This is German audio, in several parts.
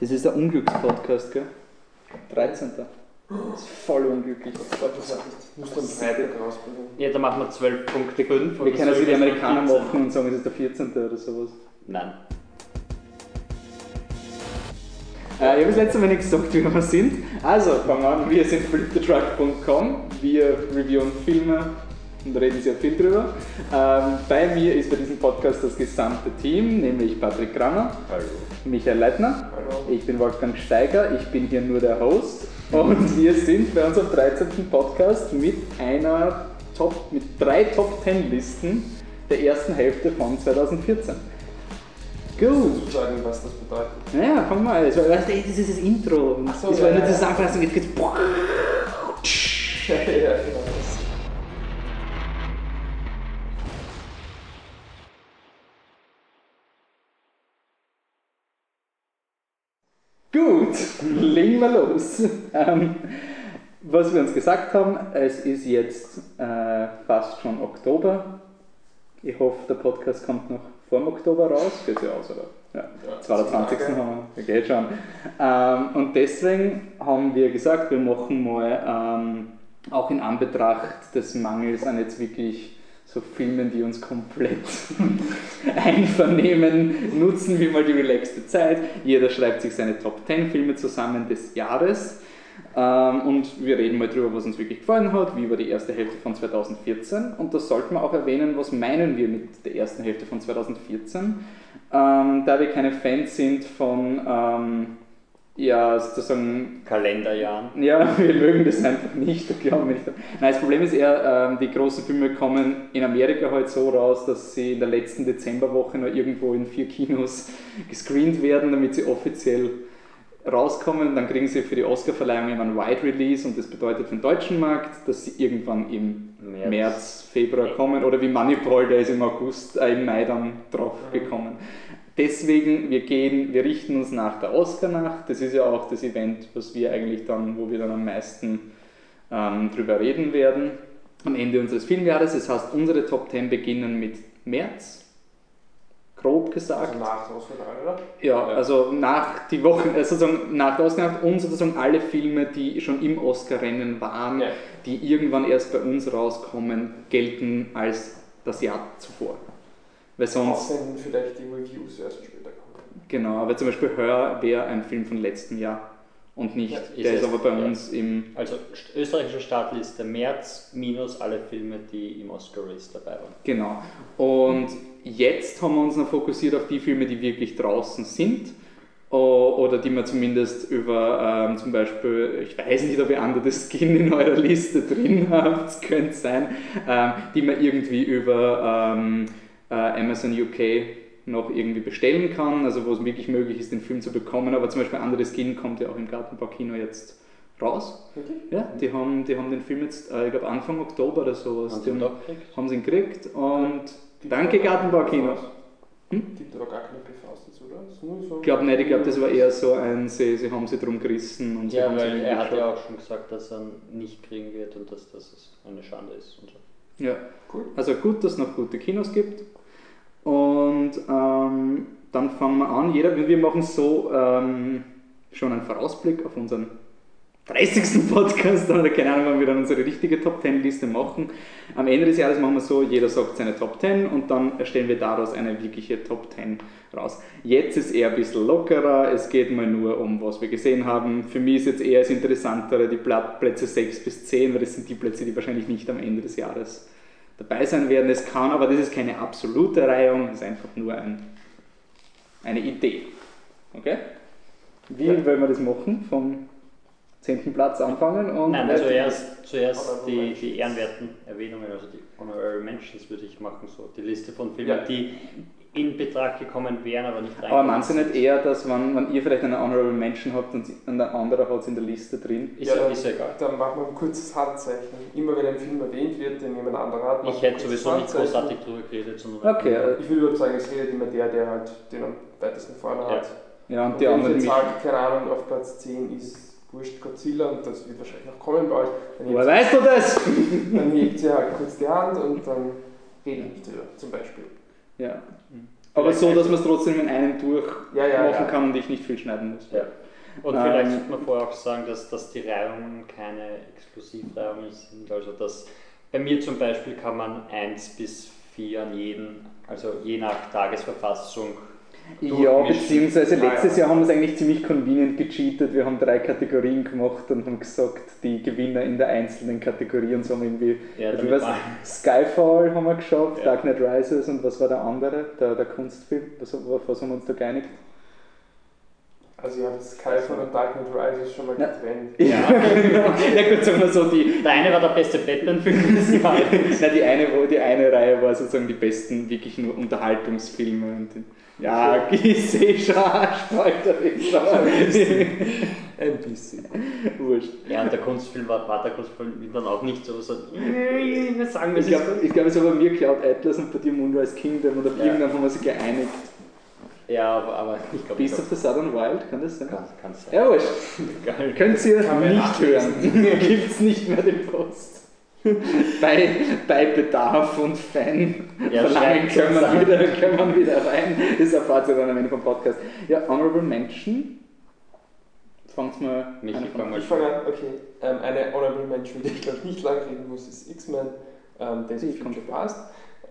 Das ist der Unglückspodcast, gell? 13. Das ist voll unglücklich. Ich glaube, das musst du am Freitag rausbringen. Ja, dann machen wir 12.5. Wir können wie die Amerikaner machen und sagen, es ist der 14. oder sowas. Nein. Äh, ich habe das letzte Mal nicht gesagt, wie wir sind. Also, fangen wir an. Wir sind fliptetruck.com. Wir reviewen Filme und reden sehr viel drüber. Ähm, bei mir ist bei diesem Podcast das gesamte Team, nämlich Patrick Kramer, Hallo. Michael Leitner, Hallo. ich bin Wolfgang Steiger, ich bin hier nur der Host und wir sind bei unserem 13. Podcast mit einer Top, mit drei Top 10 Listen der ersten Hälfte von 2014. Gut. sagen, was das bedeutet. Naja, fangen wir an. Das, war, weißt du, das ist das Intro. So, das war ja, eine ja. Zusammenfassung. Jetzt geht's. Ja, ja, genau. Gut, legen wir los. Ähm, was wir uns gesagt haben, es ist jetzt äh, fast schon Oktober. Ich hoffe, der Podcast kommt noch vor dem Oktober raus. Geht ja aus, oder? Ja. Ja, 22. Tage. haben wir, geht schon. Ähm, und deswegen haben wir gesagt, wir machen mal ähm, auch in Anbetracht des Mangels an jetzt wirklich so Filmen, die uns komplett einvernehmen, nutzen wir mal die relaxte Zeit. Jeder schreibt sich seine Top 10 Filme zusammen des Jahres. Ähm, und wir reden mal drüber, was uns wirklich gefallen hat, wie war die erste Hälfte von 2014. Und das sollten wir auch erwähnen, was meinen wir mit der ersten Hälfte von 2014. Ähm, da wir keine Fans sind von, ähm, ja, sozusagen Kalenderjahren. ja, wir mögen das einfach nicht, glauben wir nicht. Nein, das Problem ist eher, ähm, die großen Filme kommen in Amerika halt so raus, dass sie in der letzten Dezemberwoche noch irgendwo in vier Kinos gescreent werden, damit sie offiziell rauskommen. Dann kriegen sie für die Oscarverleihung immer ein Wide Release und das bedeutet für den deutschen Markt, dass sie irgendwann im März. März, Februar kommen oder wie Moneyball, der ist im August, äh, im Mai dann drauf gekommen. Deswegen, wir gehen, wir richten uns nach der Oscar-Nacht. Das ist ja auch das Event, was wir eigentlich dann, wo wir dann am meisten ähm, drüber reden werden. Am Ende unseres Filmjahres. Das heißt, unsere Top 10 beginnen mit März. Grob gesagt. Also nach der Auswahl, oder? Ja, also nach die Wochen, also sozusagen nach der Oscar-Nacht und sozusagen alle Filme, die schon im Oscar-Rennen waren, Ja. die irgendwann erst bei uns rauskommen, gelten als das Jahr zuvor. Weil sonst, wenn vielleicht die Reviews erst später kommen. genau, aber zum Beispiel Hör wäre ein Film von letzten Jahr und nicht, Ja, ist der ist es, aber bei ja. uns im, Also st- österreichische Startliste März minus alle Filme, die im Oscar-Race dabei waren. genau. Und jetzt haben wir uns noch fokussiert auf die Filme, die wirklich draußen sind oder die man zumindest über ähm, zum Beispiel, ich weiß nicht, ob ihr Under the Skin in eurer Liste drin habt, könnte sein, ähm, die man irgendwie über ähm, äh, Amazon UK noch irgendwie bestellen kann, also wo es wirklich möglich ist, den Film zu bekommen, aber zum Beispiel Under the Skin kommt ja auch im Gartenbaukino jetzt raus. Wirklich? Ja, die haben, die haben den Film jetzt, äh, ich glaube Anfang Oktober oder sowas, Haben die Sie haben, ihn doch gekriegt? haben sie ihn gekriegt und Gibt danke Gartenbaukino. Hm? Gibt aber gar keine PVs dazu, oder? So Ich glaube nicht, ich glaube, das war eher so ein, sie, sie haben sie drum gerissen und sie Ja, haben sie weil er hat ja auch schon gesagt, dass er ihn nicht kriegen wird und dass das eine Schande ist. Und so. Ja, Cool. also gut, dass es noch gute Kinos gibt. Und ähm, dann fangen wir an. Jeder, wir machen so ähm, schon einen Vorausblick auf unseren 30. Podcast oder keine Ahnung, wann wir dann unsere richtige Top 10 Liste machen. Am Ende des Jahres machen wir so, jeder sagt seine Top 10 und dann erstellen wir daraus eine wirkliche Top 10 raus. Jetzt ist eher ein bisschen lockerer, es geht mal nur um, was wir gesehen haben. Für mich ist jetzt eher das Interessantere die Plätze 6 bis 10, weil das sind die Plätze, die wahrscheinlich nicht am Ende des Jahres dabei sein werden. Es kann, aber das ist keine absolute Reihung, das ist einfach nur ein, eine Idee. Okay? Wie Ja. wollen wir das machen? Vom 10. Platz anfangen und Nein, weiter- zuerst, zuerst die, die ehrenwerten Erwähnungen, also die Honorary Mentions würde ich machen, so die Liste von Filmen, Ja. die in Betracht gekommen wären, aber nicht Aber reinkommen meinst du nicht eher, dass wenn, wenn ihr vielleicht eine Honorable Mention habt und ein anderer hat es in der Liste drin? Ist Ja, ja, dann- ist ja egal. Dann machen wir ein kurzes Handzeichen. Immer wenn ein Film erwähnt wird, den jemand anderer hat, Ich hätte ein kurzes sowieso nicht großartig drüber geredet, sondern Okay, äh, Ich will überhaupt sagen, es redet immer der, der halt den am weitesten vorne Ja. hat. ja, und Und die wenn ich anderen mich. sage, keine Ahnung, auf Platz 10 ist Wurscht Godzilla und das wird wahrscheinlich noch kommen bei euch, Woher weißt du das? dann hebt sie halt kurz die Hand und dann rede ich nicht drüber, zum Beispiel. Ja. Aber Vielleicht so, dass man es trotzdem in einem durch Ja, ja, machen ja. kann und ich nicht viel schneiden muss. Ja. Und Ähm, vielleicht sollte man vorher auch sagen, dass, dass die Reihungen keine Exklusivreihungen sind. Also dass bei mir zum Beispiel kann man 1 bis 4 an jeden, also je nach Tagesverfassung. Ja, beziehungsweise letztes ja. Jahr haben wir es eigentlich ziemlich convenient gecheatet. Wir haben drei Kategorien gemacht und haben gesagt, die Gewinner in der einzelnen Kategorie und so haben irgendwie. Ja, also was, Skyfall haben wir geschafft, Ja. Dark Knight Rises und was war der andere? Der, der Kunstfilm. Was, auf was haben wir uns da geeinigt? Also ihr habt Skyfall und Dark Knight Rises schon mal getrennt. Ja. ja gut, sagen wir so, die, Der eine war der beste Batman-Film des Jahres. Na, die, eine, wo- die eine Reihe war sozusagen die besten, wirklich nur Unterhaltungsfilme. Und die, ja, ich sehe schon, Spalterisch, aber Ein bisschen. wurscht. Ja, und der Kunstfilm war, war der Kunstfilm dann auch nicht so, so wir sagen, Ich es ist glaube, ich glaub, es war bei mir Cloud Atlas und bei dir Moonrise Kingdom und auf Ja. irgendwann haben wir sich geeinigt. Ja, aber, aber ich glaube, Beast of the Southern Wild, kann das sein? kann, kann sein. Ja, wurscht. Könnt ihr nicht hören. Gibt's nicht mehr den Post. bei, bei Bedarf und Fan Ja, verlangen können wir, wieder, können wir wieder rein. Das erfahrt ihr dann am Ende vom Podcast. Ja, Honorable Mention. Fangt mal Michi, an. fang mal Ich fange an, okay. Ähm, eine Honorable Mention, die ich glaube nicht lang reden muss, ist X-Men, ähm, Days of Future Past.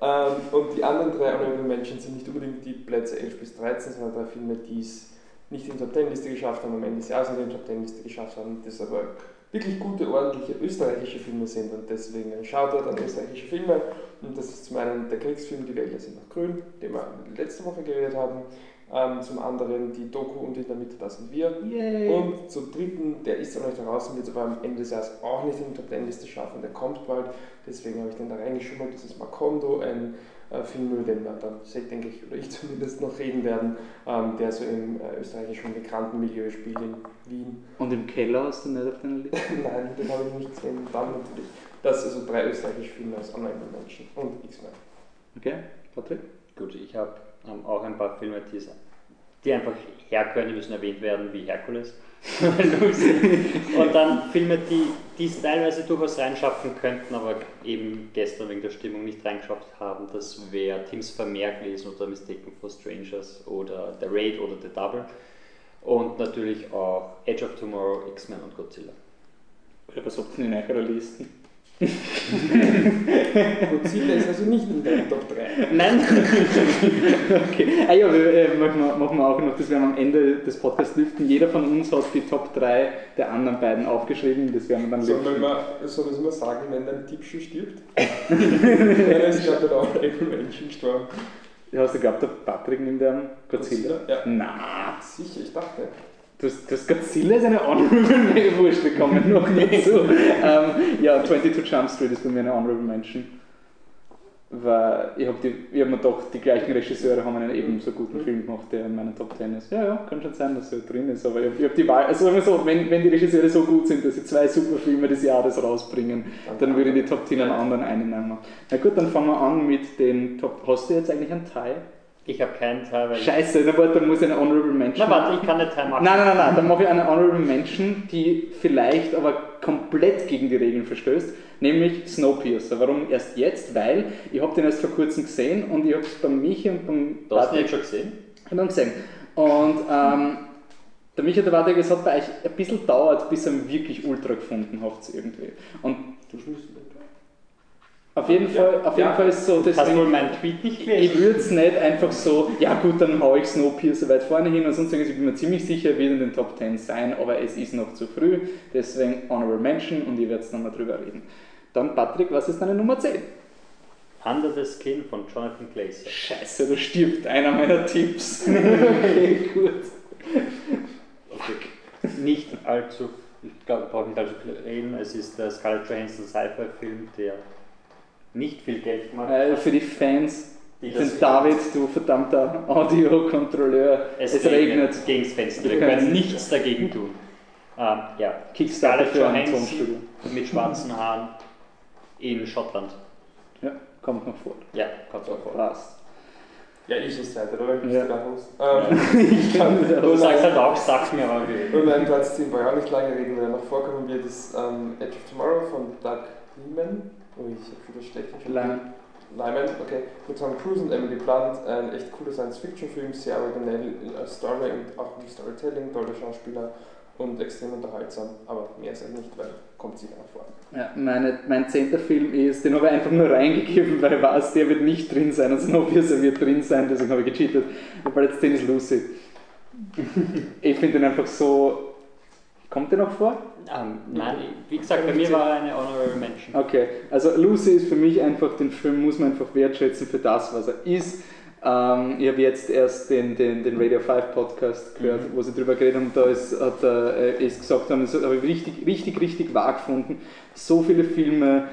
Ähm, und die anderen drei Honorable Mentions sind nicht unbedingt die Plätze 11 bis 13, sondern drei Filme, die es nicht in die Top 10 Liste geschafft haben, am Ende des Jahres in die Top 10 Liste geschafft haben, das aber wirklich gute, ordentliche österreichische Filme sind und deswegen ein Shoutout an österreichische Filme. Und das ist zum einen der Kriegsfilm Die Wälder sind noch grün, den wir letzte Woche geredet haben. Ähm, zum anderen die Doku und in der Mitte, das sind wir. Yay. Und zum dritten, der ist noch nicht draußen, wird es aber am Ende des Jahres auch nicht in die Top 10 Liste schaffen, der kommt bald. Deswegen habe ich den da reingeschummelt. Das ist Macondo, ein äh, Film, über den wir dann, denke ich, oder ich zumindest noch reden werden, ähm, der so im äh, österreichischen Migrantenmilieu spielt in Wien. Und im Keller hast du nicht auf deiner Liste? Nein, den habe ich nicht gesehen. Dann natürlich. Das sind also drei österreichische Filme als Online-Menschen und X-Men. Okay, Patrick? Gut, ich habe ähm, auch ein paar Filme, die, die einfach die müssen erwähnt werden, wie Herkules. Und dann Filme, die die es teilweise durchaus reinschaffen könnten, aber eben gestern wegen der Stimmung nicht reingeschafft haben. Das wäre Tims Vermeer gewesen oder Mistaken for Strangers oder The Raid oder The Double. Und natürlich auch Edge of Tomorrow, X-Men und Godzilla. Oder was habt ihr in eurer Liste? Godzilla ist also nicht in der Top 3. Nein! Okay. Ah ja, wir, äh, machen, wir, machen wir auch noch, das werden wir am Ende des Podcasts lüften. Jeder von uns hat die Top 3 der anderen beiden aufgeschrieben, das werden wir dann wir lüften. sollen wir es mal sagen, wenn dein Tipp schon stirbt? Einer ist bei der Honorable Menschen gestorben. Hast du geglaubt, der Patrick nimmt einen Godzilla? Ja. Na, Sicher, ich dachte. Das, das Godzilla ist eine Honorable Wurscht, wir kommen noch nicht zu. Ähm, ja, 22 Jump Street ist bei mir eine Honorable Mention. Weil ich habe hab mir gedacht, die gleichen Regisseure haben einen ebenso guten Film gemacht, der in meiner Top 10 ist. Ja, ja, kann schon sein, dass er drin ist, aber ich habe hab die Wahl. Also sagen wir so, wenn, wenn die Regisseure so gut sind, dass sie zwei super Filme des Jahres rausbringen, dann würde ich die Top 10 an anderen einnehmen. Na gut, dann fangen wir an mit den Top. Hast du jetzt eigentlich einen Teil? Ich habe keinen Teil, weil. Scheiße, dann, warte, dann muss ich eine Honorable Mention. Na warte, ich kann einen Teil machen. Nein, nein, nein, nein, dann mache ich eine Honorable Mention, die vielleicht aber komplett gegen die Regeln verstößt, nämlich Snowpiercer. Warum erst jetzt? Weil ich habe den erst vor kurzem gesehen und ich habe es beim Michi und beim Du hast ihn jetzt schon gesehen? ich ihn gesehen. Und ähm, der Michi und der Patrick, es hat bei euch ein bisschen gedauert, bis ihr ihn wirklich ultra gefunden habt irgendwie. Und auf jeden Ja. Fall, auf jeden Ja. Fall ist es so, Hast deswegen- wohl meinen Tweet nicht ich gelesen? würde es nicht einfach so, ja gut, dann hau ich Snowpiercer weit vorne hin und sonst. Ich bin mir ziemlich sicher, er wird in den Top 10 sein, aber es ist noch zu früh. Deswegen Honorable Mention und ihr werdet nochmal drüber reden. Dann Patrick, was ist deine Nummer 10? Under the Skin von Jonathan Glazer. Scheiße, da stirbt einer meiner Tipps. okay, gut. Nicht allzu, ich glaube, ich brauche nicht allzu viel reden. Es ist der Scarlett Johansson Sci-Fi-Film, der nicht viel Geld gemacht Äh, für die Fans, Die ich das- bin David, du verdammter Audiokontrolleur. Es, Es, regnet, regnet. gegen das Fenster. Wir können nichts dagegen tun. Ähm, ja, Kickstarter für ein Tonstudio. mit schwarzen Haaren in Schottland. Ja, kommt noch vor. Ja, kommt so vor. Passt. Ja, ich ist weiter, oder? Ich Ja. Ähm, Ich kann Du sagst halt auch, sag's mir aber wie. Über meinen Platz 10 brauche ich auch nicht lange reden, weil er noch vorkommen wird, ist ähm, Edge of Tomorrow von Doug Liman. Oh, ich habe wieder schlecht. Lange. Lyman, okay, mit Tom Cruise und Emily Blunt, ein echt cooler Science-Fiction-Film, sehr originell als Story und auch im Storytelling, tolle Schauspieler und extrem unterhaltsam, aber mehr ist er nicht, weil kommt sicher noch vor. Ja, meine, mein zehnter Film ist, den habe ich einfach nur reingegeben, weil ich weiß, der wird nicht drin sein und Snowpiercer wird drin sein, deswegen habe ich gecheatet. Weil jetzt 10 ist Lucy. ich finde den einfach so. Kommt der noch vor? Ähm, nein, wie gesagt, bei mir war er eine Honorary Mention. Okay, also Lucy ist für mich einfach, den Film muss man einfach wertschätzen für das, was er ist. Ähm, ich habe jetzt erst den, den, den Radio 5 Podcast gehört, mhm. wo sie darüber geredet haben, da ist, hat er äh, ist gesagt haben, das habe ich richtig, richtig, richtig wahr gefunden. So viele Filme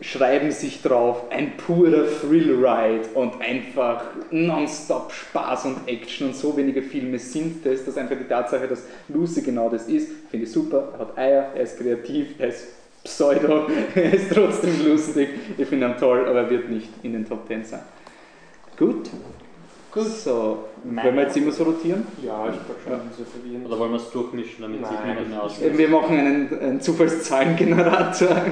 schreiben sich drauf, ein purer Thrill-Ride und einfach nonstop Spaß und Action und so wenige Filme sind das, dass einfach die Tatsache, dass Lucy genau das ist, finde ich super, er hat Eier, er ist kreativ, er ist pseudo, er ist trotzdem lustig, ich finde ihn toll, aber er wird nicht in den Top 10 sein. Gut. Gut. So, wollen wir jetzt immer so rotieren? Ja, ich glaube schon, ja. so verwirrend. Oder wollen wir es durchmischen, damit Nein, sich niemand mehr auskennt? Wir machen einen, einen Zufallszahlengenerator.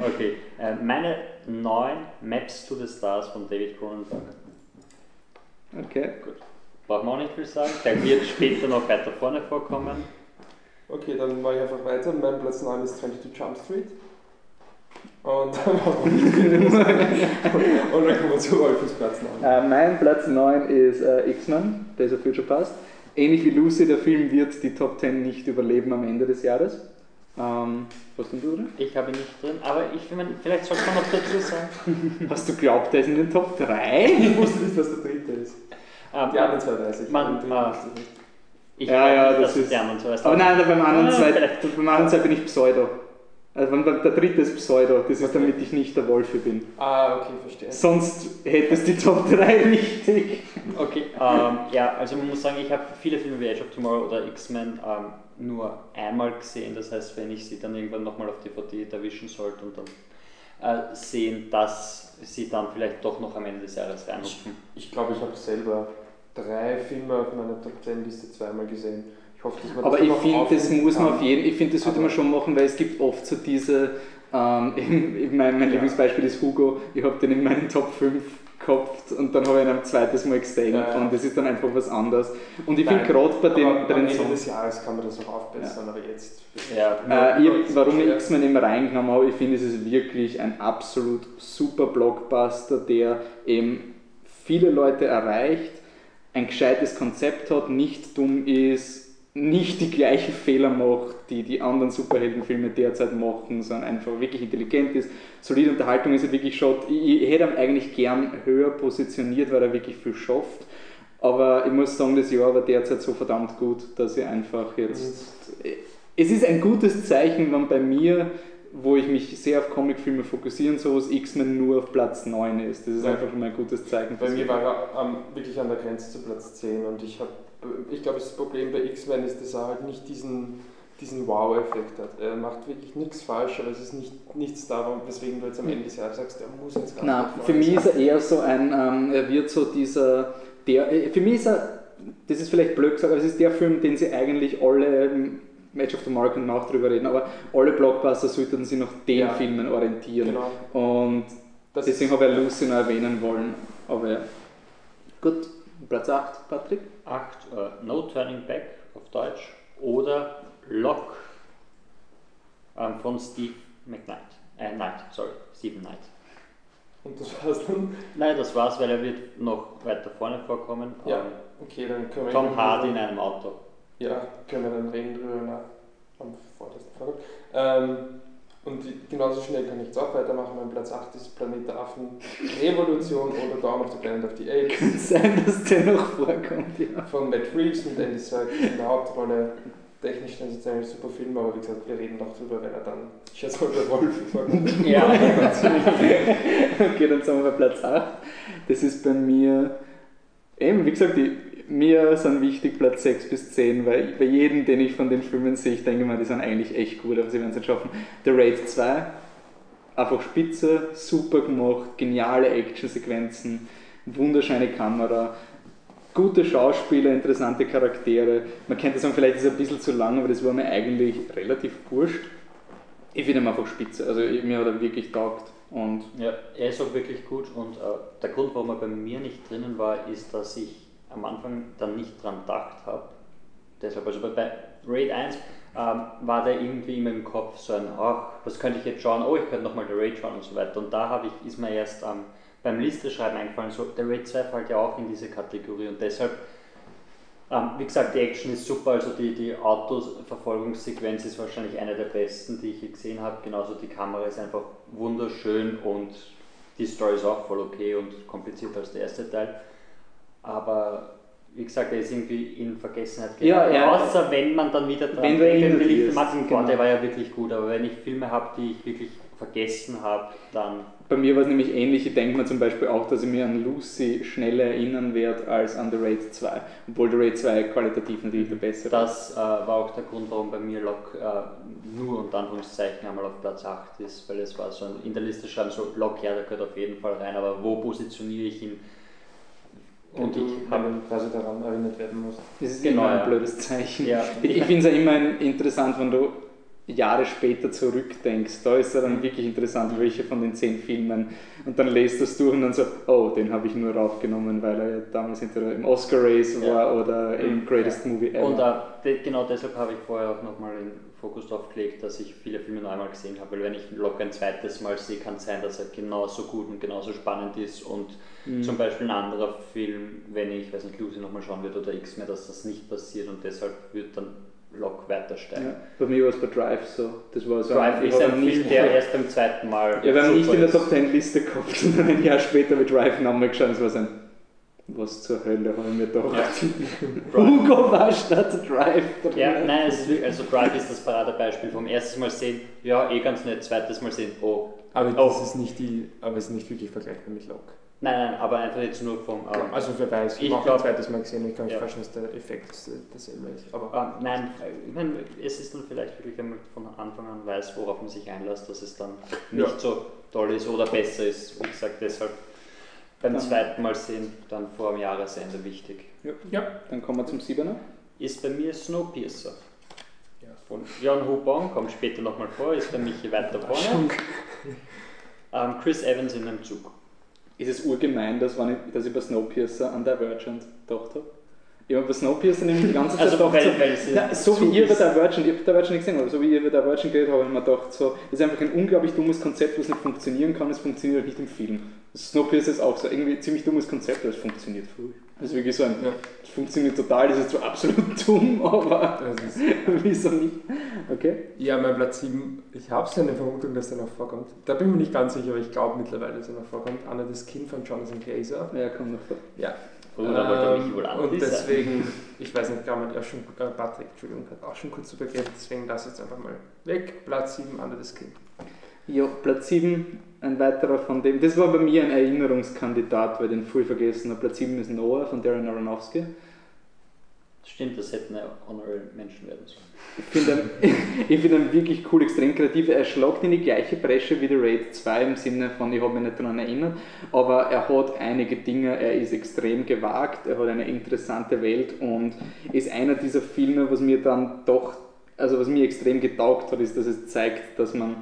Okay, äh, meine neun Maps to the Stars von David Cronenberg. Okay. Gut. Braucht man auch nicht viel sagen. Der wird später noch weiter vorne vorkommen. Okay, dann mache ich einfach weiter. Mein Platz 9 ist 22 Jump Street. Und dann machen wir Und dann kommen wir zu Wolfens Platz 9. Äh, mein Platz 9 ist äh, X-Men, Days of Future Past. Ähnlich wie Lucy, der Film wird die Top 10 nicht überleben am Ende des Jahres. Ähm, was denn du drin? Ich habe ihn nicht drin, aber ich vielleicht sollte man noch dazu sagen. Hast du glaubt, der ist in den Top 3? ich wusste nicht, was der dritte ist. Ähm, die anderen zwei weiß ich. Man, man, ich ja, ja, das ist. Aber nein, beim anderen, zwei, beim anderen zwei bin ich Pseudo. Also der dritte ist Pseudo, das ist damit ich nicht der Wolfe bin. Ah, okay, verstehe. Sonst hättest du die Top 3 richtig. Okay, ähm, ja, also man muss sagen, ich habe viele Filme wie Age of Tomorrow oder X-Men ähm, nur einmal gesehen. Das heißt, wenn ich sie dann irgendwann nochmal auf DVD erwischen sollte und dann äh, sehen, dass sie dann vielleicht doch noch am Ende des Jahres reinhupfen. Ich, ich glaube, ich habe selber drei Filme auf meiner Top 10 Liste zweimal gesehen. Ich hoffe, dass man Aber ich finde, das muss man auf jeden ich finde, das sollte man schon machen, weil es gibt oft so diese, ähm, mein, mein ja. Lieblingsbeispiel ist Hugo, ich habe den in meinen Top 5 gehabt und dann habe ich ihn ein zweites Mal gesehen ja, und das ist dann einfach was anderes. Und ich finde gerade bei dem bei den Ende des Jahres kann man das auch aufbessern, ja. aber jetzt. Ja, äh, ich, warum ich X-Men immer reingenommen habe, ich finde, es ist wirklich ein absolut super Blockbuster, der eben viele Leute erreicht, ein gescheites Konzept hat, nicht dumm ist, nicht die gleichen Fehler macht, die die anderen Superheldenfilme derzeit machen, sondern einfach wirklich intelligent ist. Solide Unterhaltung ist er wirklich schon. Ich, ich hätte ihn eigentlich gern höher positioniert, weil er wirklich viel schafft. Aber ich muss sagen, das Jahr war derzeit so verdammt gut, dass ich einfach jetzt. Es ist ein gutes Zeichen, wenn bei mir, wo ich mich sehr auf Comicfilme fokussieren, so was X-Men nur auf Platz 9 ist. Das ist ja. einfach schon ein gutes Zeichen. Bei mir war er um, wirklich an der Grenze zu Platz 10 und ich habe ich glaube, das Problem bei X-Men ist, dass er halt nicht diesen, diesen Wow-Effekt hat. Er macht wirklich nichts falsch, aber es ist nicht, nichts darum, weswegen du jetzt am Ende des Jahres sagst, er muss jetzt gar Nein, für mich ist er eher so ein, ähm, er wird so dieser, der, äh, für mich ist er, das ist vielleicht blöd gesagt, aber es ist der Film, den sie eigentlich alle, Match of the Mark wir auch drüber reden, aber alle Blockbuster sollten sich nach den ja, Filmen orientieren. Genau. Und das deswegen habe ich Lucy noch erwähnen wollen. Aber ja. Gut, Platz 8, Patrick? 8, uh, No Turning Back auf Deutsch oder Lock ähm, von Steve McKnight. Äh, Knight, sorry, Stephen Knight. Und das war's dann? Nein, das war's, weil er wird noch weiter vorne vorkommen. Ja, ähm, okay, dann können wir... Tom Hardy in einem Auto. Ja, können wir dann reden drüber am vordersten Vortrag. Ähm, und genauso schnell kann ich jetzt auch weitermachen. Mein Platz 8 ist Planet der Affen, Revolution oder Dawn of the Planet of the Apes. Könnte sein, dass der noch vorkommt, ja. Von Matt Reeves und Andy Serkis in der Hauptrolle. Technisch ein super Film, aber wie gesagt, wir reden noch drüber, wenn er dann, ich schätze mal, der Wolf vorkommt. ja, okay, dann sagen wir Platz 8. Das ist bei mir, eben, wie gesagt, die mir sind wichtig Platz 6 bis 10, weil bei jedem, den ich von den Filmen sehe, ich denke mal, die sind eigentlich echt gut, aber sie werden es nicht schaffen. The Raid 2, einfach spitze, super gemacht, geniale Actionsequenzen, wunderschöne Kamera, gute Schauspieler, interessante Charaktere. Man könnte sagen, vielleicht ist es ein bisschen zu lang, aber das war mir eigentlich relativ wurscht. Ich finde ihn einfach spitze. Also mir hat er wirklich taugt. Und Ja, er ist auch wirklich gut und äh, der Grund, warum er bei mir nicht drinnen war, ist, dass ich am Anfang dann nicht dran gedacht habe. Deshalb, also bei- Raid 1 ähm, war der irgendwie immer im Kopf so ein, ach, was könnte ich jetzt schauen? Oh, ich könnte nochmal der Raid schauen und so weiter. Und da ich, ist mir erst ähm, beim Listeschreiben eingefallen, so, der Raid 2 fällt ja auch in diese Kategorie und deshalb ähm, wie gesagt, die Action ist super, also die, die Autoverfolgungssequenz ist wahrscheinlich eine der besten, die ich je gesehen habe. Genauso die Kamera ist einfach wunderschön und die Story ist auch voll okay und komplizierter als der erste Teil. Aber wie gesagt, er ist irgendwie in Vergessenheit Ja, geraten. ja. Außer wenn man dann wieder dran Wenn denkt, den wirst, Martin genau. der war ja wirklich gut, aber wenn ich Filme habe, die ich wirklich vergessen habe, dann bei mir war es nämlich ähnlich. Ich denke mir zum Beispiel auch, dass ich mir an Lucy schneller erinnern werde als an The Raid 2. Obwohl The Raid 2 qualitativ natürlich der bessere ist. Das äh, war auch der Grund, warum bei mir Lok äh, nur unter Anführungszeichen einmal auf Platz 8 ist, weil es war so in der Liste schreiben so, Lok, ja, der gehört auf jeden Fall rein, aber wo positioniere ich ihn? Und ich habe quasi daran erinnert werden musst. Das ist Genau, immer ein ja. blödes Zeichen. Ja. Ich, finde es ja immer interessant, wenn du Jahre später zurückdenkst. Da ist ja dann wirklich interessant, welche von den zehn Filmen. Und dann lest du es durch und dann so, oh, den habe ich nur raufgenommen, weil er ja damals entweder im Oscar Race Ja. war oder im Greatest Movie Ever. Und de, genau deshalb habe ich vorher auch nochmal den Fokus darauf gelegt, dass ich viele Filme noch einmal gesehen habe, weil wenn ich Lok ein zweites Mal sehe, kann es sein, dass er genauso gut und genauso spannend ist und Mhm. zum Beispiel ein anderer Film, wenn ich, weiß nicht, Lucy nochmal schauen würde oder X mehr, dass das nicht passiert und deshalb wird dann Lok weiter steigen. ja, bei mir war es bei Drive so. Das war so Drive ist ein Film, der erst beim zweiten Mal. Ja, wir haben nicht in der. Top 10 Liste gehabt und dann ein Jahr später mit Drive nochmal geschaut. Es war so ein, was zur Hölle habe ich mir gedacht. Hugo war statt Drive. Ja, nein, es ist, wirklich- also Drive ist das Paradebeispiel vom ersten Mal sehen, ja, eh ganz nett, zweites Mal sehen, oh. Aber Oh. das ist nicht die, aber es ist nicht wirklich vergleichbar mit Lok. Nein, nein, aber einfach jetzt nur vom. ähm, Also wer weiß, Ich ich habe ein zweites Mal gesehen, ich kann mir Ja. vorstellen, dass der Effekt das- dasselbe ist. Aber Ähm, nein, ich meine, es ist dann vielleicht wirklich, wenn man von Anfang an weiß, worauf man sich einlässt, dass es dann nicht Ja. so toll ist oder besser ist. Wie gesagt, deshalb beim Dann- zweiten Mal sehen, dann vor dem Jahresende wichtig. ja, Dann kommen wir zum Siebener. Ist bei mir Snowpiercer. Ja. Von Jan Hubong, kommt später nochmal vor, ist bei Michi weiter vorne. Ähm, Chris Evans in einem Zug. Ist es urgemein, dass, wenn ich, dass ich bei Snowpiercer an Divergent gedacht habe? Ich habe bei Snowpiercer nämlich die ganze Zeit Also, gedacht, weil, so, weil es Ja, so wie ihr über ist. Divergent, ich habe Divergent nicht gesehen, aber so wie ihr über Divergent geredet habt, habe ich mir gedacht, so, das ist einfach ein unglaublich dummes Konzept, was nicht funktionieren kann, es funktioniert halt nicht im Film. Snowpiercer ist auch so irgendwie ein ziemlich dummes Konzept, aber es funktioniert voll. Das ist wirklich so ein, Ja. es funktioniert total, das ist zwar absolut dumm, aber das ist, wieso nicht? Okay? ja, mein Platz 7, ich habe so eine Vermutung, dass der noch vorkommt. Da bin ich mir nicht ganz sicher, aber ich glaube mittlerweile, dass er noch vorkommt. Anna das Kind von Jonathan Glazer. Ja, komm noch vor. Ja. Früher wollte mich Ähm, Und deswegen, ich weiß nicht, hat ja schon, äh, Patrick, Entschuldigung, hat auch schon kurz übergeben, deswegen lass jetzt einfach mal weg. Platz 7, Anna das Kind. Ja, Platz 7, ein weiterer von dem. Das war bei mir ein Erinnerungskandidat, weil den früh vergessen habe. Platz 7 ist Noah von Darren Aronofsky. Stimmt, das hätten ja Honorable Menschen werden sollen. Ich finde ihn, find wirklich cool, extrem kreativ. Er schlagt in die gleiche Bresche wie The Raid 2 im Sinne von, ich habe mich nicht daran erinnert, aber er hat einige Dinge, er ist extrem gewagt, er hat eine interessante Welt und ist einer dieser Filme, was mir dann doch, also was mir extrem getaugt hat, ist, dass es zeigt, dass man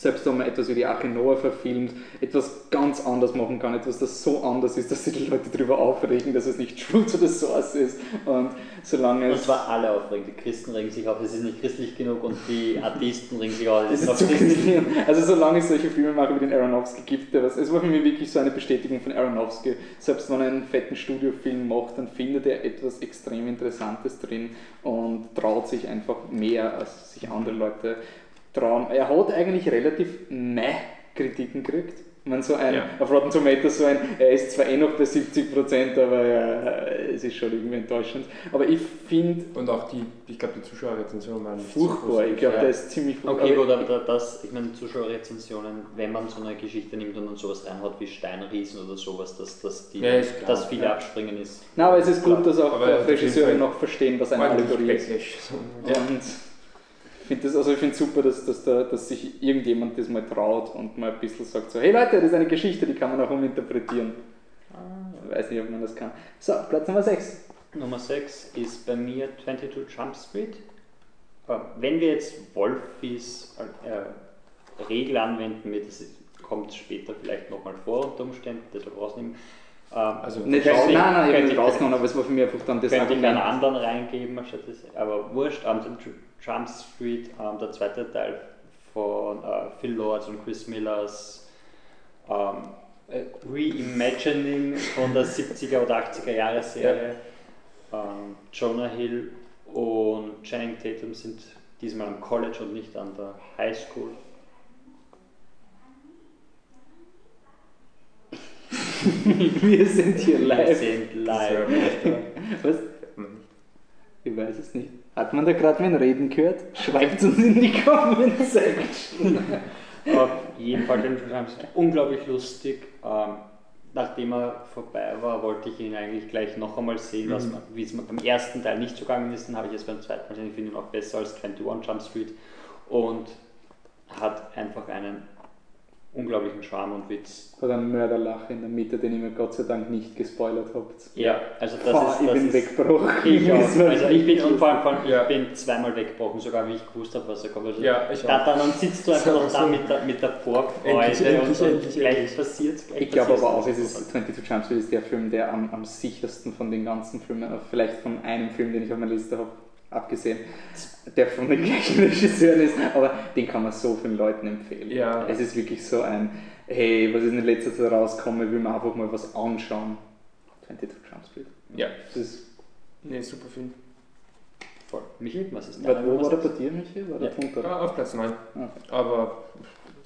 selbst wenn man etwas wie die Arche Noah verfilmt, etwas ganz anders machen kann, etwas, das so anders ist, dass sich die Leute darüber aufregen, dass es nicht true to the source ist. Und solange Und es zwar alle aufregen. Die Christen regen sich auf, es ist nicht christlich genug und die Atheisten regen sich auf, es Es ist ist noch zu christlich. Also solange es solche Filme mache wie den Aronofsky gibt, der was, es war für mich wirklich so eine Bestätigung von Aronofsky. Selbst wenn er einen fetten Studiofilm macht, dann findet er etwas extrem Interessantes drin und traut sich einfach mehr, als sich andere Leute trauen. Er hat eigentlich relativ meh Kritiken gekriegt. Meine, so ein, Ja. auf Rotten Tomatoes so ein, er ist zwar eh noch bei 70%, aber äh, es ist schon irgendwie enttäuschend. Aber ich finde Und auch die, ich glaube, die Zuschauerrezensionen waren so furchtbar, ich glaube, Ja. der ist ziemlich furchtbar. Okay, Aber- gut, aber da- das, ich meine, Zuschauerrezensionen, wenn man so eine Geschichte nimmt und dann sowas reinhaut wie Steinriesen oder sowas, dass, dass, die, Ja, ist klar, dass viele ja. abspringen ist. Na, aber es ist gut, dass auch Regisseure Fall noch verstehen, was eine Allegorie ist. Und finde das, also ich finde super, dass, dass, da, dass sich irgendjemand das mal traut und mal ein bisschen sagt so, hey Leute, das ist eine Geschichte, die kann man auch uminterpretieren. Ich weiß nicht, ob man das kann. So, Platz Nummer 6. Nummer 6 ist bei mir 22 Jump Street. Äh, Wenn wir jetzt Wolfies äh, Regel anwenden mit, das kommt später vielleicht nochmal vor unter Umständen, deshalb rausnehmen. Ähm, Also Nicht, Schau- nein, nein, ich habe nicht ich- rausgenommen, aber es war für mich einfach dann das könnte ich einen Argument. anderen reingeben, anstatt das, aber wurscht, Tr- Jump Street, ähm, der zweite Teil von äh, Phil Lords und Chris Millers ähm, äh, Reimagining von der 70er oder 80er Jahre Serie. Ähm, Jonah Hill und Channing Tatum sind diesmal am College und nicht an der High School. Wir sind hier Wir live. sind Das live. Was? Ich weiß es nicht. Hat man da gerade mein Reden gehört? Schreibt uns in die Comment Section. Auf jeden Fall den Film unglaublich lustig. Ähm, nachdem er vorbei war, wollte ich ihn eigentlich gleich noch einmal sehen, Mhm. wie es mir beim ersten Teil nicht so gegangen ist. Dann habe ich es beim zweiten Mal gesehen. Ich finde ihn auch besser als 21 Jump Street und hat einfach einen unglaublichen Charme und Witz. Hat einen Mörderlacher in der Mitte, den ihr mir Gott sei Dank nicht gespoilert habt. Ja, also das Boah, ist. ich Das bin ist weggebrochen. ich auch. Also ich bin, und vor allem, vor allem, Ja. ich bin zweimal weggebrochen, sogar wie ich gewusst habe, was er kommt. Also Ja, ich da, auch. dann, dann sitzt du einfach noch da so. mit der, mit der Vorfreude Endlich, endlich, und, und endlich, gleich endlich. passiert es. Ich glaube aber auch, es ist 22 Jump Street ist der Film, der am, am sichersten von den ganzen Filmen, äh, vielleicht von einem Film, den ich auf meiner Liste habe, abgesehen, der von den gleichen Regisseuren ist, aber den kann man so vielen Leuten empfehlen. Ja. Es ist wirklich so ein, hey, was ist in letzter Zeit rausgekommen, will man einfach mal was anschauen. 22 Jump Street. Ja. Das ist, Nee, super Film. Voll. Michi, was ist dein wo war der bei dir, Michi? War der Ja. Punkt Ah, auf Platz 9. Okay. Aber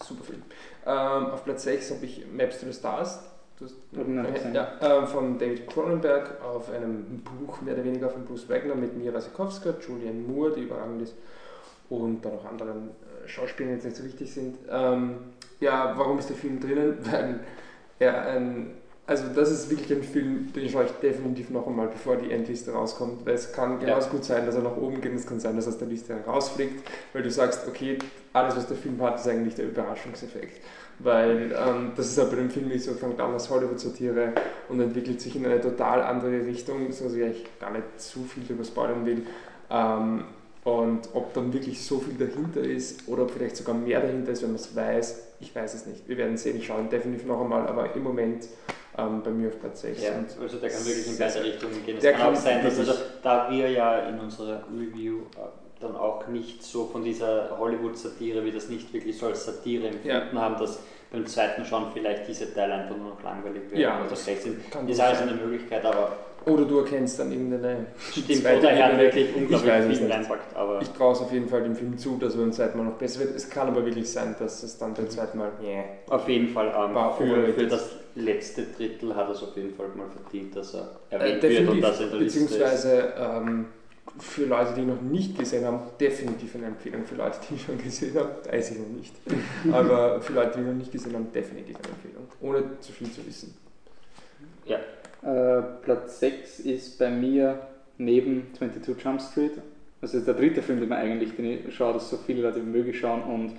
super Film. Ähm, auf Platz 6 habe ich Maps to the Stars. Gesehen. ja, ähm, von David Cronenberg auf einem Buch mehr oder weniger von Bruce Wagner mit Mira Sikowska, Julianne Moore, die überragend ist, und dann noch anderen äh, Schauspielern, die jetzt nicht so wichtig sind. Ähm, ja, warum ist der Film drinnen? Weil er ein, also das ist wirklich ein Film, den schaue ich definitiv noch einmal, bevor die Endliste rauskommt, weil es kann genauso gut sein, dass er nach oben geht es kann sein, dass er aus der Liste rausfliegt, weil du sagst, okay, alles was der Film hat, ist eigentlich der Überraschungseffekt. Weil ähm, das ist ja bei dem Film nicht so, fängt an als Hollywood-Satire und entwickelt sich in eine total andere Richtung, so dass ich eigentlich gar nicht zu viel darüber spoilern will. Ähm, und ob dann wirklich so viel dahinter ist oder ob vielleicht sogar mehr dahinter ist, wenn man es weiß, ich weiß es nicht. Wir werden sehen, ich schaue definitiv noch einmal, aber im Moment ähm, bei mir auf Platz 6. Ja, also der kann wirklich in beide Richtungen gehen. Es Der kann auch kann sein, dass also, da wir ja in unserer Review äh, dann auch nicht so von dieser Hollywood-Satire, wie das nicht wirklich so als Satire empfunden haben, dass beim zweiten Schauen vielleicht diese Teile einfach nur noch langweilig werden Ja, oder das schlecht sind. Ist alles eine Möglichkeit, aber Oder du erkennst dann irgendeine stimmt, oder er hat wirklich Ich unglaublich viel reinpackt, aber Ich traue es auf jeden Fall dem Film zu, dass er beim zweiten Mal noch besser wird. Es kann aber wirklich sein, dass es dann beim zweiten Mal, yeah. auf jeden Fall ähm, War für, für das letzte Drittel hat er es auf jeden Fall mal verdient, dass er Äh, erwähnt wird und dass er in der Liste ist. beziehungsweise ähm, für Leute, die ihn noch nicht gesehen haben, definitiv eine Empfehlung. Für Leute, die ihn schon gesehen haben, weiß ich noch nicht. Aber für Leute, die ihn noch nicht gesehen haben, definitiv eine Empfehlung. Ohne zu viel zu wissen. Äh, Platz 6 ist bei mir neben 22 Jump Street. Das ist der dritte Film, den, man eigentlich, den ich schaue, dass so viele Leute wie möglich schauen und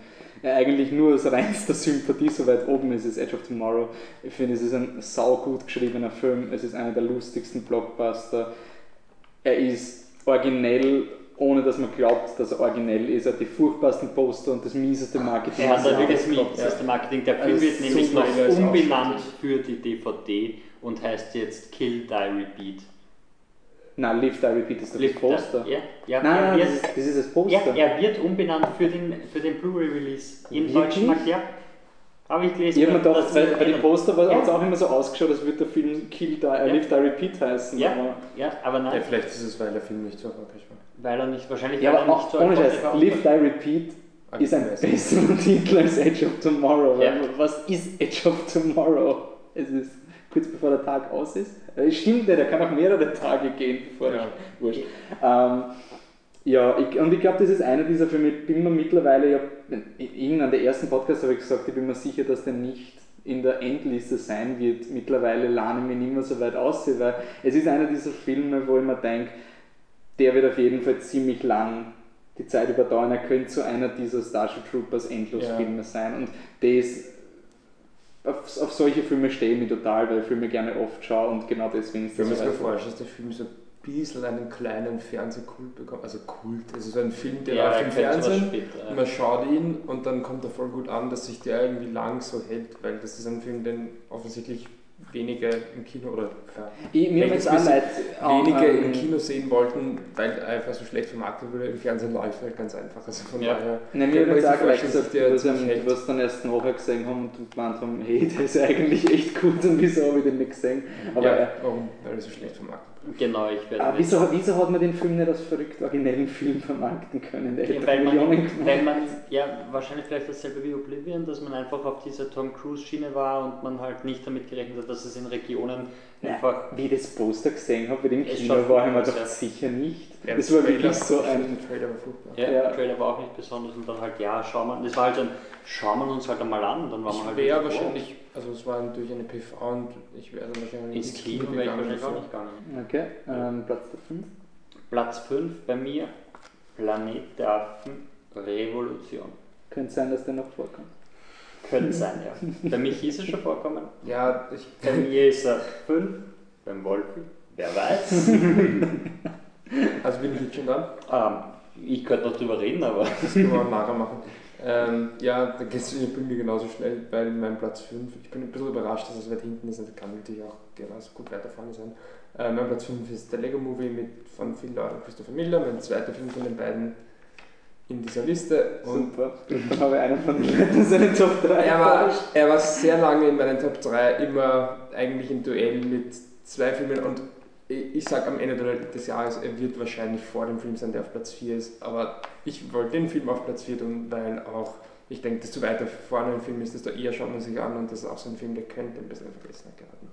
er eigentlich nur aus reinster Sympathie so weit oben ist, ist Edge of Tomorrow. Ich finde, es ist ein saugut geschriebener Film, es ist einer der lustigsten Blockbuster. Er ist originell, ohne dass man glaubt, dass er originell ist. Er hat die furchtbarsten Poster und das mieseste Marketing. Er hat da das wirklich das mieseste Marketing. Der Film Also wird nämlich noch umbenannt für die DVD und heißt jetzt Kill, Die, Repeat. Nein, Live, Die, Repeat ist das Poster. Die- Ja, ja, Nein, nein, das ist, das Poster. ja, er wird umbenannt für den, für den Blu-ray-Release im deutschen Markt. Ja, habe ich gelesen. Ich habe mir gedacht, sie- bei den Poster Ja. hat es auch immer so ausgeschaut, als würde der Film Kill Die, äh, Live Die Repeat heißen. Ja. Aber, Ja, aber Ja, nein, vielleicht ist es, weil der Film nicht so erfolgreich war. weil er nicht, wahrscheinlich ja, aber er nicht auch, so ohne erfolgreich Scheiß, war. Live Die Repeat ist ein ich. besserer Titel als Edge of Tomorrow. Ja. Was ist Edge of Tomorrow? Es ist kurz bevor der Tag aus ist. Äh, Stimmt nicht, er kann auch mehrere Tage gehen, bevor Ja. Wurscht. Ähm, ja, ich, und ich glaube, das ist einer dieser Filme, ich bin mir mittlerweile, ich hab, in irgendeinem der ersten Podcasts habe ich gesagt, ich bin mir sicher, dass der nicht in der Endliste sein wird. Mittlerweile lerne ich mich nicht mehr so weit aus, weil es ist einer dieser Filme, wo ich mir denke, der wird auf jeden Fall ziemlich lang die Zeit überdauern. Er könnte so einer dieser Starship Troopers Endlosfilme sein. Und das, auf, auf solche Filme stehe ich mich total, weil ich Filme gerne oft schaue und genau deswegen ist das weit- vorstellt, dass der Film so bisschen einen kleinen Fernsehkult bekommen. Also Kult, also so ein Film, der Ja, läuft im Fernsehen. später, ja. Man schaut ihn und dann kommt er voll gut an, dass sich der irgendwie lang so hält, weil das ist ein Film, den offensichtlich wenige im Kino oder ja, Ich, mir wenige ähm, im Kino sehen wollten, weil er einfach so schlecht vermarktet wurde. Im Fernsehen läuft halt ganz einfach. Also von Ja. daher. Nein, mir sich auch gleich gesagt, hält. was dann erst nachher gesehen haben und gemeint haben, hey, der ist eigentlich echt gut und wieso habe ich den nicht gesehen? Aber ja, warum? Weil er so schlecht vermarktet Genau, ich werde ah, wieso, wieso hat man den Film nicht als verrückt originellen Film vermarkten können? Der Ja, weil Millionen man, weil man, ja, wahrscheinlich vielleicht dasselbe wie Oblivion, dass man einfach auf dieser Tom Cruise-Schiene war und man halt nicht damit gerechnet hat, dass es in Regionen einfach. wie ich das Poster gesehen habe, wie dem Es Kino war, ich mir ja. sicher nicht. Ja, das der war Trailer- wirklich so ein. Der Trailer war furchtbar. Ja, Ja. der Trailer war auch nicht besonders und dann halt, ja, schauen wir, das war halt ein, schauen wir uns halt einmal an, dann waren wir halt. wäre wirklich, wahrscheinlich, also es war durch eine PV und ich wäre dann wahrscheinlich ins Kino wäre ich wahrscheinlich auch nicht gegangen. Okay, ähm, Platz der 5. Platz 5 bei mir, Planet der Affen, Revolution. Könnte sein, dass der noch vorkommt. Könnte sein, ja. Bei mich ist er schon vorkommen. Ja, ich, Bei mir ist er 5, beim Wolfi, wer weiß. also bin ich jetzt schon dran. ähm, ich könnte noch drüber reden, aber. Das können wir nachher machen. Ähm, ja, da geht es bei mir genauso schnell, weil mein Platz 5, ich bin ein bisschen überrascht, dass es weit hinten ist, das kann natürlich auch genauso gut weiter vorne sein. Äh, mein Platz 5 ist der Lego Movie mit, von Phil Lord und Christopher Miller, mein zweiter Film von den beiden in dieser Liste. Und Super. Dann habe ich einen von seinen Top 3. er, war, er war sehr lange in meinen Top 3, immer eigentlich im Duell mit zwei Filmen und ich, ich sage am Ende des Jahres, er wird wahrscheinlich vor dem Film sein, der auf Platz 4 ist, aber ich wollte den Film auf Platz 4 tun, weil auch ich denke, desto weiter vorne ein Film ist, desto eher schaut man sich an und das ist auch so ein Film, der könnte ein bisschen in Vergessenheit geraten.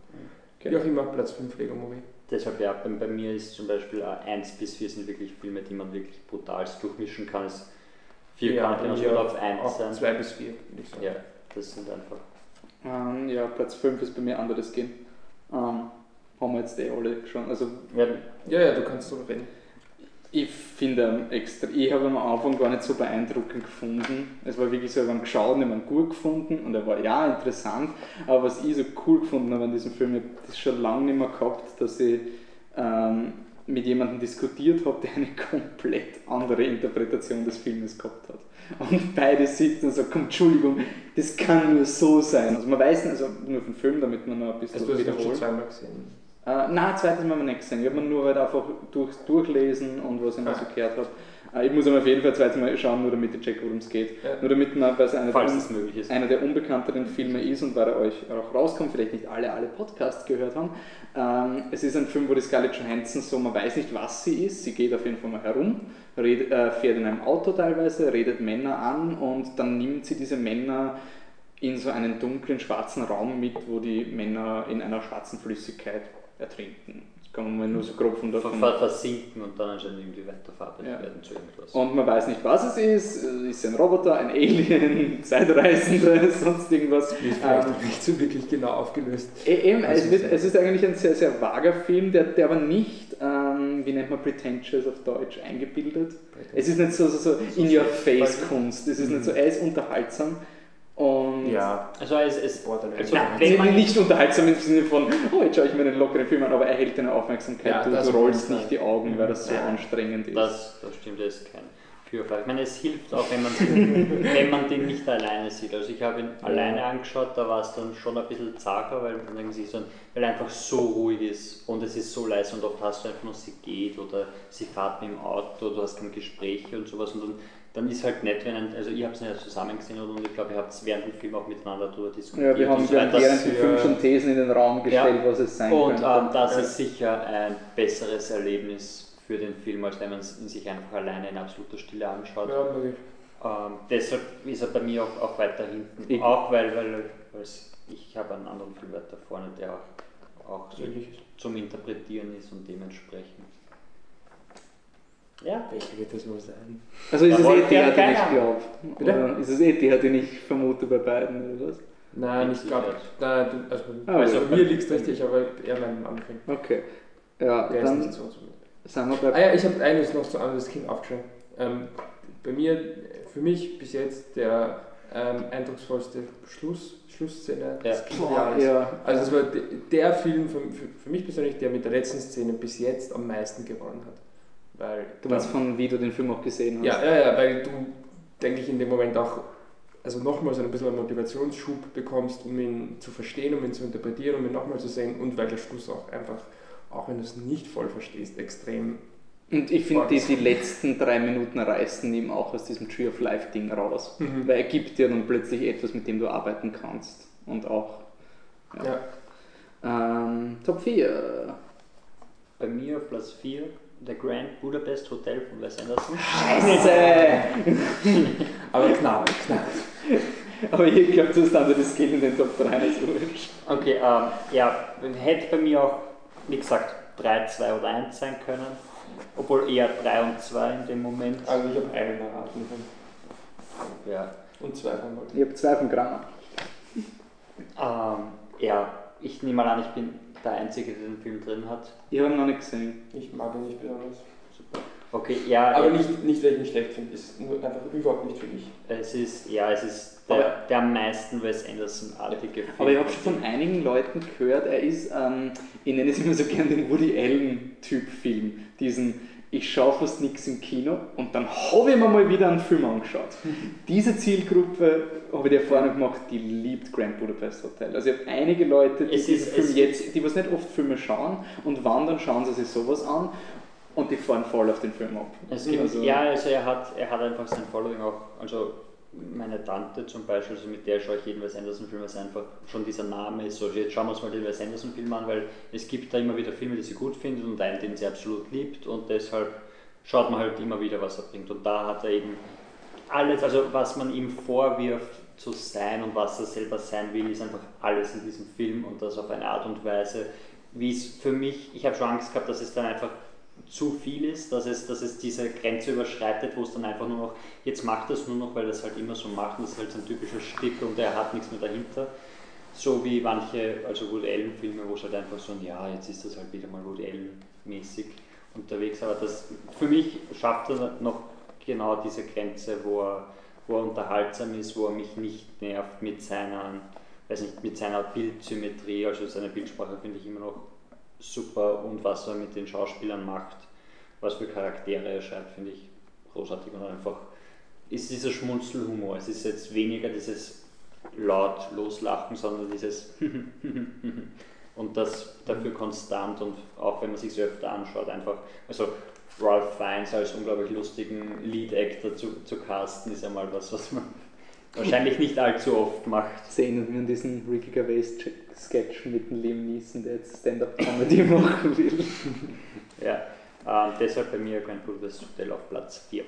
Okay. Wie auch immer, Platz 5 Lego Movie. Deshalb, ja, bei, bei mir ist zum Beispiel 1 bis 4 sind wirklich Filme, die man wirklich brutal durchmischen kann. Es 4 Ja, kann genauso gut auf 1 Auch sein. 2 bis 4, würde ich sagen. Ja, das sind einfach. Ähm, ja, Platz 5 ist bei mir anderes gehen. Ähm, haben wir jetzt eh alle schon. Also Ja, Ja, ja, du kannst darüber reden. Ich finde extra, ich habe ihn am Anfang gar nicht so beeindruckend gefunden. Es war wirklich so, wir haben geschaut, wir haben ihn gut gefunden und er war ja interessant, aber was ich so cool gefunden habe an diesem Film, ich habe das schon lange nicht mehr gehabt, dass ich ähm, mit jemandem diskutiert habe, der eine komplett andere Interpretation des Filmes gehabt hat. Und beide sitzen und sagen, Entschuldigung, das kann nur so sein. Also man weiß nicht, also nur vom Film, damit man noch ein bisschen Also du hast ihn schon wiederholt. zweimal gesehen. Äh, nein, zweites Mal haben wir nicht gesehen. Ich habe mir nur halt einfach durch, durchlesen und was ich noch so gehört habe. Äh, ich muss aber auf jeden Fall zweites Mal schauen, nur damit ich check, worum es geht. Ja. Nur damit man, weil es einer, der, einer der unbekannteren Filme ist und weil er euch auch rauskommt, vielleicht nicht alle alle Podcasts gehört haben. Ähm, es ist ein Film, wo die Scarlett Johansson so, man weiß nicht, was sie ist. Sie geht auf jeden Fall mal herum, redet, äh, fährt in einem Auto teilweise, redet Männer an und dann nimmt sie diese Männer in so einen dunklen schwarzen Raum mit, wo die Männer in einer schwarzen Flüssigkeit ertrinken. Das kann man mal nur so grob von davon. ver- Versinken und dann anscheinend irgendwie weiterverarbeitet Ja. werden zu irgendwas. Und man weiß nicht, was es ist. Ist es ein Roboter, ein Alien, Zeitreisende, sonst irgendwas. Ist vielleicht Ähm, nicht so wirklich genau aufgelöst. E- Eben, Also es, wird, es ist eigentlich ein sehr, sehr vager Film, der, der aber nicht, ähm, wie nennt man pretentious auf Deutsch, eingebildet. Es ist nicht so, so, so in-your-face-Kunst. Es ist nicht so, er ist unterhaltsam. Und Ja, Also es, Borderline. Also, wenn man- nicht unterhaltsam im Sinne von, oh, jetzt schaue ich mir einen lockeren Film an, aber er hält deine Aufmerksamkeit. Ja, du, das du rollst nicht die Augen, weil das so Ja. anstrengend ist. Das, das stimmt, das ist kein Pure Ich meine, es hilft auch, wenn man, wenn man den nicht alleine sieht. Also ich habe ihn alleine angeschaut, da war es dann schon ein bisschen zacher, weil, man denkt sich so, weil er einfach so ruhig ist und es ist so leise und oft hast du einfach nur, sie geht oder sie fährt mit dem Auto, du hast keine Gespräche und sowas und dann, dann ist halt nett, wenn ein, also ich habe es nicht zusammen gesehen und ich glaube, ihr habt es während dem Film auch miteinander darüber diskutiert. ja, wir haben und so weiter. während dem. Film schon Thesen in den Raum gestellt, Ja. was es sein Und könnte. ähm, das Ja. ist sicher ein besseres Erlebnis für den Film, als wenn man es in sich einfach alleine in absoluter Stille anschaut. ja, möglich. Ähm, deshalb ist er bei mir auch, auch weiter hinten. Ich- auch weil, weil ich habe einen anderen Film weiter vorne, der auch, auch so zum Interpretieren ist und dementsprechend. Ja, Welcher wird das wohl sein? also ist Da es eh ja den ich glaube? Oder ist es eh der, den ich vermute bei beiden, oder was? Nein, ich glaube, also, Ah, also bei mir liegt es richtig, aber eher meinem Film. Okay. Ja, Der ist dann nicht so. so. sind wir bei Ah ja, ich habe eines noch zu anderes Kind aufgeschrieben. Ähm, bei mir, für mich bis jetzt der ähm, eindrucksvollste Schluss, Schlussszene Ja. des Kinojahres. Ja. Also es war de- der Film für, für mich persönlich, der mit der letzten Szene bis jetzt am meisten gewonnen hat. Weil Du meinst von wie du den Film auch gesehen hast? ja, ja, ja, weil du, denke ich, in dem Moment auch also nochmals ein bisschen einen Motivationsschub bekommst, um ihn zu verstehen, um ihn zu interpretieren, um ihn nochmal zu sehen und weil der Schluss auch einfach, auch wenn du es nicht voll verstehst, extrem Und ich finde, die, die letzten drei Minuten reißen ihm auch aus diesem Tree of Life Ding raus. Mhm. Weil er gibt dir dann plötzlich etwas, mit dem du arbeiten kannst. Und auch. Ja. Ähm, Top 4. Bei mir auf Platz 4 der Grand Budapest Hotel von Wes Anderson. Scheiße! Aber knapp, knapp. Aber ich glaube, du hast dann das Skill in den Top 3 nicht so wurscht. Okay, ähm, ja, hätte bei mir auch, wie gesagt, 3, 2 oder 1 sein können. Obwohl eher 3 und 2 in dem Moment. Also ich habe einen erraten Ja, und zwei von Leuten. Ich habe zwei von Grammar. ähm, ja, ich nehme mal an, ich bin der Einzige, der den Film drin hat. Ich habe ihn noch nicht gesehen. Ich mag ihn nicht besonders. Okay, ja, Aber nicht, nicht weil ich ihn schlecht finde, ist nur einfach überhaupt nicht für mich. es ist, ja, es ist der, der am meisten Wes Anderson-artige Film. Aber ich habe schon von einigen Leuten gehört, er ist, ähm, ich nenne es immer so gern den Woody Allen-Typ-Film. Diesen, ich schaue fast nichts im Kino und dann habe ich mir mal wieder einen Film angeschaut. Diese Zielgruppe habe ich dir vorne gemacht, die liebt Grand Budapest Hotel. Also ich habe einige Leute, die Es diesen ist- Film jetzt, die was nicht oft Filme schauen und wann, dann schauen sie sich sowas an und die fahren voll auf den Film ab. Es gibt, Also- ja, also er hat, er hat einfach sein Following auch, also meine Tante zum Beispiel, also mit der schaue ich jeden Wes Anderson-Film, es einfach schon dieser Name ist, so jetzt schauen wir uns mal den Wes Anderson-Film an, weil es gibt da immer wieder Filme, die sie gut findet und einen, den sie absolut liebt und deshalb schaut man halt immer wieder, was er bringt. Und da hat er eben alles, also was man ihm vorwirft zu sein und was er selber sein will, ist einfach alles in diesem Film und das auf eine Art und Weise, wie es für mich, ich habe schon Angst gehabt, dass es dann einfach zu viel ist, dass es, dass es diese Grenze überschreitet, wo es dann einfach nur noch, jetzt macht er es nur noch, weil er es halt immer so macht. Und das ist halt so ein typisches Stück und er hat nichts mehr dahinter. So wie manche, also Woody Allen-Filme, wo es halt einfach so ein, ja, jetzt ist das halt wieder mal Woody Allen-mäßig unterwegs, aber das, für mich schafft er noch genau diese Grenze, wo er, wo er unterhaltsam ist, wo er mich nicht nervt mit seiner, weiß nicht, mit seiner Bildsymmetrie, also seine Bildsprache finde ich immer noch super und was er mit den Schauspielern macht, was für Charaktere er schreibt, finde ich großartig und einfach ist dieser Schmunzelhumor. Es ist jetzt weniger dieses laut loslachen, sondern dieses und das dafür konstant und auch wenn man sich so öfter anschaut, einfach, also Ralph Fiennes als unglaublich lustigen Lead-Actor zu, zu casten, ist ja mal was, was man wahrscheinlich nicht allzu oft macht. Das erinnert mich an diesen Ricky Gervais-Sketch mit dem Liam Neeson, der jetzt Stand-Up-Comedy machen will. Ja, ähm, deshalb bei mir Grand Budapest Hotel auf Platz 4.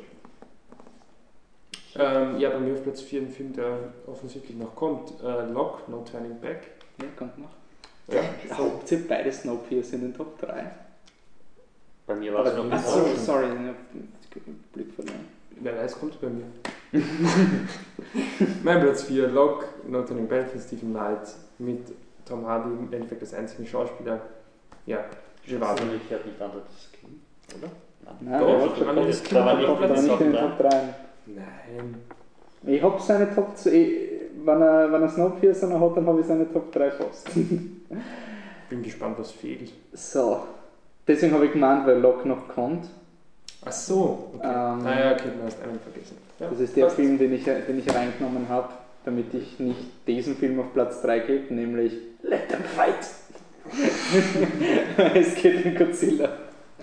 Ähm, ja, bei mir auf Platz 4 ein Film, der offensichtlich noch kommt. Äh, Lock, No Turning Back. Ja, kommt noch. Ja. Habt ihr beide Snowpiercer in den Top 3? Bei mir war es noch ein Achso, bisschen. sorry, ich hab den Blick verloren. Wer weiß, kommt bei mir. mein Platz 4, Lock, No Turning Back von Stephen Knight mit Tom Hardy im Endeffekt als einzigen Schauspieler. Ja, Gerard. Ich habe nicht anders Skin, oder? Nein, Doch, der Top- das Kind war auf nicht, Platz war nicht in den Top Top 3. Nein. Ich hab seine Top 2, wenn er, wenn er Snowpiercer noch hat, dann habe ich seine Top 3 fast. Bin gespannt, was fehlt. So, deswegen habe ich gemeint, weil Lock noch kommt. Ach so, okay. Ähm, naja, okay, du hast einen vergessen. Ja, Das ist der. Film, den ich, den ich reingenommen habe, damit ich nicht diesen Film auf Platz 3 gebe, nämlich Let them fight! es geht um Godzilla.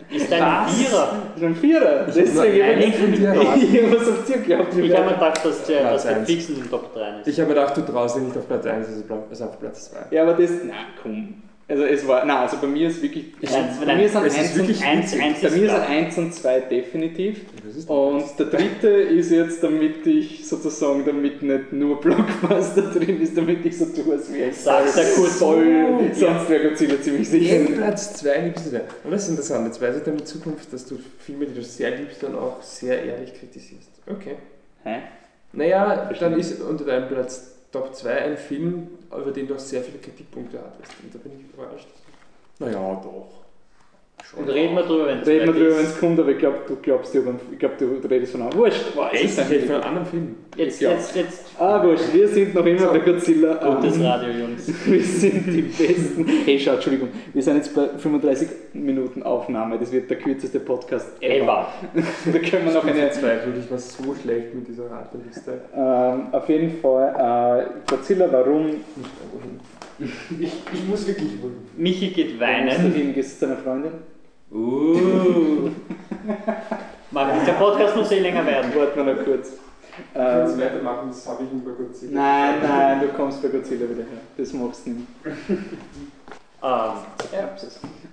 Ist ein Was? Vierer. Ist ein Vierer. Deswegen habe ich von dir auf dir geglaubt. Ich habe mir gedacht, dass der, dass fix in den Top 3 ist. Ich habe mir gedacht, du traust dich nicht auf Platz 1, also bleib- also auf Platz 2. Ja, aber das. Na komm. Also es war. Na, also bei mir ist wirklich. Nein, bei nein, mir ist 1 wirklich und, eins, eins bei ist mir sind klar. 1 und 2 definitiv. Ist Und der dritte ist jetzt, damit ich sozusagen, damit nicht nur Blockbuster drin ist, damit ich so tue, als wäre ich Sag's ja kurz. voll. So, Sonst wäre Godzilla ziemlich sicher. Den Platz 2 liebst du sehr. Und das ist interessant. Jetzt weiß ich dann in Zukunft, dass du Filme, die du sehr liebst, dann auch sehr ehrlich kritisierst. Okay. Hä? Naja, dann ist unter deinem Platz Top 2 ein Film, über den du auch sehr viele Kritikpunkte hattest. Und da bin ich überrascht. Naja, doch. Und reden wir drüber, wenn es Reden wir drüber, wenn es kommt, aber ich glaube, du glaubst, dir, ich glaub, du, du redest von einem. Wurscht, wow, es ist Ich rede von ein einem anderen Film. Jetzt, Ja. jetzt, jetzt. Ah, wurscht, wir sind noch immer So. bei Godzilla. Gutes Ähm, Radio, Jungs. Wir sind die Besten. Hey, schau, Entschuldigung, wir sind jetzt bei 35 Minuten Aufnahme. Das wird der kürzeste Podcast ever. Da können wir noch eine. Verzweifelt, ich war so schlecht mit dieser Ratenliste. Ähm, auf jeden Fall, äh, Godzilla, warum? Ich, ich muss wirklich. Michi geht Weinen. weinen. Hin, gehst du zu deiner Freundin? Uh. Mag dieser Podcast noch sehr länger werden? Warten wir noch kurz. Kannst Ähm, du weitermachen, das habe ich nicht bei Godzilla. nein, nein, du kommst bei Godzilla wieder her. Das machst du nicht. Ähm, Ja.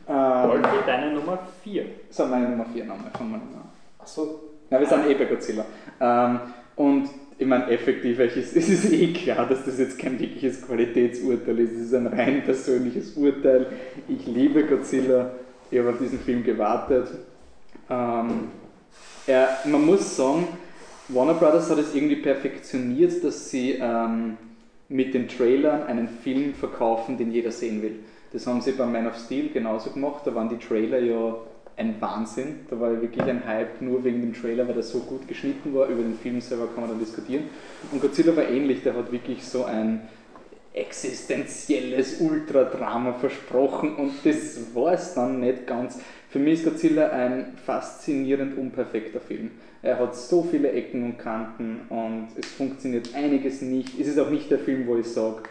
Ähm, Wolfi, deine Nummer 4. so, meine Nummer 4 nochmal. Fangen wir nochmal an. Achso, Ja, wir sind eh bei Godzilla. Ähm, und ich meine, effektiv, es ist, es ist eh klar, dass das jetzt kein wirkliches Qualitätsurteil ist. Es ist ein rein persönliches Urteil. Ich liebe Godzilla. Ich habe auf diesen Film gewartet. Ähm, er, man muss sagen, Warner Brothers hat es irgendwie perfektioniert, dass sie ähm, mit den Trailern einen Film verkaufen, den jeder sehen will. Das haben sie bei Man of Steel genauso gemacht. Da waren die Trailer ja ein Wahnsinn. Da war wirklich ein Hype nur wegen dem Trailer, weil der so gut geschnitten war. Über den Film selber kann man dann diskutieren. Und Godzilla war ähnlich. Der hat wirklich so ein existenzielles Ultradrama versprochen und das war es dann nicht ganz. Für mich ist Godzilla ein faszinierend unperfekter Film. Er hat so viele Ecken und Kanten und es funktioniert einiges nicht. Es ist auch nicht der Film, wo ich sage,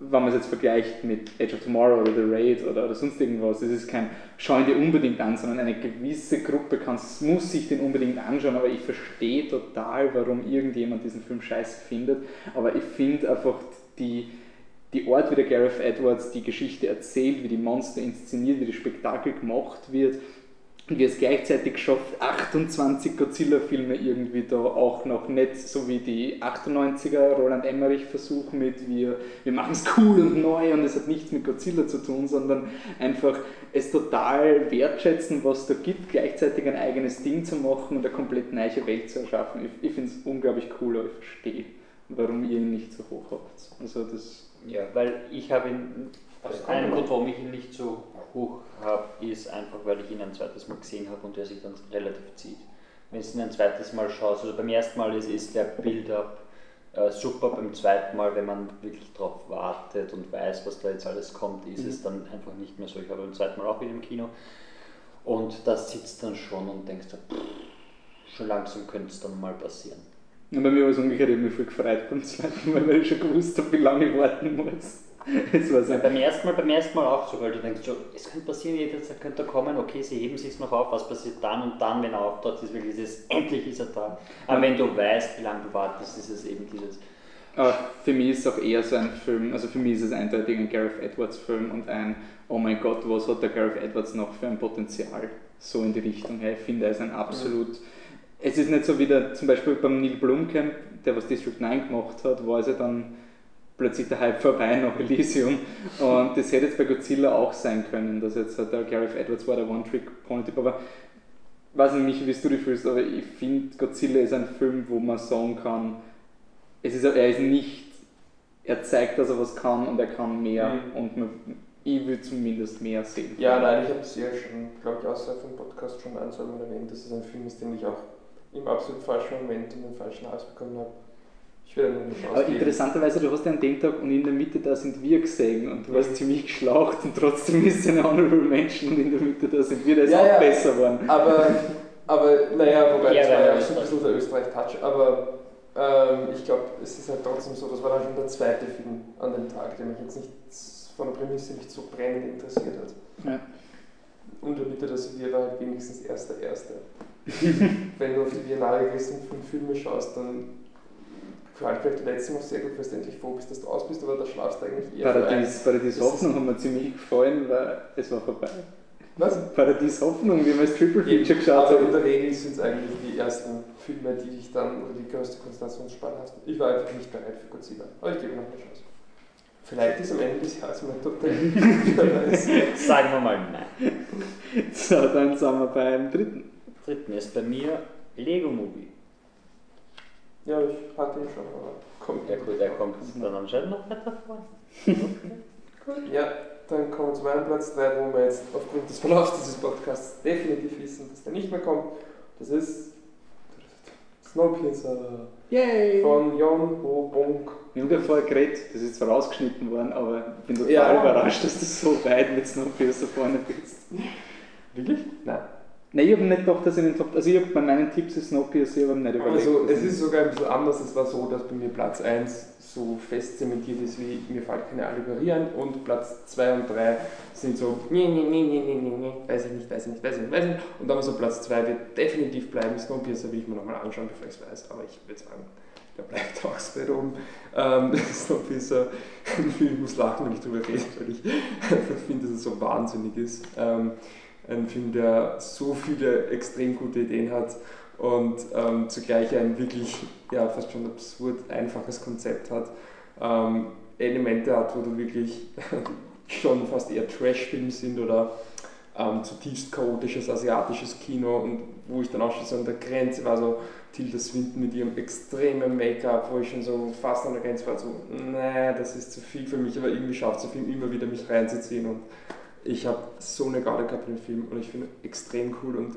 wenn man es jetzt vergleicht mit Edge of Tomorrow oder The Raid oder, oder sonst irgendwas, es ist kein schau ihn dir unbedingt an, sondern eine gewisse Gruppe kann's, muss sich den unbedingt anschauen, aber ich verstehe total, warum irgendjemand diesen Film scheiße findet, aber ich finde einfach die, die Art, wie der Gareth Edwards die Geschichte erzählt, wie die Monster inszeniert, wie das Spektakel gemacht wird, und wie es gleichzeitig schafft, 28 Godzilla-Filme irgendwie da auch noch nicht so wie die 98er Roland Emmerich-Versuch mit wir, wir machen es cool und neu und es hat nichts mit Godzilla zu tun, sondern einfach es total wertschätzen, was da gibt, gleichzeitig ein eigenes Ding zu machen und eine komplett neue Welt zu erschaffen. Ich, ich finde es unglaublich cool, aber ich verstehe, warum ihr ihn nicht so hoch habt. Also das Ja, weil ich habe ihn. Das Ein Grund, warum ich ihn nicht so hoch habe, ist einfach, weil ich ihn ein zweites Mal gesehen habe und er sich dann relativ zieht. Wenn du ihn ein zweites Mal schaust, also beim ersten Mal ist, ist der Build-up äh, super, beim zweiten Mal, wenn man wirklich darauf wartet und weiß, was da jetzt alles kommt, ist Mhm. es dann einfach nicht mehr so. Ich habe beim zweiten Mal auch wieder im Kino und das sitzt dann schon und denkst, du, pff, schon langsam könnte es dann mal passieren. Ja, bei mir war es umgekehrt, ich habe mich voll gefreut beim zweiten Mal, weil ich schon gewusst habe, wie lange ich warten muss. Es war so Ja, beim, ersten Mal, beim ersten Mal auch so, weil du denkst, so, es könnte passieren, jederzeit könnte er kommen, okay, sie heben sich noch auf, was passiert dann und dann, wenn er auftaucht, ist wirklich dieses, endlich ist er da. Aber wenn du weißt, wie lange du wartest, ist es eben dieses, Aber für mich ist es auch eher so ein Film, also für mich ist es eindeutig ein Gareth Edwards Film und ein, oh mein Gott, was hat der Gareth Edwards noch für ein Potenzial, so in die Richtung. her. Ich finde, er ist ein absolut, es ist nicht so wie der, zum Beispiel beim Neil Blomkamp, der was District 9 gemacht hat, war es ja dann plötzlich der Hype vorbei nach Elysium und das hätte jetzt bei Godzilla auch sein können, dass jetzt der Gareth Edwards war der One-Trick-Point, aber weiß nicht, wie du dich fühlst, aber ich finde, Godzilla ist ein Film, wo man sagen kann, es ist, er ist nicht, er zeigt, dass er was kann und er kann mehr Mhm. und man, ich will zumindest mehr sehen. Ja, nein, ich habe es ja schon, glaube ich, außerhalb vom Podcast schon ein, zwei Mal erwähnt, dass es ein Film ist, den ich auch im absolut falschen Moment und den falschen Hals bekommen habe. Ich werde eine Chance Aber geben. interessanterweise, du hast ja an dem Tag und in der Mitte da sind wir gesehen und du warst ziemlich geschlaucht und trotzdem ist es eine Honorable Mention und in der Mitte da sind wir, da ist Ja, auch ja. besser geworden. Aber, aber naja, wobei Ja, das war ja auch so ein Österreich- bisschen der Österreich-Touch, aber ähm, ich glaube, es ist halt trotzdem so, das war dann schon der zweite Film an dem Tag, der mich jetzt nicht von der Prämisse nicht so brennend interessiert hat. Ja. Und der Mitte der Sevilla war halt wenigstens erster, erster. Wenn du auf die Biennale gehst und fünf Filme schaust, dann gefällt vielleicht der letzte noch sehr gut, weil du endlich froh bist, dass du aus bist, aber da schlafst du eigentlich eher Paradies, Paradies Hoffnung hat mir ziemlich gefallen, weil es war vorbei. Was? Paradies Hoffnung, wie wir als Triple Feature geschaut Aber in haben. der Regel sind es eigentlich die ersten Filme, die dich dann, oder die größte Konzentrationsspanne hast. Ich war einfach nicht bereit für Godzilla, aber ich gebe noch eine Chance. Vielleicht ist am Ende des Jahres mein total. Sagen wir mal nein. So, dann sind wir beim dritten. Dritten ist bei mir Lego Movie. ja, ich hatte ihn schon, aber kommt. Ja gut, der kommt dann anscheinend noch weiter vor. Ja, dann kommen wir zu meinem Platz 3, wo wir jetzt aufgrund des Verlaufs dieses Podcasts definitiv wissen, dass der nicht mehr kommt. Das ist Snowpiercer Yay! von Jon Ho Bong. Wir haben ja vorher geredet, das ist zwar rausgeschnitten worden, aber ich bin total Ja. überrascht, dass du so weit mit Snowpiercer vorne bist. Wirklich? Nein. Nein, ich habe nicht gedacht, dass ich den Top. Also, ich habe bei meinen Tipps ist Snowpiercer, ich habe nicht überlegt. Also, es ist sogar ein bisschen anders. Es war so, dass bei mir Platz 1 so fest zementiert ist, wie mir fällt keine Allegorie ein und Platz 2 und 3 sind so, nee, nee, nee, nee, nee, nee, nee, weiß ich nicht, weiß ich nicht, weiß ich nicht, weiß ich nicht. Und dann so Platz 2 wird definitiv bleiben. Snowpiercer will ich mir nochmal anschauen, bevor ich es weiß, aber ich würde sagen, der bleibt auch weit oben. Ähm, Snowpiercer, ich muss lachen, wenn ich darüber rede, weil ich finde, dass es so wahnsinnig ist. Ähm, ein Film, der so viele extrem gute Ideen hat und ähm, zugleich ein wirklich, ja, fast schon absurd einfaches Konzept hat. Ähm, Elemente hat, wo du wirklich schon fast eher Trash-Film sind oder ähm, zutiefst chaotisches asiatisches Kino und wo ich dann auch schon so an der Grenze war, so Tilda Swinton mit ihrem extremen Make-up, wo ich schon so fast an der Grenze war, so, nee, das ist zu viel für mich, aber irgendwie schafft es der Film immer wieder mich reinzuziehen und ich habe so eine Garde gehabt in dem Film und ich finde extrem cool und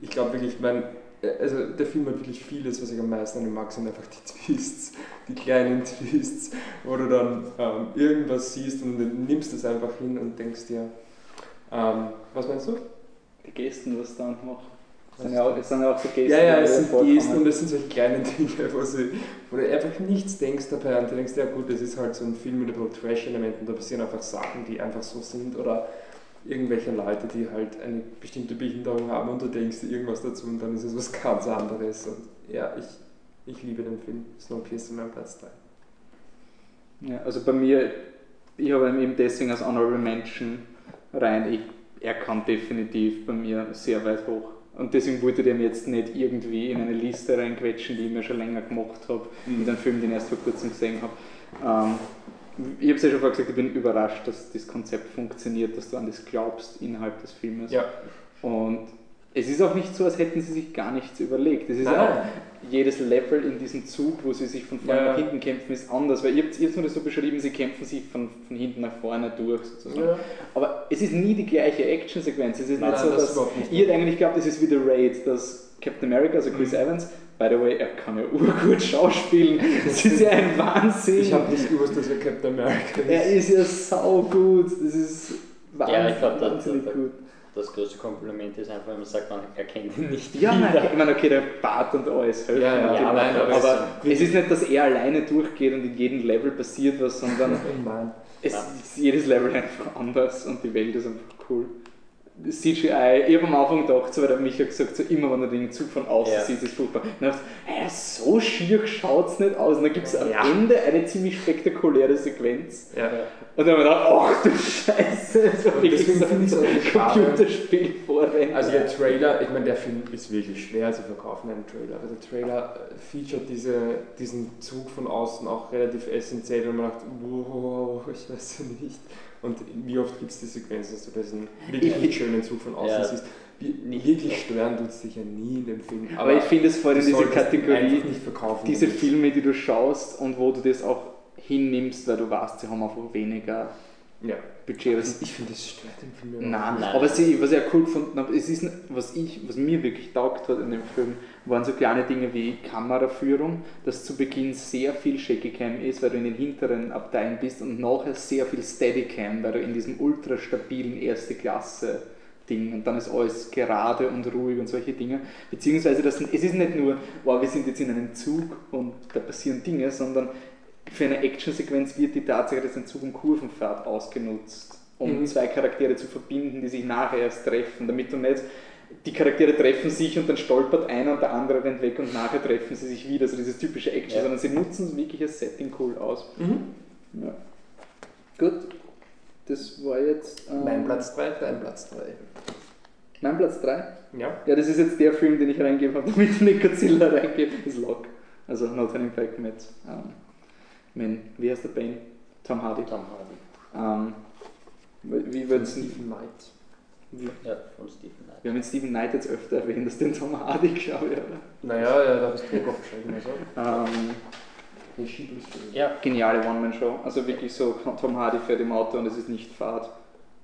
ich glaube wirklich, mein, also der Film hat wirklich vieles, was ich am meisten an ihm mag, sind einfach die Twists, die kleinen Twists, wo du dann ähm, irgendwas siehst und dann nimmst es einfach hin und denkst dir, ähm, was meinst du? Die Gesten, was da machen. Das sind ja auch, das sind ja auch so Gesten. Ja, ja, es sind. Gesten und es sind solche kleinen Dinge, wo, sie, wo du einfach nichts denkst dabei und du denkst, ja gut, das ist halt so ein Film mit ein bisschen Trash-Elementen, da passieren einfach Sachen, die einfach so sind oder irgendwelche Leute, die halt eine bestimmte Behinderung haben und du denkst dir irgendwas dazu und dann ist es was ganz anderes und ja, ich, ich liebe den Film, Snowpiercer mein Platz 3. Ja, also bei mir, ich habe ihn eben deswegen als Honorable Mention rein. Ich, er kann definitiv bei mir sehr weit hoch. Und deswegen wollte ich den jetzt nicht irgendwie in eine Liste reinquetschen, die ich mir schon länger gemacht habe, mit einem Film, den ich erst vor kurzem gesehen habe. Ähm, ich habe es ja schon vorher gesagt, ich bin überrascht, dass das Konzept funktioniert, dass du an das glaubst innerhalb des Filmes. Ja, Und es ist auch nicht so, als hätten sie sich gar nichts überlegt. Es ist Nein, auch jedes Level in diesem Zug, wo sie sich von vorne Ja, nach hinten kämpfen, ist anders. Weil ihr habt es nur das so beschrieben, sie kämpfen sich von, von hinten nach vorne durch sozusagen. ja. Aber es ist nie die gleiche Actionsequenz. Es ist Nein, nicht so, das dass. überhaupt nicht. ich hätte eigentlich geglaubt, es ist wie The Raid, dass Captain America, also Chris Mhm. Evans, by the way, er kann ja urgut schauspielen. Das ist ja ein Wahnsinn. Ich habe nicht gewusst, dass er Captain America ist. er ist ja sau gut. Das ist wahnsinn, Ja, ich glaub, das- wahnsinnig das- gut. Das größte Kompliment ist einfach, wenn man sagt, man erkennt ihn nicht Ja, nein, wieder. ich meine, okay, der Bart und alles helfen Ja, ja, ja, nein, aber aber es- es ist nicht, dass er alleine durchgeht und in jedem Level passiert was, sondern Nein. es ist jedes Level einfach anders und die Welt ist einfach cool. CGI, ich habe am Anfang gedacht, so, weil der Micha gesagt so immer wenn er den Zug von außen Ja. sieht, ist furchtbar. Und dann dachte ich, so schier schaut es nicht aus. Und dann gibt es am Ja. Ende eine ziemlich spektakuläre Sequenz. Ja. Und dann habe ich gedacht, ach du Scheiße, das war wirklich so ein. Computerspiel vorrennen. Also der Trailer, ich meine, der Film ist wirklich schwer zu verkaufen, einen Trailer. Aber der Trailer äh, featuret diese, diesen Zug von außen auch relativ essentiell und man sagt, wow, ich weiß ja nicht. Und wie oft gibt es die Sequenz, dass du diesen wirklich Ich- schönen Zug von außen Ja. siehst? Nicht wirklich stören tut es dich ja nie in dem Film. aber ich finde es in du diese Kategorie, diese. Filme, die du schaust und wo du das auch hinnimmst, weil du weißt, sie haben einfach weniger Ja. Budget. Was Ich finde, das stört den Film ja Nein, Nein. aber sie, was ich auch cool gefunden habe, es ist, was, ich, was mir wirklich taugt hat in dem Film, waren so kleine Dinge wie Kameraführung, dass zu Beginn sehr viel Shaky-Cam ist, weil du in den hinteren Abteilen bist und nachher sehr viel Steady-Cam, weil du in diesem ultra stabilen erste Klasse Ding und dann ist alles gerade und ruhig und solche Dinge. Beziehungsweise das, es ist nicht nur, wow, wir sind jetzt in einem Zug und da passieren Dinge, sondern für eine Actionsequenz wird die Tatsache, dass ein Zug um Kurven fährt, ausgenutzt, um Mhm. zwei Charaktere zu verbinden, die sich nachher erst treffen, damit du nicht die Charaktere treffen sich und dann stolpert einer und der andere rennt weg und nachher treffen sie sich wieder, also dieses typische Action, Ja. sondern sie nutzen wirklich das Setting cool aus. Mhm. Ja. Gut, das war jetzt ähm, Mein Platz 3, dein Platz 3. mein Platz 3. Ja. Ja, das ist jetzt der Film, den ich reingegeben habe, damit ich nicht Godzilla reingebe, ist Lock. Also Not an Impact mit, ähm, mit, wie heißt der Bane? Tom Hardy. Tom Hardy. Ähm, wie würdest du Stephen Knight. wie- Ja, von Stephen. Wir haben jetzt Stephen Knight jetzt öfter erwähnt, dass den Tom Hardy, glaube ich, oder? Naja, ja, da hast du Druck aufgeschrieben. Also. Ähm. Ja, geniale One-Man-Show. Also wirklich so, Tom Hardy fährt im Auto und es ist nicht Fahrt.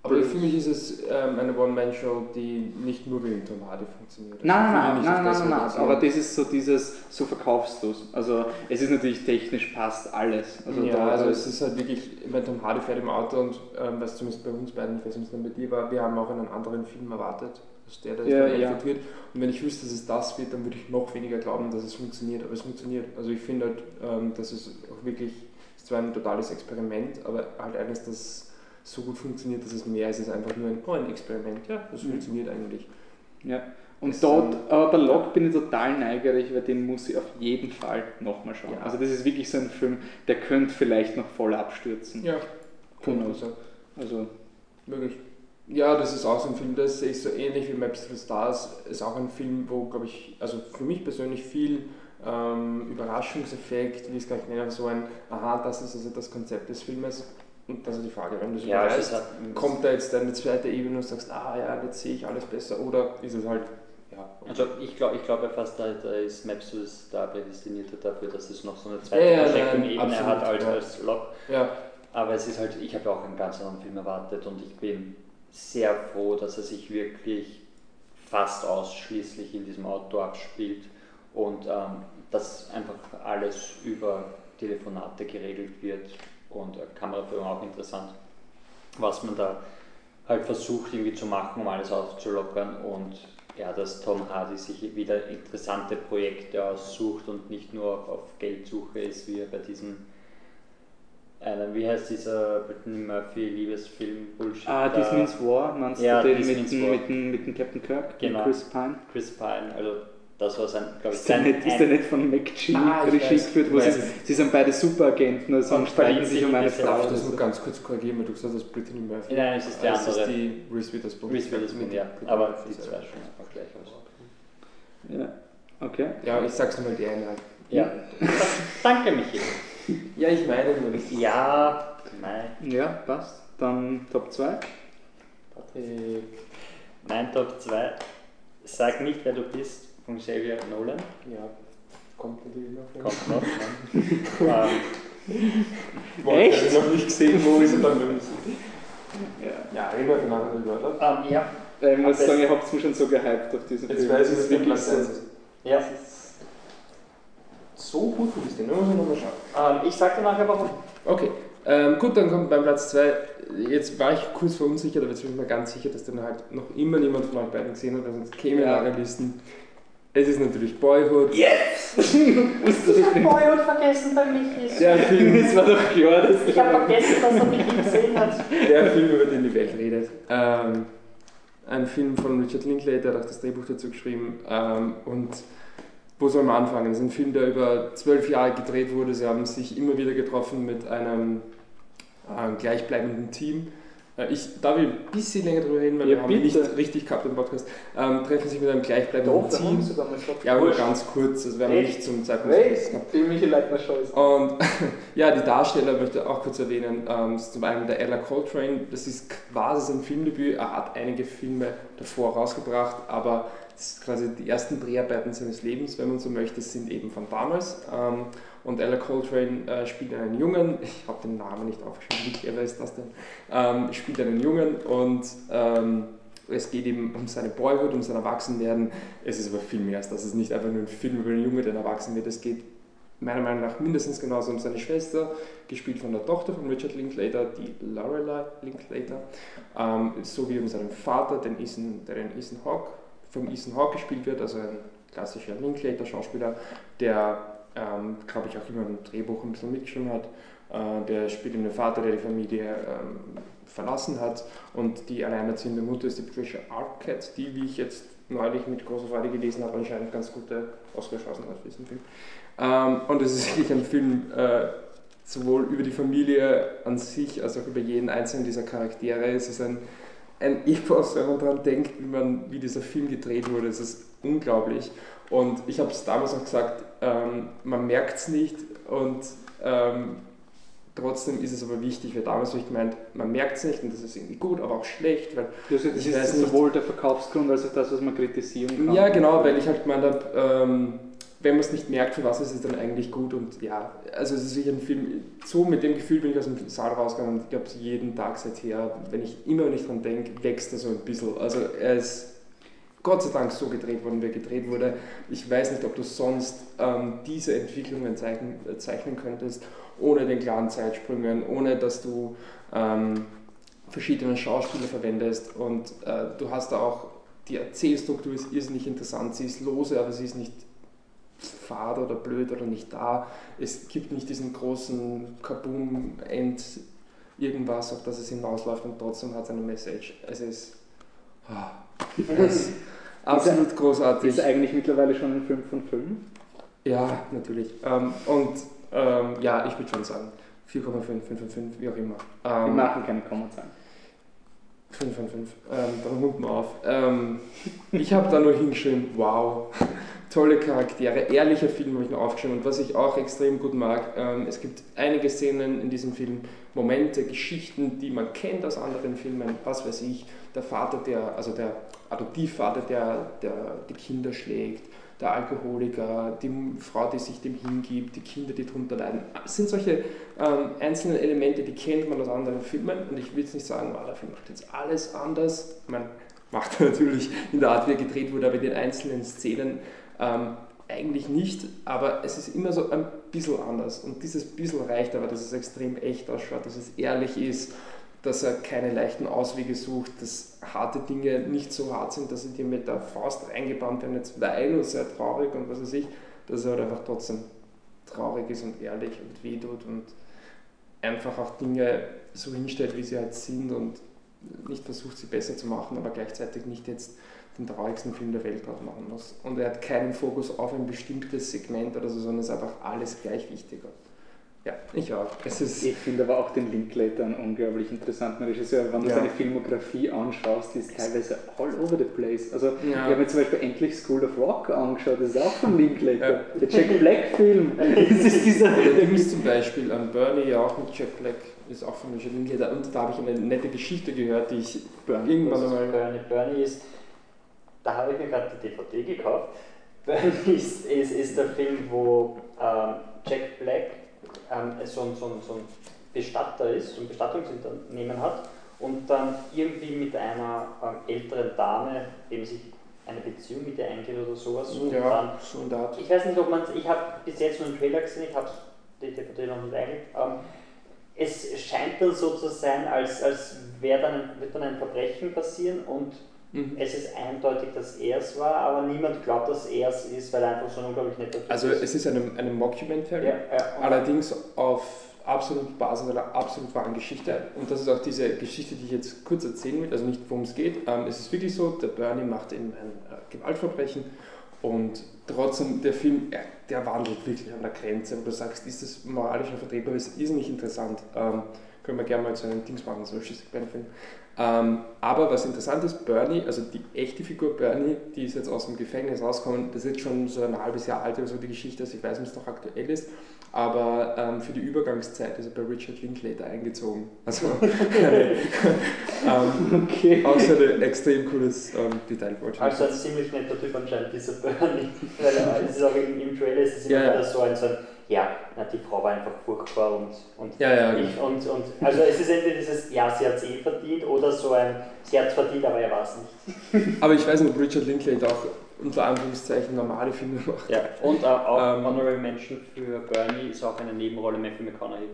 Aber für mich ist es ähm, eine One-Man-Show, die nicht nur wegen Tom Hardy funktioniert. Also Nein, nein, nein, nein, nein, nein, nein, aber das ist so dieses, so verkaufst du es. Also es ist natürlich technisch passt alles. Also ja, da, also es ist halt wirklich, ich meine, Tom Hardy fährt im Auto und ähm, was zumindest bei uns beiden, ich weiß nicht, bei dir war, wir haben auch einen anderen Film erwartet, als der, der Ja, ja. wird. Und wenn ich wüsste, dass es das wird, dann würde ich noch weniger glauben, dass es funktioniert. Aber es funktioniert. Also ich finde halt, ähm, dass es auch wirklich, es ist zwar ein totales Experiment, aber halt eines, das so gut funktioniert, dass es mehr ist als einfach nur ein, oh, ein Experiment. Ja, das Mhm. funktioniert eigentlich. ja. Und Das, dort, aber bei Lock bin ich total neugierig, weil den muss ich auf jeden Fall nochmal schauen. Ja. Also das ist wirklich so ein Film, der könnte vielleicht noch voll abstürzen. Ja, sein. Also Möglich. Ja, das ist auch so ein Film, das sehe ich so ähnlich wie Maps to the Stars. Ist auch ein Film, wo, glaube ich, also für mich persönlich viel ähm, Überraschungseffekt, wie ich es gar nicht nenne, so ein, aha, das ist also das Konzept des Filmes. Und das ist die Frage, wenn du es Ja, ist halt, kommt da jetzt eine zweite Ebene und sagst, ah ja, jetzt sehe ich alles besser, oder ist es halt, ja. Also ich glaube ich glaub ja fast, da, da ist Maps to the Star prädestiniert dafür, dass es noch so eine zweite Ja, Projecting-Ebene nein, hat absolut, als, ja. als Lock. Ja, Aber es ist halt, ich habe auch einen ganz anderen Film erwartet und ich bin sehr froh, dass er sich wirklich fast ausschließlich in diesem Auto abspielt und ähm, dass einfach alles über Telefonate geregelt wird und äh, Kameraführung auch interessant, was man da halt versucht irgendwie zu machen, um alles aufzulockern und ja, dass Tom Hardy sich wieder interessante Projekte aussucht und nicht nur auf, auf Geldsuche ist, wie er bei diesem einen, wie heißt dieser Brittany Murphy Liebesfilm Bullshit? Ah, This Means War, meinst Ja, du den This mit, Means dem- War. mit, dem- mit dem Captain Kirk, Genau. mit Chris Pine? Chris Pine, also das war sein, glaube ich, Ist der, nicht, ist der nicht von McG Ah, Regie geführt, wo sie, sie sind beide Superagenten, also Und streiten sich um in eine Frau. darf ich das nur ganz kurz korrigieren, weil du gesagt hast, Brittany Murphy. Nein, es ist der das andere. ist die Reese Witherspoon. Reese Witherspoon, ja, aber die zwei schon auch gleich aus. Ja, okay. Ja, ich sag's nur mal die eine. Ja, danke Michi. Ja, ich meine nur. Ja, nein, Ja, passt. Dann Top 2. Patrick. Mein Top 2, sag nicht, wer du bist, von Xavier Nolan. Ja, kommt natürlich noch. Kommt noch. ne? ähm, Echt? Ich habe noch nicht gesehen, wo ist er dann drin? Ja. Ja, reden wir drüber, oder? ähm, ja, Äh, Ich muss sagen, ihr habt mich schon so gehypt auf diesen Jetzt Film. weiß Das ich, der wirklich Platz so. 1 ist. ja. So gut du den, da muss ich nochmal schauen. Ähm, ich sag dir nachher warum. Okay, ähm, gut, dann kommt beim Platz 2. Jetzt war ich kurz verunsichert, aber jetzt bin ich mir ganz sicher, dass den halt noch immer niemand von euch beiden gesehen hat, weil sonst käme Ja. ja. Listen. Es ist natürlich Boyhood. Yes! Boyhood vergessen bei Michi. Der Film, Es war doch klar, dass Ich habe vergessen, dass er Michi gesehen hat. der Film, über den die Welt redet. Ähm, ein Film von Richard Linklater, der hat auch das Drehbuch dazu geschrieben. Ähm, und wo soll man anfangen? Es ist ein Film, der über zwölf Jahre gedreht wurde. Sie haben sich immer wieder getroffen mit einem äh, gleichbleibenden Team. Äh, ich darf ich ein bisschen länger darüber reden, weil Ja, wir haben bitte. nicht richtig gehabt im Podcast. Ähm, treffen sich mit einem gleichbleibenden Doch, Team. sogar mal. Ja, aber ganz kurz, also wir haben Echt? nicht zum Zeitpunkt gehabt. Die Michi Leitner ist. Und ja, die Darsteller möchte ich auch kurz erwähnen. Ähm, das ist zum einen der Ella Coltrane, das ist quasi sein Filmdebüt. Er hat einige Filme davor rausgebracht, aber das quasi die ersten Dreharbeiten seines Lebens, wenn man so möchte, sind eben von damals. Ähm, und Ella Coltrane äh, spielt einen Jungen, ich habe den Namen nicht aufgeschrieben, wie clever ist das denn? Ähm, spielt einen Jungen und ähm, es geht eben um seine Boyhood, um sein Erwachsenwerden. Es ist aber viel mehr als das. Es ist nicht einfach nur ein Film über einen Junge, der erwachsen wird. Es geht meiner Meinung nach mindestens genauso um seine Schwester, gespielt von der Tochter von Richard Linklater, die Lorelei Linklater, ähm, sowie um seinen Vater, den Ethan, der den Ethan Hawke, vom Ethan Hawke gespielt wird, also ein klassischer Linklater-Schauspieler, der, ähm, glaube ich, auch immer im Drehbuch ein bisschen mitgeschrieben hat. Äh, der spielt eben den Vater, der die Familie ähm, verlassen hat und die alleinerziehende Mutter ist die Patricia Arquette, die, wie ich jetzt neulich mit großer Freude gelesen habe, anscheinend ganz gute Oscar-Chancen hat für diesen Film. Ähm, und es ist wirklich ein Film äh, sowohl über die Familie an sich als auch über jeden einzelnen dieser Charaktere. Es ist ein, ein Epos, wenn man daran denkt, wie, man, wie dieser Film gedreht wurde. Es ist unglaublich. Und ich habe es damals auch gesagt, ähm, man merkt es nicht und ähm, trotzdem ist es aber wichtig, weil damals habe ich gemeint, man merkt es nicht und das ist irgendwie gut, aber auch schlecht, weil Das ist, das ist nicht. sowohl der Verkaufsgrund als auch das, was man kritisieren kann. Ja, genau, weil ich halt gemeint habe, ähm, wenn man es nicht merkt, für was ist es dann eigentlich gut und ja, also es ist sicher ein Film, so mit dem Gefühl bin ich aus dem Saal rausgegangen und ich glaube jeden Tag seither, wenn ich immer nicht dran denke, wächst er so ein bisschen. Also er ist Gott sei Dank so gedreht worden, wie er gedreht wurde. Ich weiß nicht, ob du sonst ähm, diese Entwicklungen zeichnen, äh, zeichnen könntest, ohne den klaren Zeitsprüngen, ohne dass du ähm, verschiedene Schauspieler verwendest und äh, du hast da auch, die Erzählstruktur ist irrsinnig interessant, sie ist lose, aber sie ist nicht fad oder blöd oder nicht da. Es gibt nicht diesen großen Kaboom-End irgendwas, auf das es hinausläuft und trotzdem hat es eine Message. Es ist, oh, es ist absolut ist großartig. Ist eigentlich mittlerweile schon ein 5 von 5? Ja, natürlich. Ähm, und ähm, ja, ich würde schon sagen 4,5, 5 von 5, wie auch immer. Wir Ähm, machen keine Kommazahlen. 5 von 5. Ähm, dann runden wir auf. Ähm, ich habe da nur hingeschrieben, wow, tolle Charaktere, ehrlicher Film habe ich mir aufgeschrieben. Und was ich auch extrem gut mag, ähm, es gibt einige Szenen in diesem Film, Momente, Geschichten, die man kennt aus anderen Filmen, was weiß ich, der Vater, der, also der Adoptivvater, der, der die Kinder schlägt, der Alkoholiker, die Frau, die sich dem hingibt, die Kinder, die drunter leiden. Es sind solche ähm, einzelnen Elemente, die kennt man aus anderen Filmen und ich will jetzt nicht sagen, oh, der Film macht jetzt alles anders. Man macht er natürlich in der Art, wie er gedreht wurde, aber in den einzelnen Szenen ähm, eigentlich nicht, aber es ist immer so ein bisschen anders und dieses bisschen reicht aber, dass es extrem echt ausschaut, dass es ehrlich ist, dass er keine leichten Auswege sucht, dass harte Dinge nicht so hart sind, dass sie dir mit der Faust reingebannt werden, jetzt weinen und sehr traurig und was weiß ich, dass er halt einfach trotzdem traurig ist und ehrlich und wehtut und einfach auch Dinge so hinstellt, wie sie halt sind und nicht versucht, sie besser zu machen, aber gleichzeitig nicht jetzt den traurigsten Film der Welt drauf machen muss. Und er hat keinen Fokus auf ein bestimmtes Segment oder so, sondern es ist einfach alles gleich wichtig. Ja, ich auch. Es ist, Ich finde aber auch den Linklater einen unglaublich interessanten Regisseur. Wenn du Ja. seine Filmografie anschaust, die ist teilweise all over the place. Also, ich Ja. habe mir zum Beispiel endlich School of Rock angeschaut, das ist auch von Linklater. Der Jack Black-Film. Das ist dieser. Der ist zum Beispiel an Bernie, ja auch mit Jack Black, ist auch von Richard Linklater. Und da habe ich eine nette Geschichte gehört, die ich irgendwann Was ist einmal. Bernie? Bernie ist, da habe ich mir gerade die DVD gekauft. Bernie ist, ist, ist der Film, wo ähm, Jack Black ähm, so, ein, so, ein, so ein Bestatter ist, so ein Bestattungsunternehmen hat und dann irgendwie mit einer ähm, älteren Dame eben sich eine Beziehung mit ihr eingeht oder sowas. Und dann Ja, so in der Art. ich weiß nicht, ob man ich habe bis jetzt nur einen Trailer gesehen, ich habe die DVD noch nicht eigentlich. Ähm, es scheint dann so zu sein, als, als wäre dann, wird dann ein Verbrechen passieren und Mhm. es ist eindeutig, dass er es war, aber niemand glaubt, dass er es ist, weil er einfach so ein unglaublich netter Typ Also ist. es ist eine, eine Mockumentary, ja, ja, allerdings auf absolut Basis einer absolut wahren Geschichte. Und das ist auch diese Geschichte, die ich jetzt kurz erzählen will, also nicht worum es geht. Ähm, es ist wirklich so, der Bernie macht eben ein äh, Gewaltverbrechen und trotzdem der Film, er, der wandelt wirklich an der Grenze, wo du sagst, ist das moralisch vertretbar, ist nicht interessant. Ähm, können wir gerne mal zu einem Dings machen, so schließlich bei einem Film. Ähm, aber was interessant ist, Bernie, also die echte Figur Bernie, die ist jetzt aus dem Gefängnis rausgekommen, das ist jetzt schon so ein halbes Jahr alt oder so die Geschichte, also ich weiß nicht, ob es noch aktuell ist, aber ähm, für die Übergangszeit ist er bei Richard Linklater eingezogen. Also ähm, Okay. auch so ein extrem cooles ähm, Detail. Also ein ziemlich netter Typ anscheinend, dieser Bernie. Weil äh, es ist auch im, im Trailer ist es immer Ja, ja. so ein, so ein, ja, na, die Frau war einfach furchtbar und, und Ja, ja, ich und, und also es ist entweder dieses, ja, sie hat es eh verdient oder so ein, sie hat es verdient, aber er war es nicht. Aber ich weiß nicht, ob Richard Linklater auch unter Anführungszeichen normale Filme macht. Ja, und äh, auch Ähm, Honorable Mention für Bernie ist auch eine Nebenrolle Matthew McConaughey.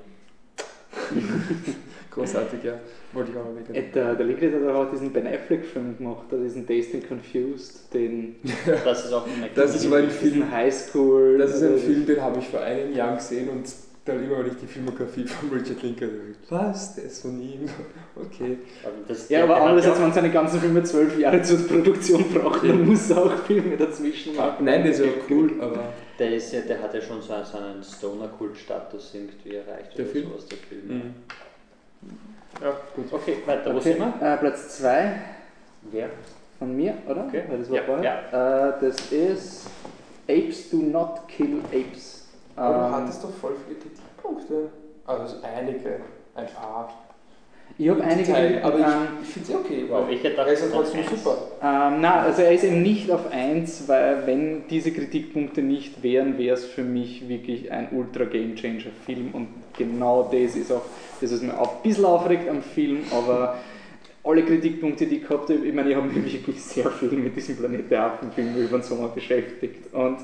Großartig, ja. Wollte ich auch mal Äh. Der, der Linklater hat auch diesen Ben Affleck-Film gemacht, diesen Dazed and Confused, den, Das ist auch ein. Das ist ein Film, Highschool. das ist ein Film, den habe ich vor einem Jahr gesehen und dann immer, wenn ich die Filmografie von Richard Linklater. Was? Der ist von ihm? Okay. Das- Ja, aber andererseits, wenn seine ganzen Filme zwölf Jahre zur Produktion braucht, dann muss er auch Filme dazwischen machen. Nein, der ist ja cool, aber auch- Der, ist ja, der hat ja schon so einen, so einen Stoner-Kult-Status irgendwie erreicht. Der oder Film? sowas, der Film. Mhm. Ja, gut. Okay, weiter, wo Okay, sind wir? äh, Platz 2 Wer? von mir, oder? Okay. Weil das war Ja, vorher. Äh, das ist Apes do not kill apes. Aber du Ähm, hattest doch voll viele Kritikpunkte. Also einige, ein paar. Ich habe einige. Teil, aber ähm, ich, finde es okay. Wow, ich hätte er ist ja trotzdem eins. super. Ähm, na, also er ist eben nicht auf 1, weil wenn diese Kritikpunkte nicht wären, wäre es für mich wirklich ein ultra Game Changer Film und genau das ist auch, das ist mir auch ein bisschen aufregt am Film, aber alle Kritikpunkte, die ich gehabt habe, ich meine, ich habe mich wirklich sehr viel mit diesem Planet der Affen-Film über den Sommer beschäftigt und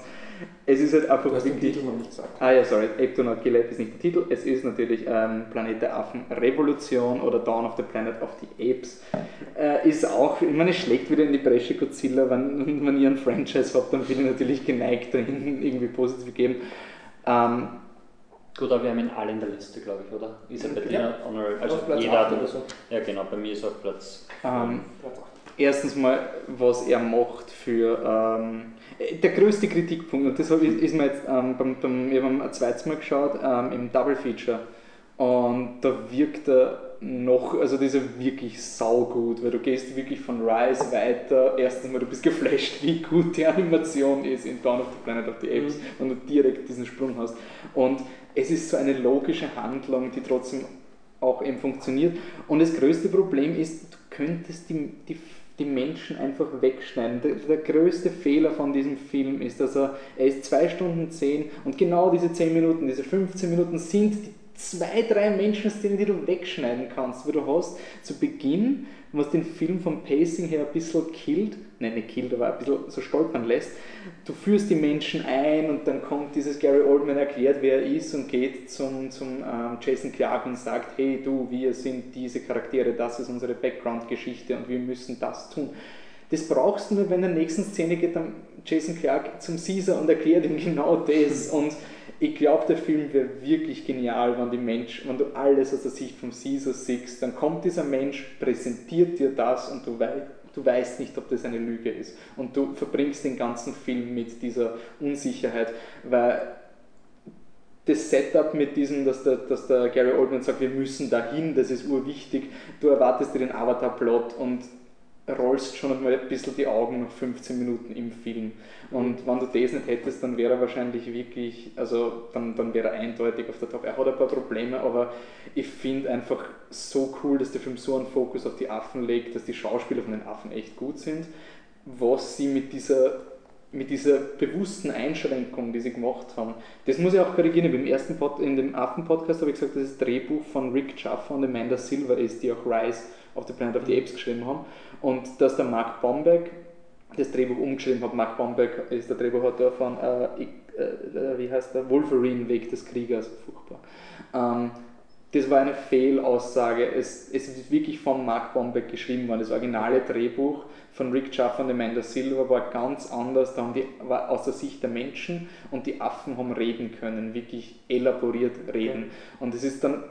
es ist halt einfach Du hast den wirklich... Titel noch nicht gesagt. Ah ja, sorry, Ape Do Not Kill Ape ist nicht der Titel. Es ist natürlich ähm, Planet der Affen Revolution oder Dawn of the Planet of the Apes. Äh, ist auch, ich meine, es schlägt wieder in die Bresche Godzilla, wenn, wenn ihr ein Franchise habt, dann bin ich natürlich geneigt, dahin irgendwie positiv geben. Ähm, Gut, aber wir haben ihn alle in der Liste, glaube ich, oder? Ist er bei dir Ja. honorable? Also jeder hat oder so. Ja, genau, bei mir ist er auf Platz. ähm, Platz erstens mal, was er macht für ähm, der größte Kritikpunkt, und das ich- ist mir jetzt ähm, beim, beim, ich habe ein zweites Mal geschaut, ähm, im Double Feature. Und da wirkt er noch, also das ist ja wirklich saugut, weil du gehst wirklich von Rise weiter. Erstens mal, du bist geflasht, wie gut die Animation ist in Dawn of the Planet of the Apes, wenn du direkt diesen Sprung hast. Und es ist so eine logische Handlung, die trotzdem auch eben funktioniert. Und das größte Problem ist, du könntest die, die, die Menschen einfach wegschneiden. Der, der größte Fehler von diesem Film ist, dass er, er ist 2 Stunden 10 und genau diese 10 Minuten, diese 15 Minuten sind die zwei, drei Menschenszenen, die du wegschneiden kannst, weil du hast zu Beginn, was den Film vom Pacing her ein bisschen killt, nein, nicht killt, aber ein bisschen so stolpern lässt, du führst die Menschen ein und dann kommt dieses Gary Oldman erklärt, wer er ist und geht zum, zum ähm, Jason Clark und sagt, hey du, wir sind diese Charaktere, das ist unsere Background-Geschichte und wir müssen das tun. Das brauchst du nur, wenn in der nächsten Szene geht dann Jason Clark zum Caesar und erklärt ihm genau das. Und ich glaube, der Film wäre wirklich genial, wenn die Mensch, wenn du alles aus der Sicht vom Caesar siehst, dann kommt dieser Mensch, präsentiert dir das und du, wei du weißt nicht, ob das eine Lüge ist. Und du verbringst den ganzen Film mit dieser Unsicherheit, weil das Setup mit diesem, dass der, dass der Gary Oldman sagt, wir müssen dahin, das ist urwichtig, du erwartest dir den Avatar-Plot und rollst schon einmal ein bisschen die Augen nach 15 Minuten im Film. Und wenn du das nicht hättest, dann wäre er wahrscheinlich wirklich, also dann, dann wäre er eindeutig auf der Top. Er hat ein paar Probleme, aber ich finde einfach so cool, dass der Film so einen Fokus auf die Affen legt, dass die Schauspieler von den Affen echt gut sind. Was sie mit dieser mit dieser bewussten Einschränkung, die sie gemacht haben, das muss ich auch korrigieren. Im ersten Pod, in dem Affen-Podcast habe ich gesagt, dass das Drehbuch von Rick Jaffa und Amanda Silver ist, die auch Rise of the Planet of the Apes geschrieben haben. Und dass der Mark Bombeck das Drehbuch umgeschrieben hat. Mark Bombeck ist der Drehbuchautor von, äh, ich, äh, wie heißt der, Wolverine, Weg des Kriegers, furchtbar. Ähm, das war eine Fehlaussage. Es, es ist wirklich von Mark Bombeck geschrieben worden. Das originale Drehbuch von Rick Jaffa und Amanda Silver war ganz anders. Da haben die, war aus der Sicht der Menschen und die Affen haben reden können, wirklich elaboriert reden. Und es ist dann,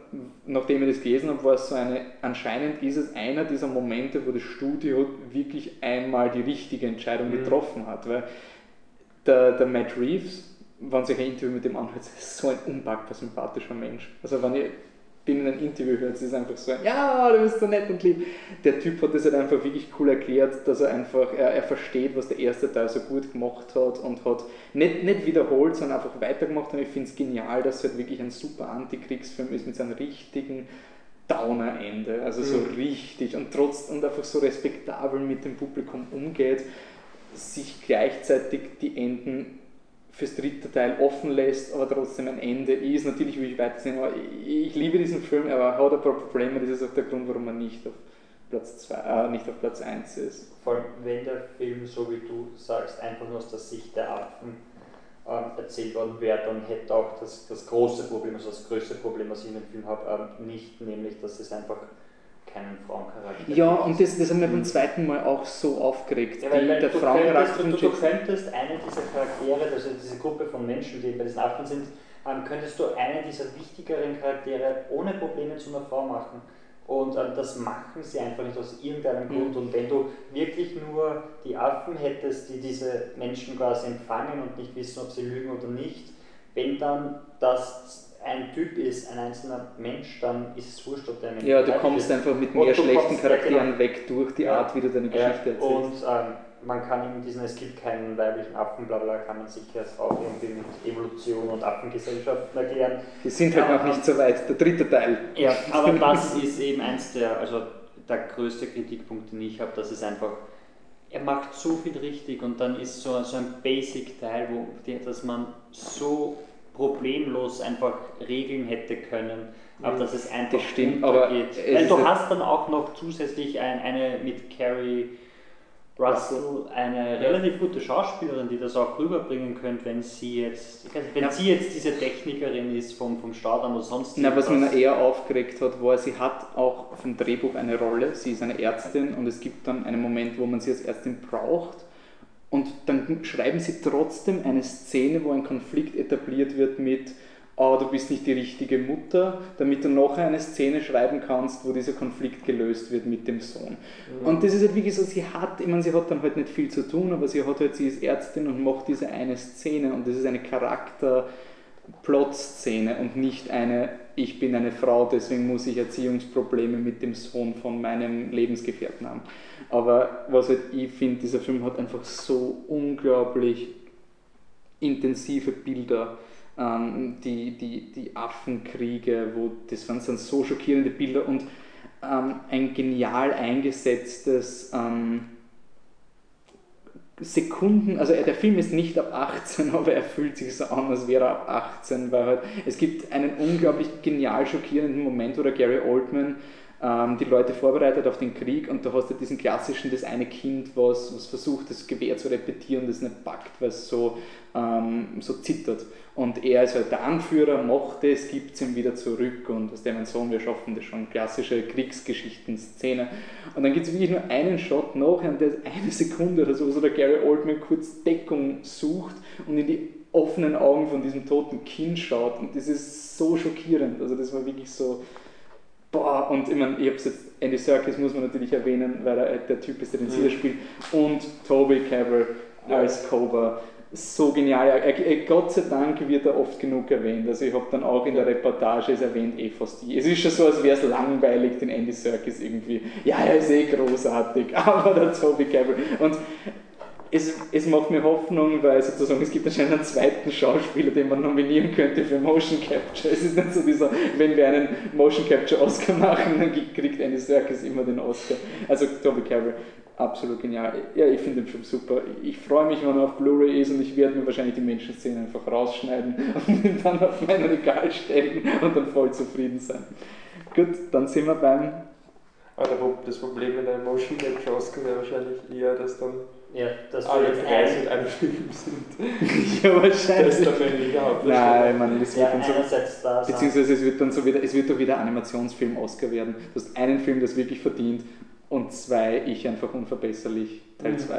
nachdem ich das gelesen habe, war es so eine, anscheinend ist es einer dieser Momente, wo das Studio wirklich einmal die richtige Entscheidung Mhm. getroffen hat. Weil der, der Matt Reeves, wenn sich ein Interview mit dem anhört, ist so ein unpackbar sympathischer Mensch. Also wenn ich bin in einem Interview hört, es ist einfach so ein, ja, du bist so nett und lieb. Der Typ hat das halt einfach wirklich cool erklärt, dass er einfach, er, er versteht, was der erste Teil so gut gemacht hat und hat nicht, nicht wiederholt, sondern einfach weitergemacht und ich finde es genial, dass es halt wirklich ein super Antikriegsfilm ist mit seinem richtigen Downer-Ende, also so Mhm. richtig und trotz und einfach so respektabel mit dem Publikum umgeht, sich gleichzeitig die Enden fürs dritte Teil offen lässt, aber trotzdem ein Ende ist. Natürlich will ich weitersehen, aber ich, liebe diesen Film, aber er hat ein paar Probleme, das ist auch der Grund, warum er nicht auf Platz, zwei, äh, nicht auf Platz 1 ist. Vor allem, wenn der Film, so wie du sagst, einfach nur aus der Sicht der Affen ähm, erzählt worden wäre, dann hätte auch das, das große Problem, also das größte Problem, was ich in dem Film habe, ähm, nicht, nämlich, dass es einfach keinen Frauencharakter Ja, und das, das hat mich beim zweiten Mal auch so aufgeregt. Ja, weil, weil der du, könntest, du, du könntest eine dieser Charaktere, also diese Gruppe von Menschen, die bei diesen Affen sind, ähm, könntest du eine dieser wichtigeren Charaktere ohne Probleme zu einer Frau machen. Und ähm, das machen sie einfach nicht aus irgendeinem Mhm. Grund. Und wenn du wirklich nur die Affen hättest, die diese Menschen quasi empfangen und nicht wissen, ob sie lügen oder nicht, wenn dann das ein Typ ist, ein einzelner Mensch, dann ist es wurscht, ob der Mensch Ja, du kommst ist. einfach mit mehr schlechten ja, Charakteren genau. weg durch die Ja. Art, wie du deine Ja, Geschichte erzählst. und ähm, man kann in diesen, es gibt keinen weiblichen Affen, bla bla, kann man sich jetzt auch irgendwie mit Evolution und Affengesellschaften erklären. Die sind halt Ja, noch nicht so weit. Der dritte Teil. Ja, aber das ist eben eins der, also der größte Kritikpunkt, den ich habe, dass es einfach, er macht so viel richtig und dann ist so, so ein Basic-Teil, wo, dass man so problemlos einfach regeln hätte können, aber dass es einfach Das stimmt, aber Weil du hast dann auch noch zusätzlich ein, eine mit Carrie Russell, eine relativ gute Schauspielerin, die das auch rüberbringen könnte, wenn sie jetzt, nicht, wenn Ja. sie jetzt diese Technikerin ist vom, vom Staudamm oder sonst Na, was mich eher aufgeregt hat, war, sie hat auch vom Drehbuch eine Rolle. Sie ist eine Ärztin und es gibt dann einen Moment, wo man sie als Ärztin braucht. Und dann schreiben sie trotzdem eine Szene, wo ein Konflikt etabliert wird mit, oh, du bist nicht die richtige Mutter, damit du noch eine Szene schreiben kannst, wo dieser Konflikt gelöst wird mit dem Sohn. Und das ist halt wirklich so, sie hat, ich meine, sie hat dann halt nicht viel zu tun, aber sie hat halt, sie ist Ärztin und macht diese eine Szene und das ist eine Charakter- Plot-Szene und nicht eine, ich bin eine Frau, deswegen muss ich Erziehungsprobleme mit dem Sohn von meinem Lebensgefährten haben. Aber was halt ich finde, dieser Film hat einfach so unglaublich intensive Bilder. Ähm, die, die, die Affenkriege, wo, das waren dann so schockierende Bilder und ähm, ein genial eingesetztes ähm, Sekunden, also der Film ist nicht ab 18, aber er fühlt sich so an, als wäre er ab 18, weil halt, es gibt einen unglaublich genial schockierenden Moment, wo der Gary Oldman die Leute vorbereitet auf den Krieg und da hast du diesen klassischen, das eine Kind, was, was versucht, das Gewehr zu repetieren, das nicht packt, weil es so, ähm, so zittert. Und er ist halt der Anführer, macht es, gibt es ihm wieder zurück und was der mein Sohn, wir schaffen das schon, klassische Kriegsgeschichten-Szene. Und dann gibt es wirklich nur einen Shot nachher, der ist eine Sekunde oder so, wo der Gary Oldman kurz Deckung sucht und in die offenen Augen von diesem toten Kind schaut. Und das ist so schockierend. Also das war wirklich so, boah, und ich meine, ich habe jetzt, Andy Serkis muss man natürlich erwähnen, weil er der Typ ist, der den Mhm. Caesar spielt, und Toby Cabell als Cobra. So genial. Er, er, Gott sei Dank wird er oft genug erwähnt. Also ich habe dann auch in der Reportage, es erwähnt eh fast die. Es ist schon so, als wäre es langweilig, den Andy Serkis irgendwie. Ja, er ist eh großartig, aber der Toby Cabell. Und es, es macht mir Hoffnung, weil sozusagen es gibt anscheinend einen zweiten Schauspieler, den man nominieren könnte für Motion Capture. Es ist nicht so dieser, wenn wir einen Motion Capture Oscar machen, dann kriegt Andy Serkis immer den Oscar. Also Toby Cabell, absolut genial. Ja, ich finde den Film super. Ich freue mich, wenn er auf Blu-ray ist und ich werde mir wahrscheinlich die Menschenszene einfach rausschneiden und ihn dann auf mein Regal stellen und dann voll zufrieden sein. Gut, dann sind wir beim das Problem mit einem Motion Capture Oscar wäre wahrscheinlich eher, dass dann Ja, das alle wird drei ein- mit einem Film sind. ja, Der ist wahrscheinlich. der männliche Nein, ich meine, das wird Ja, dann so. Beziehungsweise es wird dann so wieder, es wird doch wieder Animationsfilm Oscar werden. Du hast einen Film, das wirklich verdient und zwei, ich einfach unverbesserlich, Teil Mhm. 2.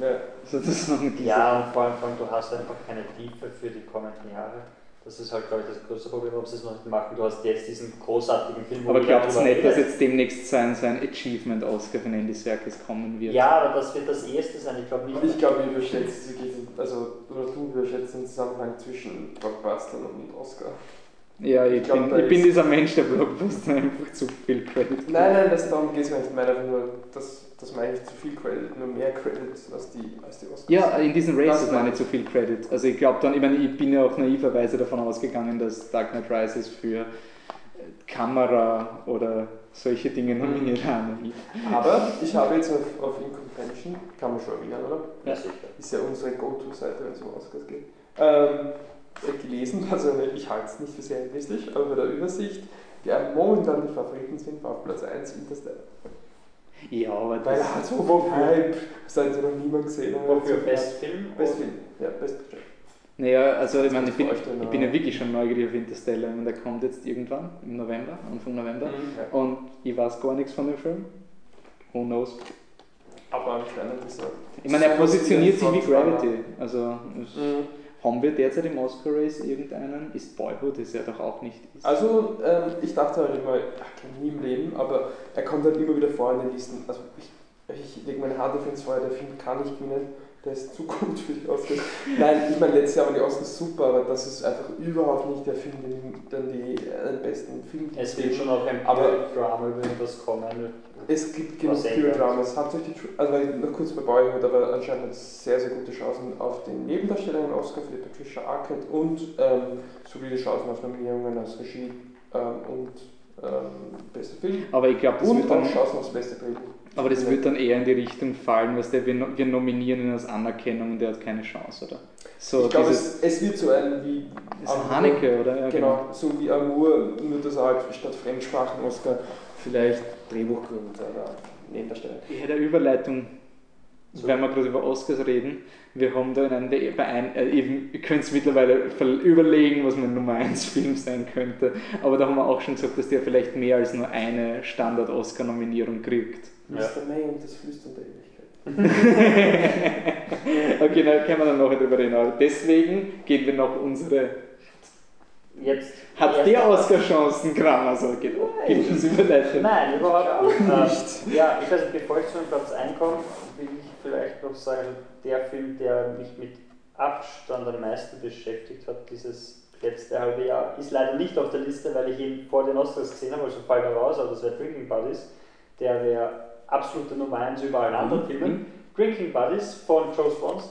Ja. Sozusagen diese. Ja, und vor allem, du hast einfach keine Tiefe für die kommenden Jahre. Das ist halt, glaube ich, das größte Problem, ob sie es noch nicht machen. Du hast jetzt diesen großartigen Film, Aber glaubt ihr nicht, dass jetzt demnächst sein, sein Achievement-Oscar von Andy Serkis kommen wird? Ja, aber das wird das erste sein. Ich glaube nicht. Und ich glaube, wir überschätzen wirklich, den- also, oder du überschätzt den Zusammenhang zwischen Blockbustern und Oscar. Ja, ich, Ich glaub, bin, ich bin dieser Mensch, der Blockbuster einfach zu viel Credit. Nein, nein, das, darum geht es gar nicht. Ich meine einfach nur, dass, dass man eigentlich zu viel Credit, nur mehr Credit als die, als die Oscars. Ja, in diesen Races meine nicht so viel Credit. Also ich glaube dann, ich meine, ich bin ja auch naiverweise davon ausgegangen, dass Dark Knight Rises für äh, Kamera oder solche Dinge nominiert haben. Aber ich habe jetzt auf, auf Incomprension, kann man schon erinnern, oder? Ja, sicher. Ist ja unsere Go-To-Seite, wenn es um Oscars geht. Ähm, gelesen, also ich halte es nicht für sehr realistisch, aber bei der Übersicht, der momentan die Favoriten sind, war auf Platz 1 Interstellar. Ja, aber Weil das, er hat so viel Hype, seit sie noch niemand gesehen hat. Wofür? So- Bestfilm? Best Film, ja, Best Picture. naja, also ich meine, ich Das bin, ich bin ja wirklich schon neugierig auf Interstellar. Ich meine, der kommt jetzt irgendwann im November, Anfang November. Ja. Und ich weiß gar nichts von dem Film. Who knows? Aber anscheinend ist er. Ich meine, er positioniert sich wie. Gravity. Also Mhm. Haben wir derzeit im Oscar Race irgendeinen? Ist Boyhood, das er doch auch nicht ist. Also, ähm, ich dachte halt immer, ach, nie im Leben, aber er kommt halt immer wieder vor in den Listen. Also, ich, ich lege meine Hand auf ins Feuer, der Film kann nicht gewinnen. Der ist zu gut für die Oscars. Nein, ich meine, letztes Jahr waren die Oscars super, aber das ist einfach überhaupt nicht der Film, den, den die äh, besten Film Es wird schon auch ein Aber- Drama über etwas kommen. Es gibt genug? Dramas. Hauptsächlich, die also weil ich noch kurz bei Boyhood, aber anscheinend hat es sehr, sehr gute Chancen auf den Nebendarsteller einen Oscar für die Patricia Arquette und ähm, solide Chancen auf Nominierungen als Regie ähm, und ähm, bester Film. Aber ich glaube, das Und wird auch dann, Chancen aufs beste Drehbuch. Aber das wird dann eher in die Richtung fallen, was der, wir, wir nominieren ihn als Anerkennung und der hat keine Chance, oder? So ich glaube, es, es wird so ein wie das Amour. Haneke, oder? Ja, Genau, so wie Amour, nur dass er halt statt Fremdsprachen-Oscar vielleicht Drehbuchgrund oder Nebendarsteller. Ich hätte eine Überleitung, So. wenn wir gerade über Oscars reden. Wir haben da einen, der bei ein, äh, eben, ihr könnt es mittlerweile überlegen, was mein Nummer 1 Film sein könnte. Aber da haben wir auch schon gesagt, dass der vielleicht mehr als nur eine Standard-Oscar-Nominierung kriegt. Ja. Mr. May und das Flüstern der Ewigkeit. okay, da können wir dann noch drüber reden. Aber deswegen gehen wir noch unsere. Jetzt Hat der Oscar-Chancen, Kramer? So, geht, geht das überleiten? Nein, überhaupt nicht. Ähm, ja, ich weiß nicht, bevor ich zu dem Platz 1 komme, will ich vielleicht noch sagen, der Film, der mich mit Abstand am meisten beschäftigt hat, dieses letzte halbe Jahr, ist leider nicht auf der Liste, weil ich ihn vor den Oscars gesehen habe, also fällt er raus, aber das wäre Drinking Buddies. Der wäre absolute Nummer 1 über allen anderen Mhm. Filmen. Drinking Buddies von Joe Swans,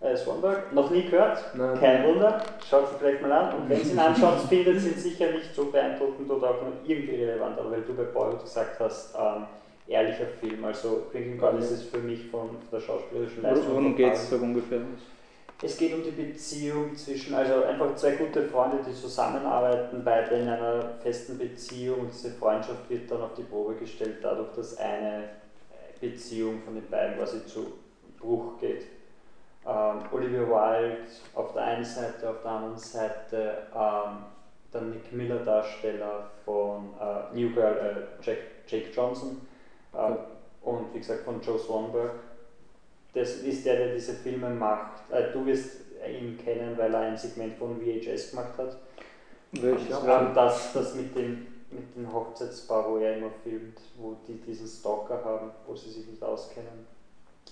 äh, Swanberg, noch nie gehört, Nein. kein Wunder, schaut es vielleicht mal an. Und wenn Sie ihn anschaut, findet sind sicher nicht so beeindruckend oder auch nur irgendwie relevant, aber weil du bei Boyhood gesagt hast, ähm, ehrlicher Film. Also Drinking Buddies ist für mich von der schauspielerischen Leistung. Worum geht es so ungefähr? Es geht um die Beziehung zwischen, also einfach zwei gute Freunde, die zusammenarbeiten, beide in einer festen Beziehung und diese Freundschaft wird dann auf die Probe gestellt, dadurch, dass eine Beziehung von den beiden quasi zu Bruch geht. Ähm, Olivia Wilde auf der einen Seite, auf der anderen Seite ähm, der Nick Miller Darsteller von äh, New Girl, äh, Jack, Jake Johnson ähm, und wie gesagt von Joe Swanberg. Das ist der, der diese Filme macht. Äh, du wirst ihn kennen, weil er ein Segment von VHS gemacht hat. Welches? Ähm, das, das mit dem, mit dem Hochzeitspaar, wo er immer filmt, wo die diesen Stalker haben, wo sie sich nicht auskennen.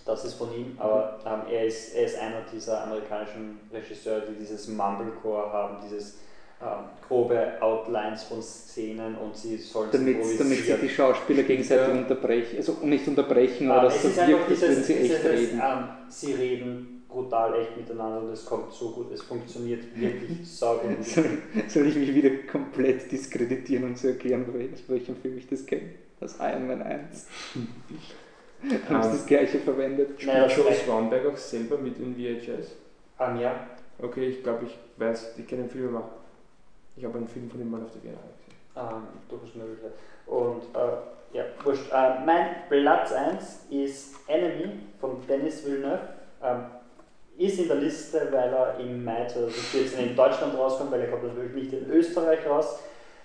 Das ist von ihm, aber ähm, er, ist, er ist einer dieser amerikanischen Regisseure, die dieses Mumblecore haben, dieses ähm, grobe Outlines von Szenen und sie sollen es Damit, damit sich improvisieren. die Schauspieler gegenseitig Ja. unterbrechen, also nicht unterbrechen, aber Ähm, dass es so ist einfach wirkt, als würden sie echt reden. Ähm, sie reden brutal echt miteinander und es kommt so gut, es funktioniert wirklich saugut. Soll, soll ich mich wieder komplett diskreditieren und zu erklären, aus welchem Film ich das kenne? Das Iron Man 1. Haben sie das gleiche verwendet? Naja, das Joe reicht. Swanberg auch selber mit in VHS? Ähm, ja, Okay, ich glaube, ich weiß, ich kenne den Filmemacher. Ich habe einen Film von ihm mal auf der Biennale gesehen. ähm, durchaus möglich. Und äh, ja, wurscht. Äh, mein Platz 1 ist Enemy von Dennis Villeneuve. Ähm, ist in der Liste, weil er im Mai 2014 in Deutschland rauskommt, weil er kommt natürlich nicht in Österreich raus.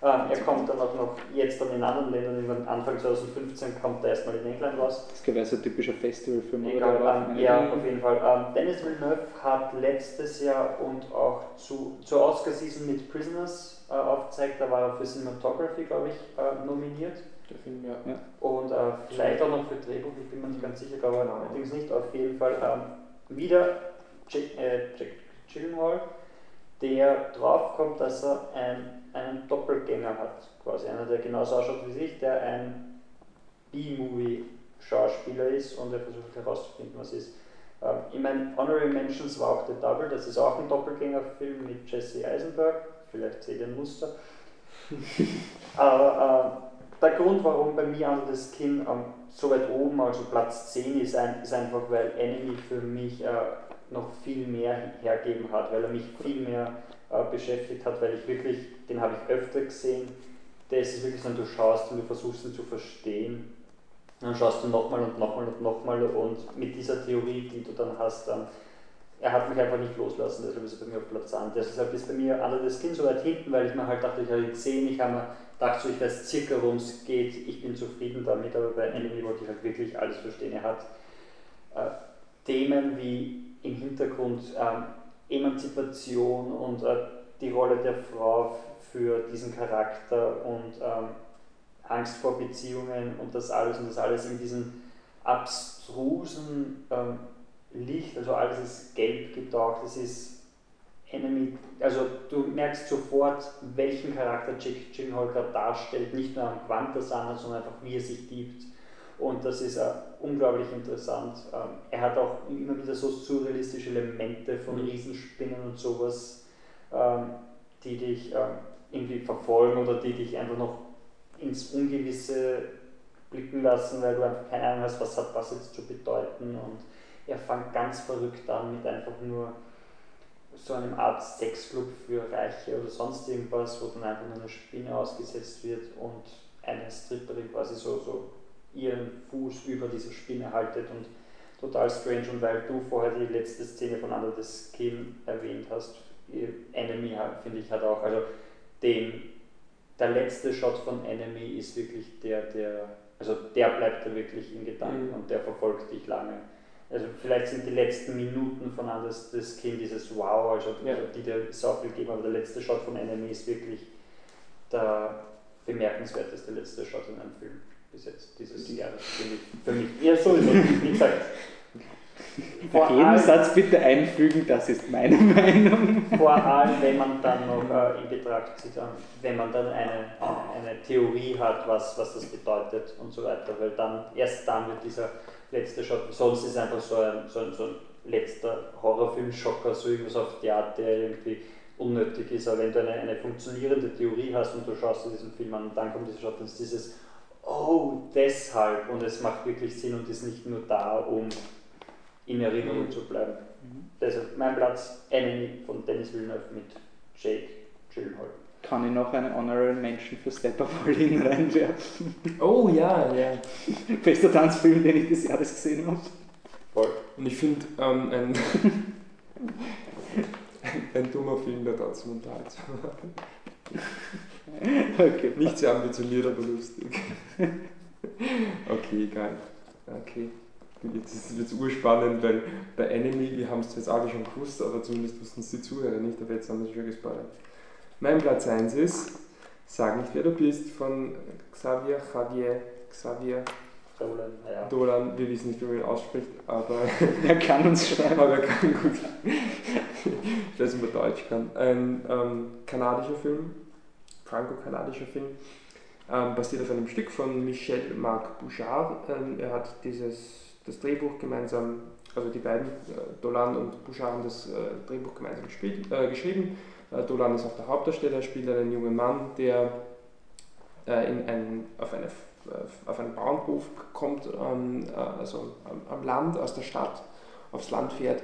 Ähm, er kommt dann auch noch jetzt dann in anderen Ländern, Anfang 2015 kommt er erstmal in England raus. Das wäre so ein typischer Festivalfilm. Egal, ähm, ja, auf jeden Fall. Ähm, Dennis Villeneuve hat letztes Jahr und auch zu, zur Oscar-Season mit Prisoners äh, aufgezeigt, da war er für Cinematography, glaube ich, äh, nominiert. Der Film, ja. Und äh, vielleicht auch noch für Drehbuch, ich bin mir nicht ganz sicher, glaube Genau. allerdings nicht. Auf jeden Fall ähm, wieder Jack, äh, Jack Gyllenhaal, der drauf kommt, dass er ein, einen Doppelgänger hat, quasi einer, der genauso ausschaut wie sich, der ein B-Movie-Schauspieler ist und er versucht herauszufinden, was ist. Ähm, in meinen Honorary Mentions war auch The Double, das ist auch ein Doppelgängerfilm mit Jesse Eisenberg, vielleicht seht ihr ein Muster. Aber äh, der Grund, warum bei mir Under the Skin ähm, so weit oben, also Platz 10 ist, ein, ist einfach, weil Enemy für mich äh, noch viel mehr hergeben hat, weil er mich viel mehr äh, beschäftigt hat, weil ich wirklich, den habe ich öfter gesehen. Der ist wirklich so, du schaust und du versuchst ihn zu verstehen. Dann schaust du nochmal und nochmal und nochmal und mit dieser Theorie, die du dann hast, dann, er hat mich einfach nicht loslassen, deshalb ist er bei mir auf Platz 1. Deshalb ist bei mir Under the Skin so weit hinten, weil ich mir halt dachte, ich habe ihn gesehen, ich habe mir gedacht, so, ich weiß circa, worum es geht, ich bin zufrieden damit, aber bei Enemy wollte ich halt wirklich alles verstehen. Er hat äh, Themen wie im Hintergrund ähm, Emanzipation und äh, die Rolle der Frau für diesen Charakter und ähm, Angst vor Beziehungen und das alles und das alles in diesen abstrusen, ähm, Licht, also alles ist gelb getaucht, es ist Enemy, also du merkst sofort, welchen Charakter Jake Gyllenhaal gerade darstellt, nicht nur am Quantasana, sondern einfach wie er sich gibt. Und das ist uh, unglaublich interessant. Ähm, er hat auch immer wieder so surrealistische Elemente von mhm. Riesenspinnen und sowas, ähm, die dich ähm, irgendwie verfolgen oder die dich einfach noch ins Ungewisse blicken lassen, weil du einfach keine Ahnung hast, was hat das jetzt zu bedeuten. Und er fängt ganz verrückt an mit einfach nur so einem Art Sexclub für Reiche oder sonst irgendwas, wo dann einfach nur eine Spinne ausgesetzt wird und eine Stripperin quasi so, so ihren Fuß über dieser Spinne haltet und total strange. Und weil du vorher die letzte Szene von Under the Skin erwähnt hast, Enemy finde ich hat auch, also den, der letzte Shot von Enemy ist wirklich der, der, also der bleibt da wirklich in Gedanken mhm. und der verfolgt dich lange. Also vielleicht sind die letzten Minuten von Under the Skin dieses Wow, also ja. die dir so viel geben, aber der letzte Shot von Enemy ist wirklich der bemerkenswerteste letzte Shot in einem Film bis jetzt dieses Jahr, finde ich für mich. Ja, sowieso, wie gesagt. Nach jedem allem, Satz bitte einfügen, das ist meine Meinung. Vor allem, wenn man dann noch äh, in Betracht zieht, äh, wenn man dann eine, eine Theorie hat, was, was das bedeutet und so weiter, weil dann, erst dann wird dieser letzte Schock, sonst ist es einfach so ein, so ein, so ein letzter Horrorfilm-Schocker, so irgendwas auf die Art, der irgendwie unnötig ist, aber wenn du eine, eine funktionierende Theorie hast und du schaust dir diesen Film an und dann kommt dieser Schock, dann ist dieses oh, deshalb und es macht wirklich Sinn und ist nicht nur da, um in Erinnerung zu bleiben. Mhm. Deshalb mein Platz Enemy von Dennis Villeneuve mit Jake Gyllenhaal. Kann ich noch eine Honorary Mention für Step Up reinwerfen? Oh ja, ja. Bester Tanzfilm, den ich des Jahres gesehen habe. Voll. Und ich finde ähm, ein, ein dummer Film, der trotzdem unterhaltsam okay. Nicht sehr ambitioniert, aber lustig. okay, geil. Okay. Jetzt ist es jetzt urspannend, weil bei Enemy, wir haben es jetzt alle schon gewusst, aber zumindest wussten es die Zuhörer nicht, aber jetzt haben wir es schon gespoilert. Mein Platz 1 ist Sag nicht, wer du bist von Xavier Javier Xavier Dolan, ja. Dolan, wir wissen nicht, wie man ihn ausspricht, aber er kann uns schreiben. aber er kann gut. ich weiß nicht, ob er Deutsch kann. Ein ähm, kanadischer Film, franco-kanadischer Film, ähm, basiert auf einem Stück von Michel-Marc Bouchard. Ähm, er hat dieses, das Drehbuch gemeinsam, also die beiden, äh, Dolan und Bouchard haben das äh, Drehbuch gemeinsam gespielt, äh, geschrieben. Äh, Dolan ist auch der Hauptdarsteller, spielt einen jungen Mann, der in ein, auf, eine, auf einen Bauernhof kommt, ähm, äh, also am, am Land, aus der Stadt aufs Land fährt.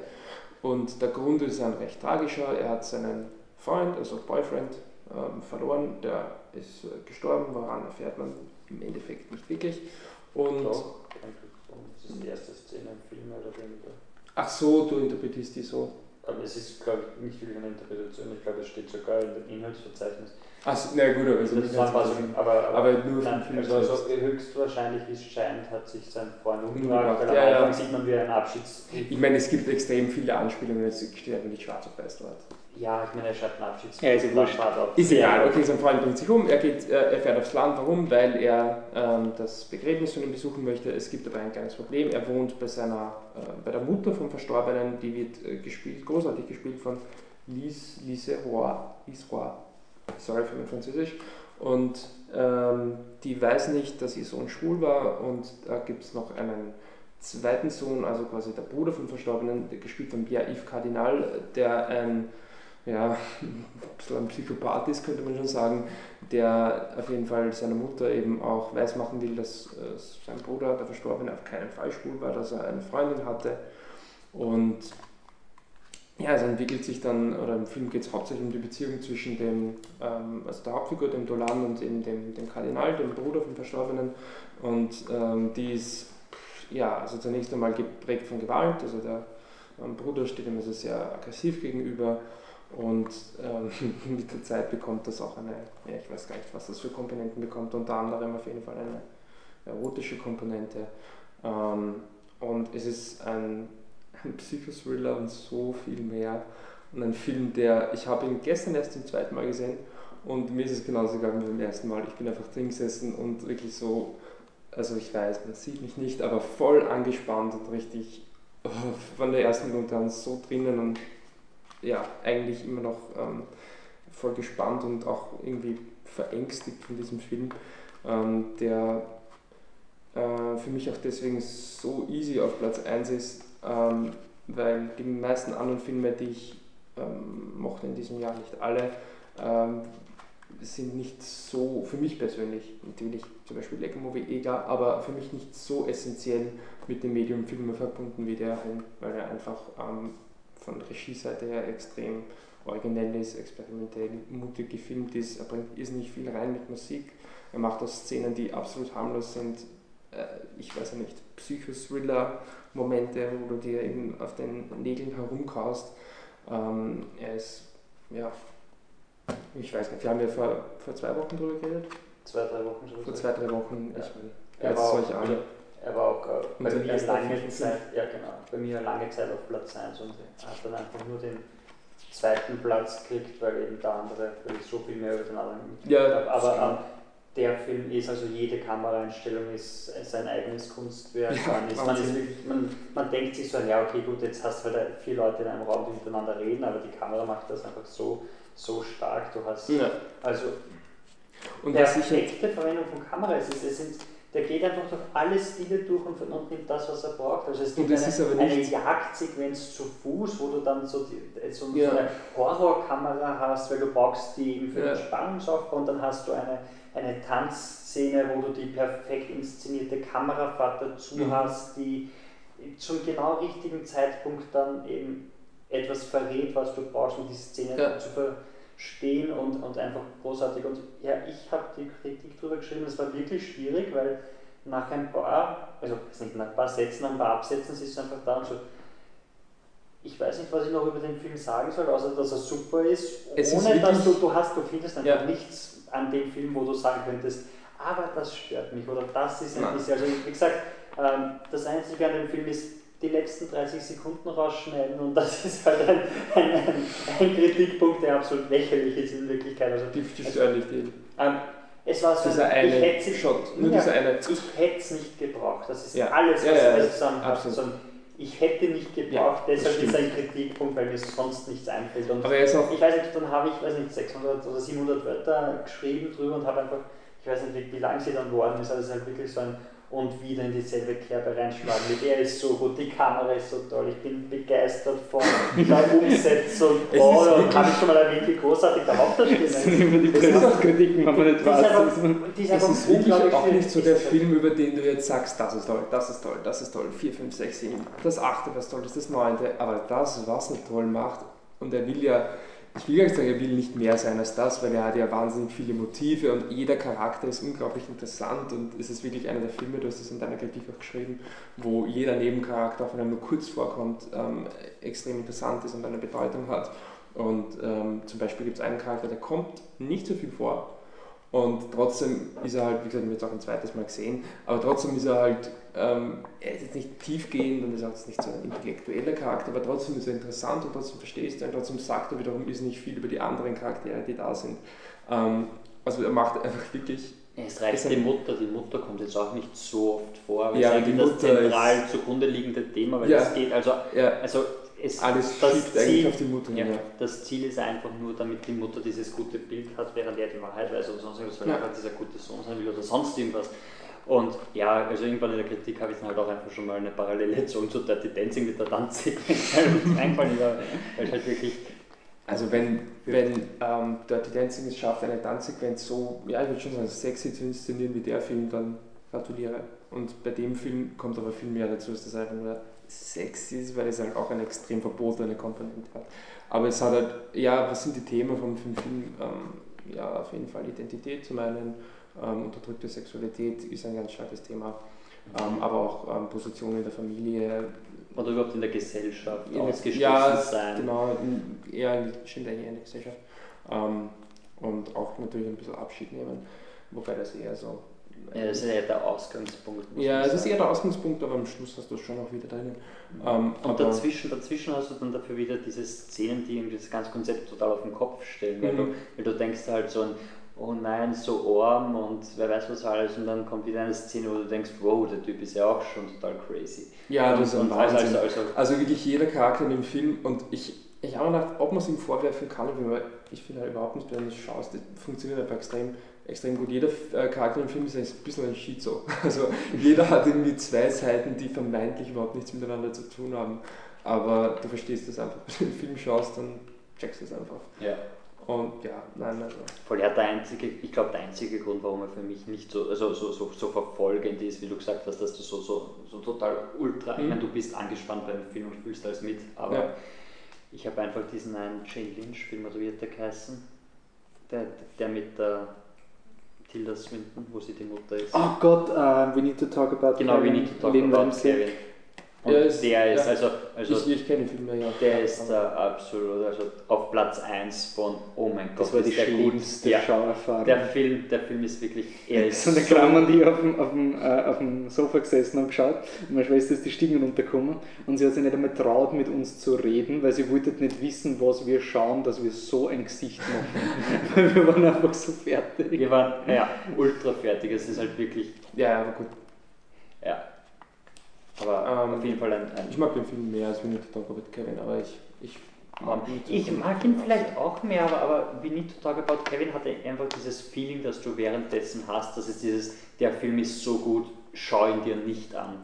Und der Grund ist ein recht tragischer. Er hat seinen Freund, also Boyfriend, ähm, verloren. Der ist gestorben, woran erfährt man im Endeffekt nicht wirklich. Und das ist die erste Szene im Film oder weniger. Ach so, du interpretierst die so. Aber es ist, glaube ich, nicht wirklich eine Interpretation. Ich glaube, es steht sogar in dem Inhaltsverzeichnis. Achso, na gut, aber, also war so, aber, aber, aber nur nein, Film also, also höchstwahrscheinlich, wie es scheint, hat sich sein Freund umgebracht, ja, Anfang ja. sieht man wie ein Abschieds... Ich meine, es gibt extrem viele Anspielungen, es steht nicht schwarz auf weiß dort. Ja, ich meine, er schreibt einen Abschieds. Ja, ist ja wurscht. Ist egal, okay, sein Freund bringt sich um, er, geht, er fährt aufs Land. Warum? Weil er ähm, das Begräbnis von ihm besuchen möchte. Es gibt aber ein kleines Problem. Er wohnt bei, seiner, äh, bei der Mutter vom Verstorbenen, die wird äh, gespielt, großartig gespielt von Lise, Lise Roy. Lise Roy. Sorry für mein Französisch. Und ähm, die weiß nicht, dass ihr Sohn schwul war und da gibt es noch einen zweiten Sohn, also quasi der Bruder vom Verstorbenen, gespielt von Pierre-Yves Cardinal, der ein ja, so ein Psychopath ist, könnte man schon sagen, der auf jeden Fall seiner Mutter eben auch weismachen will, dass äh, sein Bruder, der Verstorbene, auf keinen Fall schwul war, dass er eine Freundin hatte. Und ja, es entwickelt sich dann, oder im Film geht es hauptsächlich um die Beziehung zwischen dem, ähm, also der Hauptfigur, dem Dolan und eben dem, dem Kardinal, dem Bruder vom Verstorbenen. Und ähm, die ist, ja, also zunächst einmal geprägt von Gewalt, also der ähm, Bruder steht ihm also sehr aggressiv gegenüber und ähm, mit der Zeit bekommt das auch eine, ja, ich weiß gar nicht, was das für Komponenten bekommt, unter anderem auf jeden Fall eine erotische Komponente. Ähm, und es ist ein, ein Psychothriller und so viel mehr. Und ein Film, der, ich habe ihn gestern erst zum zweiten Mal gesehen und mir ist es genauso gegangen wie beim ersten Mal. Ich bin einfach drin gesessen und wirklich so, also ich weiß, man sieht mich nicht, aber voll angespannt und richtig von der ersten Minute an so drinnen und ja, eigentlich immer noch ähm, voll gespannt und auch irgendwie verängstigt von diesem Film, ähm, der äh, für mich auch deswegen so easy auf Platz 1 ist, ähm, weil die meisten anderen Filme, die ich ähm, mochte in diesem Jahr, nicht alle, ähm, sind nicht so, für mich persönlich, natürlich zum Beispiel Lego Movie klar, aber für mich nicht so essentiell mit dem Medium Filme verbunden wie der Film, weil er einfach ähm, von Regieseite her extrem originell ist, experimentell, mutig gefilmt ist, er bringt irrsinnig viel rein mit Musik, er macht auch Szenen, die absolut harmlos sind, äh, ich weiß ja nicht, Psychothriller-Momente, wo du dir eben auf den Nägeln herumkaust. Ähm, er ist, ja, ich weiß nicht, wir haben ja vor, vor zwei Wochen drüber geredet. Zwei, drei Wochen schon. Vor zwei, drei Wochen. Ja. Ich, Er jetzt war, an. Er war auch äh, bei mir lange. Zeit, ja genau, bei mir lange Zeit auf Platz 1 und hat dann einfach nur den zweiten Platz gekriegt, weil eben der andere weil ich so viel mehr über den anderen Ja, habe. Aber ähm, der Film ist, also jede Kameraeinstellung ist sein eigenes Kunstwerk. Ja, man, ist, man, ist wirklich, man, man denkt sich so, ja okay gut, jetzt hast du halt vier Leute in einem Raum, die miteinander reden, aber die Kamera macht das einfach so, so stark. Du hast Ja. also Und ich halt, perfekte Verwendung von Kamera. Es ist, es sind, der geht einfach durch alle Stile durch und, und nimmt das, was er braucht. Also es gibt eine, eine Jagdsequenz zu Fuß, wo du dann so, die, so Ja. eine Horrorkamera hast, weil du brauchst die eben für Ja. den Spannungsaufbau und dann hast du eine, eine Tanzszene, wo du die perfekt inszenierte Kamerafahrt dazu Mhm. hast, die zum genau richtigen Zeitpunkt dann eben etwas verrät, was du brauchst, um die Szene Ja. zu verstehen und, und einfach großartig. Und ja, ich habe die Kritik drüber geschrieben, es war wirklich schwierig, weil nach ein paar, also nicht nach ein paar Sätzen, nach ein paar Absätzen sitzt du einfach da und so, ich weiß nicht, was ich noch über den Film sagen soll, außer dass er super ist, Es ist ohne dass du, du hast, du findest einfach Ja. nichts an dem Film, wo du sagen könntest, aber das stört mich oder das ist ein bisschen, also wie gesagt, ähm, das Einzige an dem Film ist, die letzten 30 Sekunden rausschneiden und das ist halt ein, ein, ein, ein Kritikpunkt, der absolut lächerlich ist in Wirklichkeit. Also, die, die stören nicht die. ähm, es war so, Dieser ein- ich eine hätte Shot, nur ja, dieser eine. ich hätte es nicht gebraucht. Das ist Ja. alles, was Ja, ja, ich ja, zusammen habe. absolut. So ein, ich hätte nicht gebraucht, deshalb ist ein Kritikpunkt, weil mir sonst nichts einfällt. Und Aber er ist auch, ich weiß nicht, dann habe ich, weiß nicht, 600 oder 700 Wörter geschrieben drüber und habe einfach, ich weiß nicht, wie, wie lang sie dann worden ist, aber es ist halt wirklich so ein und wieder in dieselbe Kerbe reinschlagen. Mit er ist so gut, die Kamera ist so toll, ich bin begeistert von der Umsetzung. Ist Oh, habe ich schon mal erwähnt, wie großartig der Hauptdarsteller ist. Über die Es ist auch- Pressekritiken wir nicht Die ist was. die ist ist wirklich auch nicht so Die der ist Film, über den du jetzt sagst, das ist toll, das ist toll, das ist toll, 4, 5, 6, 7, das 8, was toll ist, das 9, aber das, was er toll macht, und er will ja, ich will er will nicht mehr sein als das, weil er hat ja wahnsinnig viele Motive und jeder Charakter ist unglaublich interessant und es ist wirklich einer der Filme, du hast es in deiner Kritik auch geschrieben, wo jeder Nebencharakter, auch wenn er nur kurz vorkommt, ähm, extrem interessant ist und eine Bedeutung hat. Und ähm, zum Beispiel gibt es einen Charakter, der kommt nicht so viel vor, und trotzdem ist er halt, wie gesagt, ich habe jetzt auch ein zweites Mal gesehen, aber trotzdem ist er halt, ähm, er ist jetzt nicht tiefgehend und ist auch jetzt nicht so ein intellektueller Charakter, aber trotzdem ist er interessant und trotzdem verstehst du ihn, trotzdem sagt er wiederum ist nicht viel über die anderen Charaktere, die da sind. Ähm, also er macht einfach wirklich, Es reicht die Mutter, die Mutter kommt jetzt auch nicht so oft vor, aber Ja, es ist das Mutter zentral zugrunde liegende Thema, weil Ja. es geht, also, ja, also es, alles das schiebt eigentlich Ziel- auf die Mutter ja, das Ziel ist einfach nur, damit die Mutter dieses gute Bild hat, während er die Wahrheit weiß oder sonst irgendwas, weil Ja. er halt dieser gute Sohn sein will oder sonst irgendwas. Und ja, also irgendwann in der Kritik habe ich dann halt auch einfach schon mal eine Parallele gezogen zu Dirty Dancing mit der Tanzsequenz, eingefallen ist, weil es halt wirklich Also wenn, wenn ähm, Dirty Dancing es schafft, eine Tanzsequenz so, ja ich würde schon sagen, sexy zu inszenieren wie der Film, dann gratuliere. Und bei dem Film kommt aber viel mehr dazu, dass das einfach nur sexy ist, weil es halt auch eine extrem verbotene Komponente hat. Aber es hat halt, ja, was sind die Themen vom Film? Ähm, ja, auf jeden Fall Identität zum einen, ähm, unterdrückte Sexualität ist ein ganz starkes Thema, ähm, aber auch ähm, Position in der Familie, oder überhaupt in der Gesellschaft in der- ausgeschlossen ja, sein. Genau, in, eher in, stimmt eigentlich in der Gesellschaft. Ähm, und auch natürlich ein bisschen Abschied nehmen, wobei das eher so. Ja, das ist ja der Ausgangspunkt. ja, es ist eher der Ausgangspunkt, aber am Schluss hast du es schon auch wieder drinnen. Ähm, Und aber- dazwischen, dazwischen hast du dann dafür wieder diese Szenen, die irgendwie das ganze Konzept total auf den Kopf stellen, weil, Mhm. du, weil du denkst halt so, ein, oh nein, so arm und wer weiß was alles. Und dann kommt wieder eine Szene, wo du denkst, wow, der Typ ist ja auch schon total crazy. Ja, und, das ist ein und also, Wahnsinn. also, also, Also wirklich jeder Charakter in dem Film und ich, ich habe mir gedacht, ob man es ihm vorwerfen kann, weil ich finde halt überhaupt nicht, wenn du es schaust, das funktioniert einfach extrem, extrem gut. Jeder äh, Charakter im Film ist ein bisschen ein Schizo. Also jeder hat irgendwie zwei Seiten, die vermeintlich überhaupt nichts miteinander zu tun haben. Aber du verstehst das einfach, wenn du den Film schaust, dann checkst du es einfach. ja. Und ja, nein, also. Voll, ja, der einzige, ich glaube, der einzige Grund, warum er für mich nicht so, also so, so, so verfolgend ist, wie du gesagt hast, dass du so, so, so total ultra, ich Mhm. meine, du bist angespannt beim Film und fühlst alles mit, aber Ja. ich habe einfach diesen einen Jane Lynch-Film, oder wie hat der geheißen? Der, der mit der Tilda Swinton, wo sie die Mutter ist. Oh Gott, uh, we need to talk about genau, we need to talk Lynn about Ramsey. Kevin. Ja, ist- der ist, ja. also, also ich, ich kenne den Film ja. der ist äh, absolut, also auf Platz 1 von, oh mein Gott, Das war die der schlimmste Ja, Schauerfahrung. Der Film, der Film ist wirklich, er ist so eine Kram und ich auf dem, auf, dem, äh, auf dem Sofa gesessen und geschaut. Und meine Schwester ist die Stiegen runtergekommen und sie hat sich nicht einmal traut, mit uns zu reden, weil sie wollte nicht wissen, was wir schauen, dass wir so ein Gesicht machen. weil wir waren einfach so fertig. Wir waren ja, ultra fertig. Es ist halt wirklich, ja, aber gut. ja. Aber Ähm, auf jeden Fall ein. ein Ich mag den Film mehr als We Need to Talk About Kevin, aber ich, ich mag ihn ich mag ihn vielleicht auch mehr, aber, aber We Need to Talk About Kevin hatte einfach dieses Feeling, dass du währenddessen hast, dass es dieses, der Film ist so gut, schau ihn dir nicht an.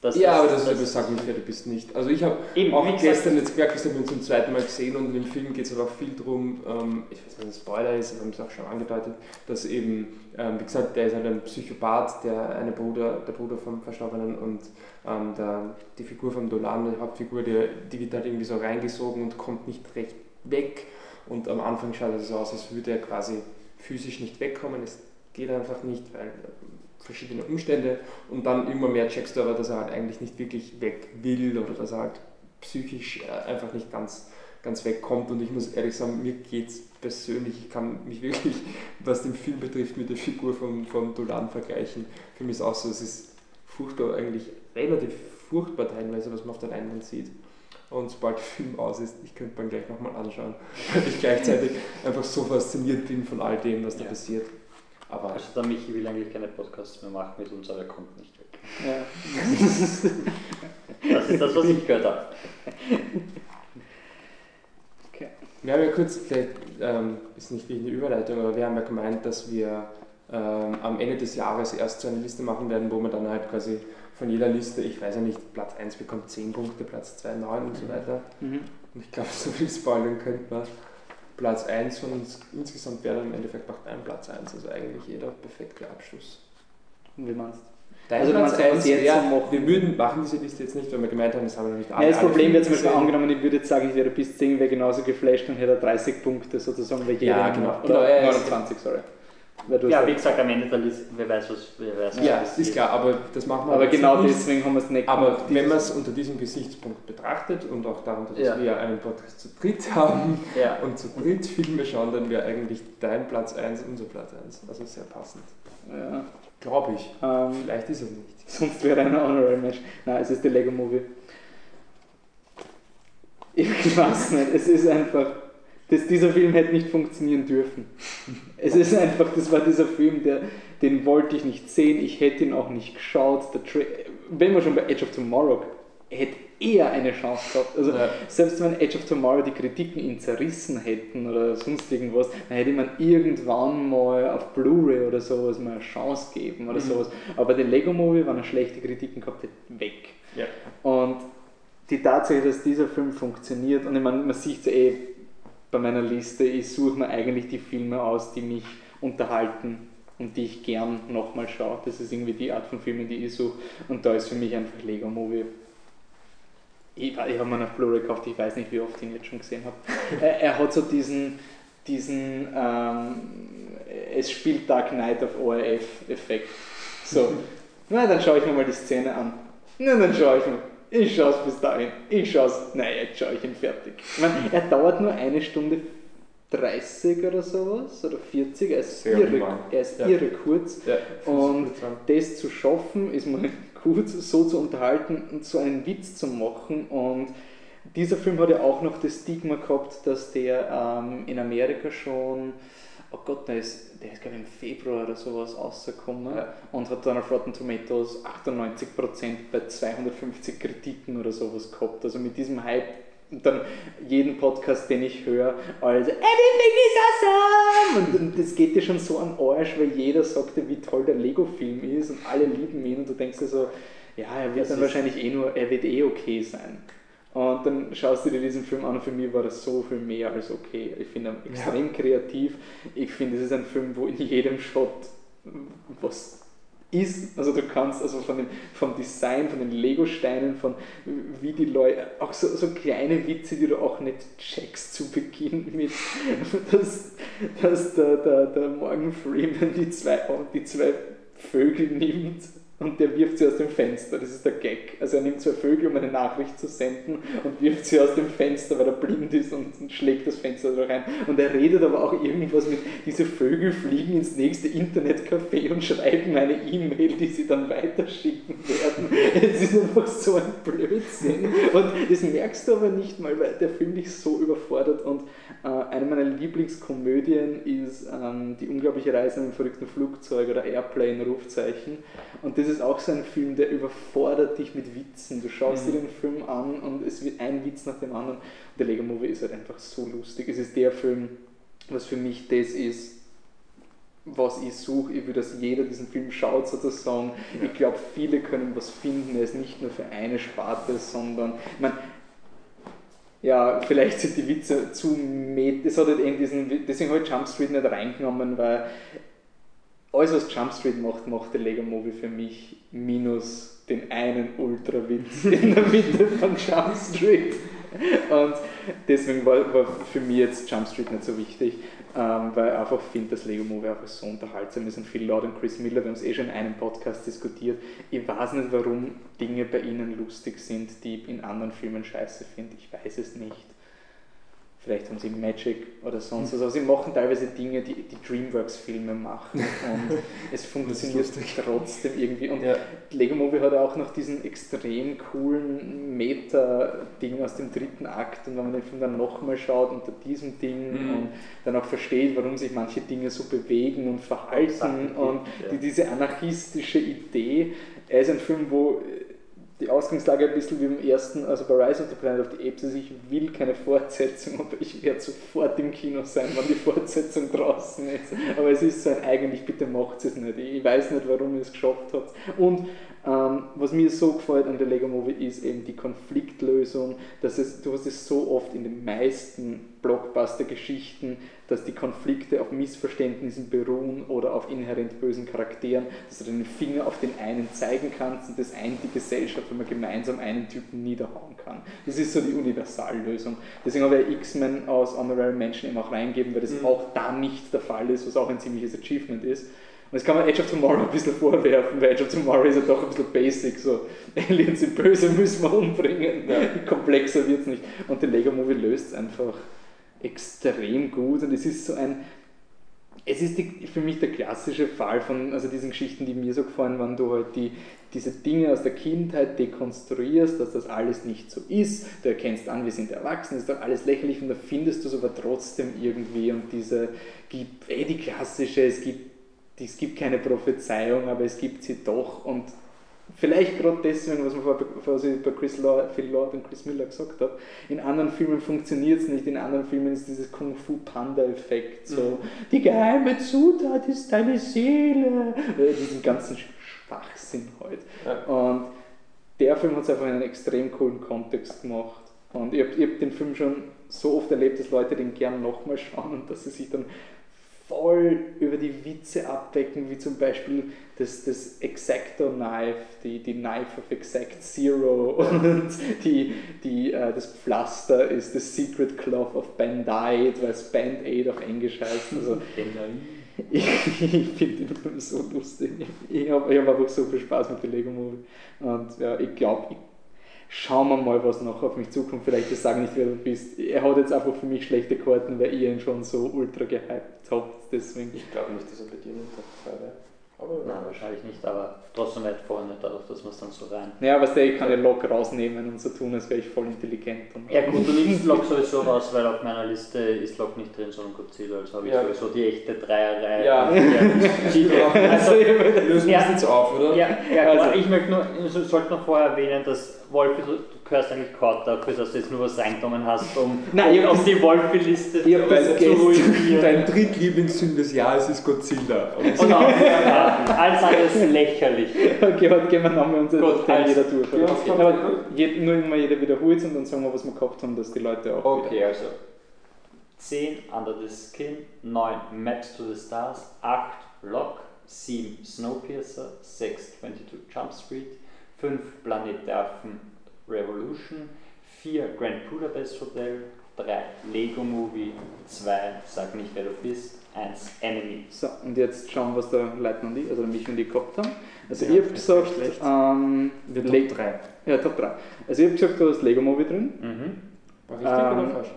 Das, Ja, aber das ist ja du bist nicht. Also ich habe auch gestern jetzt gemerkt, wir haben uns zum zweiten Mal gesehen und in dem Film geht es aber auch viel darum, ähm, ich weiß nicht, ob es ein Spoiler ist, aber wir haben es auch schon angedeutet, dass eben, ähm, wie gesagt, der ist halt ein Psychopath, der eine Bruder, der Bruder vom Verstorbenen und ähm, der, die Figur von Dolan, die Hauptfigur, die, die wird halt irgendwie so reingesogen und kommt nicht recht weg und am Anfang schaut es so aus, als würde er quasi physisch nicht wegkommen, es geht einfach nicht, weil verschiedene Umstände und dann immer mehr checkst du aber, dass er halt eigentlich nicht wirklich weg will oder dass er halt psychisch äh, einfach nicht ganz, ganz wegkommt und ich muss ehrlich sagen, mir geht es persönlich, ich kann mich wirklich, was den Film betrifft, mit der Figur von, von Dolan vergleichen. Für mich ist auch so, es ist furchtbar, eigentlich relativ furchtbar teilweise, was man auf der Leinwand sieht. Und sobald der Film aus ist, ich könnte man gleich nochmal anschauen, weil ich gleichzeitig einfach so fasziniert bin von all dem, was da Ja. passiert. Aber Also der Michi will eigentlich keine Podcasts mehr machen mit uns, aber er kommt nicht weg. Ja. Das ist das, was ich gehört habe. Wir haben ja kurz, vielleicht ähm, ist nicht wie eine Überleitung, aber wir haben ja gemeint, dass wir ähm, am Ende des Jahres erst so eine Liste machen werden, wo man dann halt quasi von jeder Liste, ich weiß ja nicht, Platz 1 bekommt 10 Punkte, Platz 2 9 und so weiter. Mhm. Und ich glaube, so viel spoilern könnte man. Platz 1 von uns insgesamt wäre dann im Endeffekt auch dein Platz 1, also eigentlich jeder perfekte Abschluss. Wie meinst Dein Also du Platz meinst, wenn 1 wir es jetzt machen? wir würden, machen diese Liste jetzt nicht, weil wir gemeint haben, das haben wir noch nicht du? alle. Ja, das alle Problem wäre zum Beispiel angenommen, ich würde jetzt sagen, ich wäre bis 10 wäre genauso geflasht und hätte 30 Punkte sozusagen bei jedem. Ja, genau. Oder Genau, ja, 29, sorry. Weil du Ja, wie gesagt, am Ende der Liste, wer weiß, was, wer weiß, was Ja, passiert. ist klar, aber das machen wir aber genau nicht. deswegen haben wir es nicht Aber gemacht. wenn man es unter diesem Gesichtspunkt betrachtet und auch darunter, dass Ja. wir einen Podcast zu dritt haben Ja, und zu dritt Filme schauen, dann wäre eigentlich dein Platz 1 unser Platz 1. Also sehr passend. Ja. Glaube ich. Ähm, Vielleicht ist es nicht. sonst wäre ein Honorary Match. Nein, es ist der Lego Movie. Ich weiß nicht, es ist einfach. Das, dieser Film hätte nicht funktionieren dürfen. Es ist einfach, das war dieser Film, der, den wollte ich nicht sehen, ich hätte ihn auch nicht geschaut. Wenn wir schon bei Edge of Tomorrow, hätte eher eine Chance gehabt. Also, Ja. selbst wenn Edge of Tomorrow die Kritiken ihn zerrissen hätten oder sonst irgendwas, dann hätte man irgendwann mal auf Blu-ray oder sowas mal eine Chance geben oder Mhm. sowas. Aber den Lego Movie, wenn er schlechte Kritiken gehabt hätte, weg. Ja. Und die Tatsache, dass dieser Film funktioniert, und ich meine, man sieht es eh bei meiner Liste, ich suche mir eigentlich die Filme aus, die mich unterhalten und die ich gern nochmal schaue. Das ist irgendwie die Art von Filmen, die ich suche. Und da ist für mich einfach Lego Movie. Ich, ich habe mir nach Blu-ray gekauft, ich weiß nicht, wie oft ich ihn jetzt schon gesehen habe. er, er hat so diesen, diesen ähm, es spielt Dark Knight auf ORF-Effekt. So, na, dann schaue ich mir mal die Szene an. Na, dann schaue ich mir. Ich schaue es bis dahin. Ich schaue es. Nein, jetzt schaue ich ihn fertig. Ich meine, er dauert nur eine Stunde 30 oder sowas, oder 40. Er ist, Sehr irre, er ist Ja. irre kurz. Ja, Und-. Das zu schaffen, ist mal gut, so zu unterhalten und so einen Witz zu machen. Und dieser Film hat ja auch noch das Stigma gehabt, dass der ähm, in Amerika schon oh Gott, der ist, der ist glaube ich im Februar oder sowas rausgekommen Ja. und hat dann auf Rotten Tomatoes 98% bei 250 Kritiken oder sowas gehabt. Also mit diesem Hype und dann jeden Podcast, den ich höre, also Everything is awesome! Und, das geht dir schon so an Arsch, weil jeder sagt dir, wie toll der Lego-Film ist und alle lieben ihn und du denkst dir so, ja, er wird Das dann wahrscheinlich eh nur, er wird eh okay sein. Und dann schaust du dir diesen Film an und für mich war das so viel mehr als okay. Ich finde ihn extrem kreativ. Ich finde, es ist ein Film, wo in jedem Shot was ist. Also du kannst also von dem, vom Design, von den Lego-Steinen, von wie die Leute, auch so, so kleine Witze, die du auch nicht checkst zu Beginn mit, dass, dass der, der, der Morgan Freeman die zwei, die zwei Vögel nimmt und der wirft sie aus dem Fenster. Das ist der Gag. Also er nimmt zwei Vögel, um eine Nachricht zu senden und wirft sie aus dem Fenster, weil er blind ist und schlägt das Fenster da rein. Und er redet aber auch irgendwas mit, diese Vögel fliegen ins nächste Internetcafé und schreiben eine E-Mail, die sie dann weiterschicken werden. Es ist einfach so ein Blödsinn. Und das merkst du aber nicht mal, weil der Film dich so überfordert. Und eine meiner Lieblingskomödien ist ähm, Die unglaubliche Reise in einem verrückten Flugzeug oder Airplane, Rufzeichen. Und das ist auch so ein Film, der überfordert dich mit Witzen. Du schaust Mhm. dir den Film an und es wird ein Witz nach dem anderen. Und der Lego Movie ist halt einfach so lustig. Es ist der Film, was für mich das ist, was ich suche. Ich will, dass jeder diesen Film schaut, sozusagen. Ich glaube, viele können was finden. Er ist nicht nur für eine Sparte, sondern, ich meine, ja, vielleicht sind die Witze zu met. Es hat halt eben diesen, deswegen habe ich Jump Street nicht reingenommen, weil alles, was Jump Street macht, macht der Lego Movie für mich minus den einen Ultrawitz in der Mitte von Jump Street. Und deswegen war, war für mich jetzt Jump Street nicht so wichtig, ähm, weil ich einfach finde, dass Lego Movie einfach so unterhaltsam ist und Phil Lord und Chris Miller, wir haben es eh schon in einem Podcast diskutiert. Ich weiß nicht, warum Dinge bei ihnen lustig sind, die ich in anderen Filmen scheiße finde. Ich weiß es nicht. Vielleicht haben sie Magic oder sonst was. Aber sie machen teilweise Dinge, die die Dreamworks-Filme machen. Und es funktioniert trotzdem irgendwie. Und Ja. Lego Movie hat auch noch diesen extrem coolen Meta-Ding aus dem dritten Akt. Und wenn man den Film dann nochmal schaut unter diesem Ding Mhm. und dann auch versteht, warum sich manche Dinge so bewegen und verhalten Sachen und ja. die, diese anarchistische Idee. Er ist ein Film, wo die Ausgangslage ein bisschen wie im ersten, also bei Rise of the Planet of the Apes ist, ich will keine Fortsetzung, aber ich werde sofort im Kino sein, wenn die Fortsetzung draußen ist. Aber es ist so ein eigentlich, bitte macht es nicht. Ich weiß nicht, warum ihr es geschafft habt. Und ähm, was mir so gefällt an der Lego Movie ist eben die Konfliktlösung, dass es, du hast es so oft in den meisten Blockbuster-Geschichten, dass die Konflikte auf Missverständnissen beruhen oder auf inhärent bösen Charakteren, dass du den Finger auf den einen zeigen kannst und das eint die Gesellschaft, wenn man gemeinsam einen Typen niederhauen kann. Das ist so die Universallösung. Deswegen habe ich X-Men aus Honorary Mention eben auch reingegeben, weil das Mhm. auch da nicht der Fall ist, was auch ein ziemliches Achievement ist. Und das kann man Edge of Tomorrow ein bisschen vorwerfen, weil Edge of Tomorrow ist ja doch ein bisschen basic, so Aliens sind böse, müssen wir umbringen. Ja. Komplexer wird es nicht. Und der Lego Movie löst es einfach extrem gut und es ist so ein, es ist die, für mich der klassische Fall von also diesen Geschichten, die mir so gefallen, wenn du halt die, diese Dinge aus der Kindheit dekonstruierst, dass das alles nicht so ist, du erkennst an, wir sind erwachsen, ist doch alles lächerlich und da findest du es aber trotzdem irgendwie und diese, gibt, eh die klassische, es gibt, es gibt keine Prophezeiung, aber es gibt sie doch und Vielleicht gerade deswegen, was, man vor, was ich bei Chris Lord, Phil Lord und Chris Miller gesagt habe. In anderen Filmen funktioniert es nicht, in anderen Filmen ist dieses Kung Fu Panda-Effekt so, Mhm. die geheime Zutat ist deine Seele. Äh, diesen ganzen Schwachsinn halt. Ja. Und der Film hat es einfach in einen extrem coolen Kontext gemacht. Und ich habe hab den Film schon so oft erlebt, dass Leute den gern nochmal schauen und dass sie sich dann voll über die Witze abdecken, wie zum Beispiel das, das Exacto Knife, die, die Knife of Exact Zero und die, die, äh, das Pflaster ist das Secret Cloth of Band-Aid, weil es Band-Aid auf Englisch heißt. Also ich, ich finde den Film so lustig. Ich habe ich hab einfach so viel Spaß mit der Lego Movie. Und ja, ich glaube, schauen wir mal, was noch auf mich zukommt. Vielleicht ich sage nicht, wer du bist. Er hat jetzt einfach für mich schlechte Karten, weil ihr ihn schon so ultra gehypt habt. Deswegen. Ich glaube nicht, dass er bei dir in der 2 wäre. Aber Nein, wahrscheinlich nicht, aber trotzdem weit vorne, dadurch, dass man es dann so rein. Ja, was der, ich kann ja Lok rausnehmen und so tun, als wäre ich voll intelligent. Und Ja gut, du nimmst Lok sowieso raus, weil auf meiner Liste ist Lok nicht drin, sondern Godzilla, also habe ich Ja. sowieso die echte Dreierreihe. Ja. Ja. Also, also, lösen wir Ja. es jetzt auf, oder? ja, ja Also- ich möchte nur, ich sollte noch vorher erwähnen, dass du gehörst eigentlich Kort dafür, dass du jetzt nur was reingenommen hast, um, Nein, um das- die das zu ruinieren. Dein drittlieblingsfilm des Jahres ist Godzilla. Und Und auch, ja, alles andere ist lächerlich. Okay, heute gehen wir nochmal Gut, 10 also, jeder durch. ja, 10. aber je, nur immer jeder wiederholt und dann sagen wir, was wir gehabt haben, dass die Leute auch Okay, also 10 Under the Skin, 9 Maps to the Stars, 8 Lock, 7 Snowpiercer, 6 22 Jump Street, 5 Planet der Affen Revolution, 4 Grand Budapest Hotel, 3 Lego Movie, 2 Sag nicht wer du bist, 1 Enemy. So, und jetzt schauen, was der Leitner und ich, also mich und ich gehabt haben. Also Ja, ich habe gesagt, ähm, Le- Top 3. ja, Top 3. Also ich habe gesagt, du hast Lego Movie drin. Mhm. War richtig Ähm, oder falsch?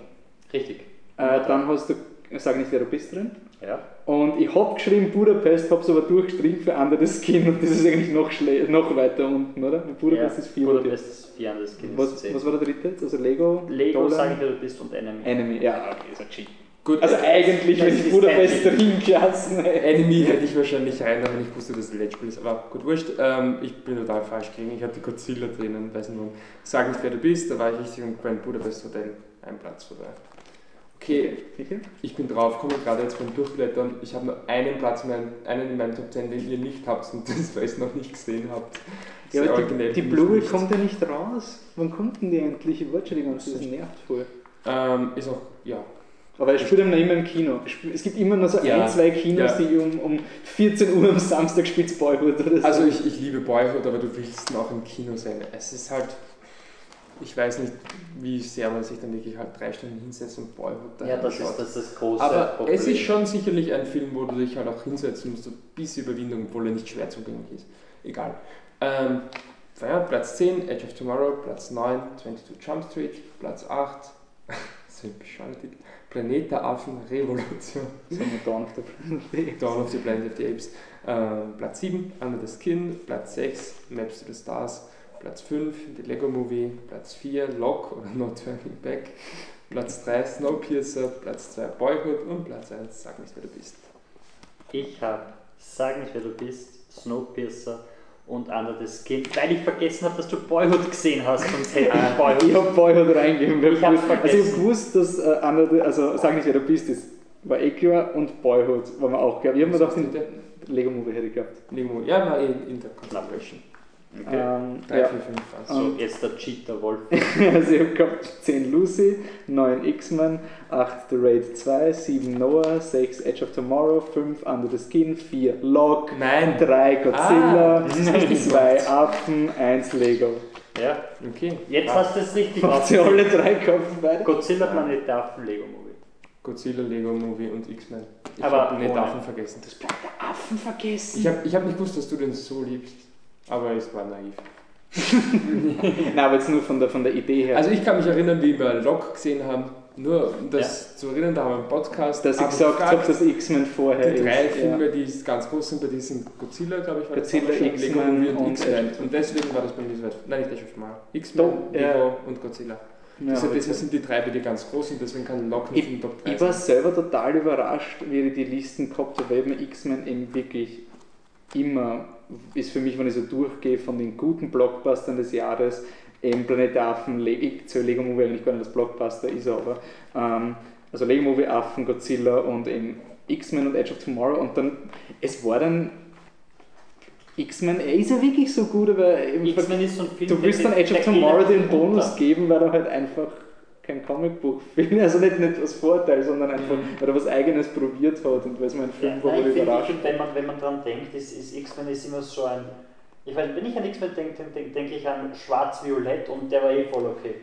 Richtig. Äh, dann hast du, sag nicht, wer du bist drin. Ja. Und ich habe geschrieben Budapest, habe es aber durchgestrichen für Under the Skin und das ist eigentlich noch, schle noch weiter unten, oder? Budapest ja. ist 4 oder Budapest ist 4 Under the Skin. was, 10. was war der dritte jetzt? Also Lego, Lego, Dolan, Sag nicht wer du bist und Enemy. Enemy. Ja, okay, ist ein Cheat. Gut, Also eigentlich, wenn ich Budapest drin gelassen hätte. Enemy hätte ich wahrscheinlich rein, wenn ich wusste, dass es ein Let's Spiel ist. Aber gut, wurscht. Ähm, ich bin total falsch gegangen. Ich hatte Godzilla drinnen, weiß nicht warum. Sag nicht, wer du bist, da war ich richtig und Grand Budapest Hotel, ein Platz vorbei. Okay, ich bin drauf, komme gerade jetzt beim Durchblättern. Ich habe nur einen Platz, in meinem, einen in meinem Top 10, den ihr nicht habt und das, weil ihr es noch nicht gesehen habt. Ja, aber die, die nicht. kommt ja nicht raus. Wann kommt denn die endlich? Ich wollte schon die ganze Zeit, das nervt voll. Ähm, ist auch, ja. Aber ich spiele immer im Kino. Es gibt immer nur so Ja, ein, zwei Kinos, ja. die um, um 14 Uhr am Samstag spielt Boyhood oder so. Also ich, ich liebe Boyhood, aber du willst ihn auch im Kino sehen. Es ist halt, ich weiß nicht, wie sehr man sich dann wirklich halt drei Stunden hinsetzt und Boyhood da Ja, das ist das, ist große Aber Problem. es ist schon sicherlich ein Film, wo du dich halt auch hinsetzen musst, ein bisschen Überwindung, obwohl er nicht schwer zugänglich ist. Egal. Ähm, ja, Platz 10, Edge of Tomorrow, Platz 9, 22 Jump Street, Platz 8, so Titel, Planet der Affen, Revolution, So eine Dawn of the Planet Dawn of the Planet of the Apes, ähm, Platz 7, Under the Skin, Platz 6, Maps to the Stars, Platz 5, The Lego Movie, Platz 4, Lock oder Not Turning Back, Platz 3, Snowpiercer, Platz 2, Boyhood und Platz 1, Sag nicht, wer du bist. Ich habe Sag nicht, wer du bist, Snowpiercer und Under the Skin, weil ich vergessen habe, dass du Boyhood gesehen hast, sonst hätte ich Boyhood. Ich habe Boyhood reingegeben. weil Ich hab's Also ich vergessen. habe gewusst, dass äh, andere, also sag nicht, wer du bist, ist, war eh klar und Boyhood war mir auch klar. Ich habe mir gedacht, Lego Movie hätte ich gehabt. Lego Movie, ja, war in, in der Consideration. Okay. Ähm, 3, ja. 4, 5 was. So, jetzt der Cheater Wolf. Also ich habe gehabt 10 Lucy, 9 X-Men, 8 The Raid 2, 7 Noah, 6 Edge of Tomorrow, 5 Under the Skin, 4 Log, Nein! 3 Godzilla, Ah, das ist richtig 2 Affen, 1 Lego. Ja, Okay. jetzt Ah, hast du es richtig Habt ihr alle drei gehabt beide? Godzilla Planet der Affen Lego Movie. Godzilla, Lego Movie und X-Men. Ich Aber habe nicht ohne. davon vergessen. Das bleibt der Affen vergessen. Ich habe ich hab nicht gewusst, dass du den so liebst, aber es war naiv. Nein, aber jetzt nur von der, von der Idee her. Also ich kann mich erinnern, wie wir Lok gesehen haben, nur um das zu erinnern, da haben wir einen Podcast. dass ich gesagt habe, dass X-Men vorher Die drei ist. Filme, die ganz groß sind bei dir, sind Godzilla, glaube ich, war Godzilla, das X-Men und und X-Men. Und deswegen war das bei mir so weit. Nein, nicht of Tomorrow. X-Men, Lego ja. und Godzilla. Ja, Deshalb deshalb sind die drei dir ganz groß und deswegen kann Lok nicht in den Top 3 Ich war selber total überrascht, wie ich die Listen gehabt habe, weil X-Men eben wirklich immer ist für mich, wenn ich so durchgehe von den guten Blockbustern des Jahres, eben Planet der Affen, Le ich zähle Lego Movie eigentlich gar nicht als Blockbuster, ist er aber. Ähm, also Lego Movie, Affen, Godzilla und eben X-Men und Edge of Tomorrow und dann, es war dann X-Men, er ist ja wirklich so gut, aber im Ver- X-Men ist so ein Film. Du willst dann Edge of Tomorrow den Bonus runter. geben, weil er halt einfach kein Comicbuch-Film also nicht, nicht als Vorteil, sondern einfach, weil er was Eigenes probiert hat und weil es mir ein Film Ja, war, ich ich finde, überrascht ich find, wenn, man, wenn man dran denkt, ist, ist X-Men ist immer so ein. Ich weiß, wenn ich an X-Men denke, denke denk, denk ich an Schwarz-Violett und der war eh voll okay.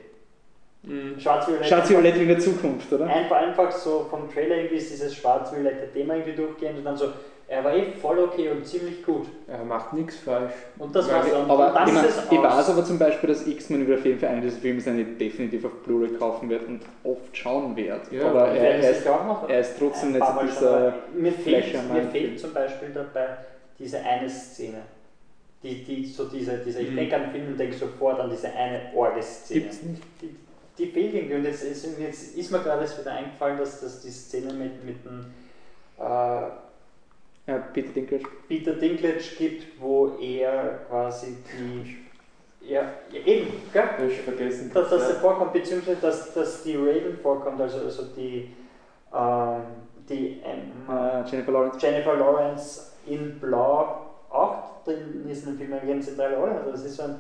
Mhm. Schwarz-Violett. Violett in der Zukunft, oder? Einfach, einfach so vom Trailer irgendwie ist dieses schwarz-violette Thema irgendwie durchgehend und dann so, er war eh voll okay und ziemlich gut. Er macht nichts falsch. Und das war's dann. Aber dann ich, mein, ist es ich aus. weiß aber zum Beispiel, dass X-Men über jeden Fall einer dieser Filme sein, die ich definitiv auf Blu-ray kaufen werde und oft schauen werde. Ja, aber er, er, ist, sicher auch noch er ist trotzdem nicht dieser. mir fehlt, mir fehlt Film. zum Beispiel dabei diese eine Szene. Die, die, so diese, diese, ich Mhm. denke an den Film und denke sofort an diese eine Orgel-Szene. Gibt's nicht. Die, die fehlt irgendwie und jetzt, ist- jetzt ist mir gerade wieder eingefallen, dass, dass die Szene mit, mit dem äh, Ja, bitte Dinklage. Peter Dinklage gibt, wo er quasi die. Ja, eben, gell? Hab ich vergessen. Dass das ja. vorkommt, beziehungsweise dass, dass die Raven vorkommt, also, also die, ähm, die Emma, Äh, Jennifer Lawrence. Jennifer Lawrence in Blau auch drin ist in dem Film, ergeben zentrale Rolle. Also das ist so ein,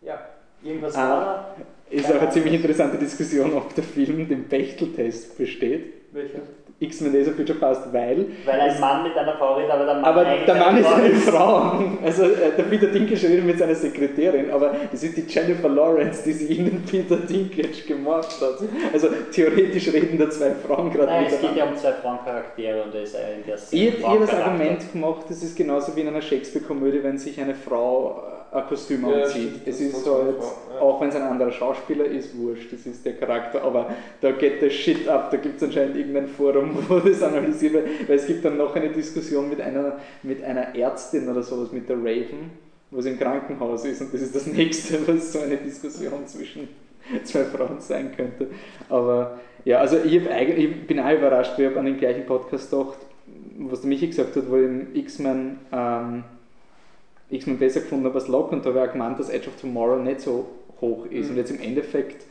ja, irgendwas Ah. war. Ist auch eine ziemlich interessante Diskussion, ob der Film den Bechteltest besteht. Welcher? X-Men Days of Future Past, weil. Weil ein Mann mit einer Frau redet, aber der Mann Aber der Mann ist eine Frau. Also äh, der Peter Dinklage redet mit seiner Sekretärin, aber das ist die Jennifer Lawrence, die sich in den Peter Dinklage gemorft hat. Also theoretisch reden da zwei Frauen gerade Nein, es geht ja um zwei Frauencharaktere und er ist in der Szene. Ihr das. Argument gemacht, das ist genauso wie in einer Shakespeare-Komödie, wenn sich eine Frau ein Kostüm Ja, anzieht. stimmt, es ist so jetzt, ja. auch wenn es ein anderer Schauspieler ist, wurscht, das ist der Charakter, aber da geht der Shit ab, da gibt es anscheinend irgendein Forum, wo das analysiert wird, weil es gibt dann noch eine Diskussion mit einer, mit einer Ärztin oder sowas, mit der Raven, wo sie im Krankenhaus ist und das ist das nächste, was so eine Diskussion zwischen zwei Frauen sein könnte. Aber ja, also ich, ich bin auch überrascht, ich habe an den gleichen Podcast gedacht, was der Michi gesagt hat, wo im X-Men ähm, X-Men besser gefunden habe als Lock und da habe ich auch gemeint, dass Edge of Tomorrow nicht so hoch ist. Mhm. Und jetzt im Endeffekt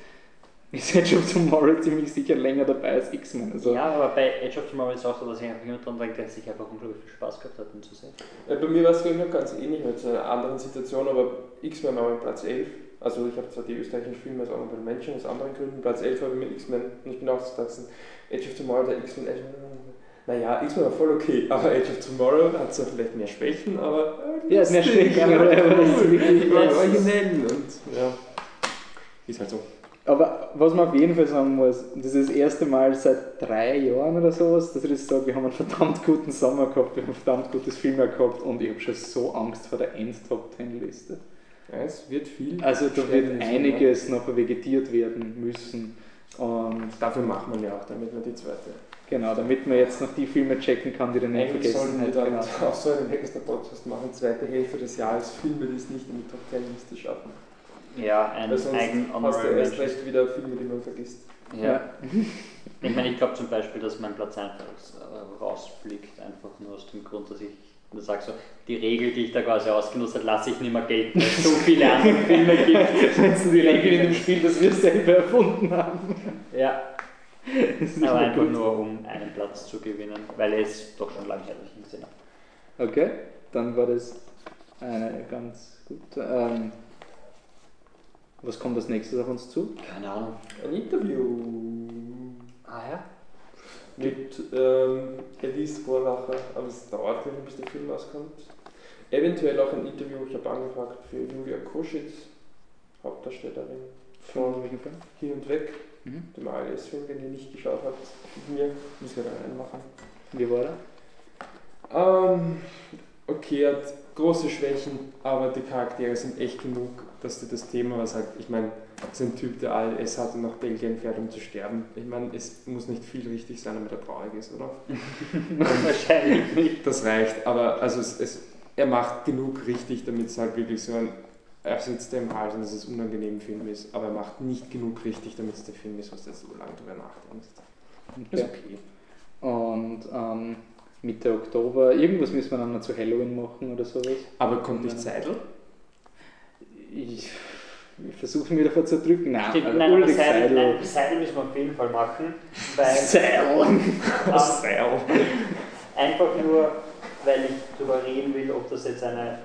ist Edge of Tomorrow ziemlich sicher länger dabei als X-Men. Also, Ja, aber bei Edge of Tomorrow ist es auch so, dass ich einfach immer dran denke, dass ich einfach unglaublich viel Spaß gehabt habe, ihn zu sehen. Äh, Bei mir war es ich noch ganz ähnlich mit einer anderen Situation, aber X-Men war mein Platz 11. Also ich habe zwar die österreichischen Filme als Honorable Menschen aus anderen Gründen, Platz 11 war bei mir X-Men und ich bin auch so gewachsen, Age of Tomorrow, der X-Men, naja, X-Men war voll okay, aber Age of Tomorrow hat zwar vielleicht mehr Schwächen, aber äh, Ja, mehr Schwächen, aber aber- ist wirklich- originell und ja, ist halt so. Aber was man auf jeden Fall sagen muss, das ist das erste Mal seit drei Jahren oder sowas, dass ich das sage, wir haben einen verdammt guten Sommer gehabt, wir haben ein verdammt gutes Filmjahr gehabt und ich habe schon so Angst vor der End-Top-10-Liste. Ja, es wird viel. Also da wird einiges noch vegetiert werden müssen. Und Dafür macht man ja auch, damit man die zweite. Genau, damit man jetzt noch die Filme checken kann, die dann nicht vergessen hat. dann Genau. auch so einen Hexter-Podcast machen, zweite Hälfte des Jahres, Filme, die es nicht in die Top 10 Liste schaffen. Ja, ein Weil sonst eigen hast du erst recht wieder Filme, die man vergisst. Ja. Ich meine, ich glaube zum Beispiel, dass mein Platz einfach äh, rausfliegt, einfach nur aus dem Grund, dass ich nur sage, so, die Regel, die ich da quasi ausgenutzt habe, lasse ich nicht mehr gelten, weil es so viele andere Filme gibt. Meinst du die Regeln in dem Spiel, das wir selber erfunden haben? Ja, aber einfach gut. nur, um einen Platz zu gewinnen, weil es doch schon lange her nicht gesehen habe. Okay, dann war das eine ganz gute. Ähm, was kommt als nächstes auf uns zu? Keine Ahnung. Ein Interview Ah ja? mit ähm, Elise Vorlacher, aber es dauert noch, bis der Film rauskommt. Eventuell auch ein Interview, ich habe angefragt für Julia Koschitz, Hauptdarstellerin von? Hier und Weg, Mhm. dem ALS-Film, den ihr nicht geschaut habt, mit mir, müssen wir da reinmachen. Wie war er? Ähm, okay, er hat große Schwächen, aber die Charaktere sind echt genug, dass du das Thema, was halt, ich meine, ist ein Typ, der ALS hat und nach Belgien fährt, um zu sterben. Ich meine, es muss nicht viel richtig sein, damit er traurig ist, oder? Wahrscheinlich nicht. Das reicht, aber also es, es, er macht genug richtig, damit es halt wirklich so ein er sitzt dir im Hals und dass es unangenehm im Film ist, aber er macht nicht genug richtig, damit es der Film ist, was du so lange drüber nachdenkst. Ist Okay. okay. Und ähm, Mitte Oktober, irgendwas müssen wir dann noch zu Halloween machen oder sowas. Aber kommt nicht Seidel? Ich, ich versuche mich davor zu drücken. Nein, Stimmt, also nein, Ulrich Seidel, Seidel. nein, Seidel müssen wir auf jeden Fall machen, weil Seidel. ähm, Seidel. einfach nur, weil ich darüber reden will, ob das jetzt eine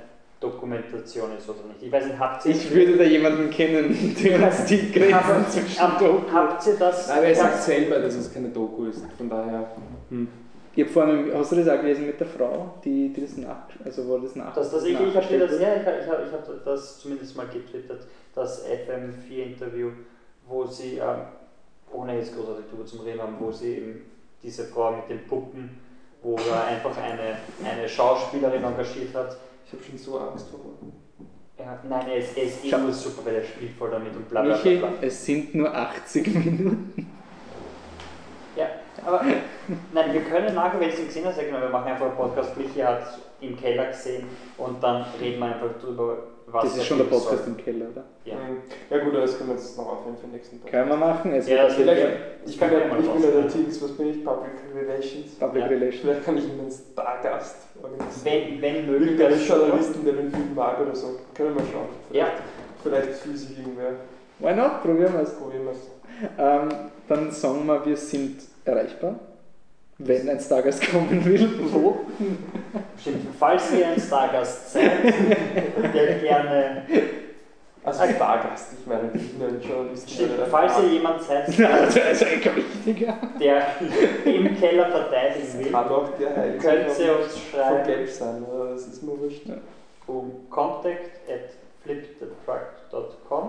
Dokumentation ist oder nicht. Ich weiß nicht, habt ihr Ich würde da jemanden kennen, der uns die Grenzen zwischen Hab, Doku. habt ihr das? Aber er sagt das- selber, dass es keine Doku ist, von daher. Hm. Ich hab vorhin, hast du das auch gelesen mit der Frau, die, die das nach, also wo das nach, Das, das, ich ich habe das, ja, ich, hab- ich, hab- ich habe das zumindest mal getwittert, das FM4-Interview, wo sie, ähm, ohne jetzt großartig drüber zu reden haben, wo sie eben diese Frau mit den Puppen, wo er einfach eine, eine Schauspielerin engagiert hat. Ich habe schon so Angst vor. Ja, nein, ist, er ist eh nur super, weil er spielt voll damit und bla bla bla. Michi, bla. es sind nur 80 Minuten. Ja, Aber nein, wir können nachher, wenn ich es gesehen habe, sagen wir, machen einfach einen Podcast, Flichi hat im Keller gesehen und dann reden wir einfach drüber, was Das ist schon der Podcast soll. im Keller, oder? Ja. Mhm. Ja gut, aber das können wir jetzt noch aufhören für den nächsten Podcast. Können wir machen. Es Ja, vielleicht- Fall Ich, kann bin ja ja, ich bin ja der. Teams, was bin ich? Public Relations. Public Ja. Relations. Vielleicht kann ich Ihnen einen Stargast organisieren. Wenn, wenn möglich, Irgendeinen. Journalisten, der den Film mag oder so. Können wir schauen. Ja. Vielleicht, vielleicht fühlt sich irgendwer. Why not? Probieren wir es. Probieren wir es. Ähm, dann sagen wir, wir sind erreichbar, wenn ein Stargast kommen will. Wo? Stimmt, falls ihr ein Stargast seid, der gerne. Also Stargast, ich meine nicht nur einen Journalisten. Stimmt, falls ihr jemand seid, Na, der, der im Keller verteidigen will, Kann auch der Heiz könnt ihr uns von schreiben Gelb sein, aber das ist mir wurscht. um contact at flipthetruck.com.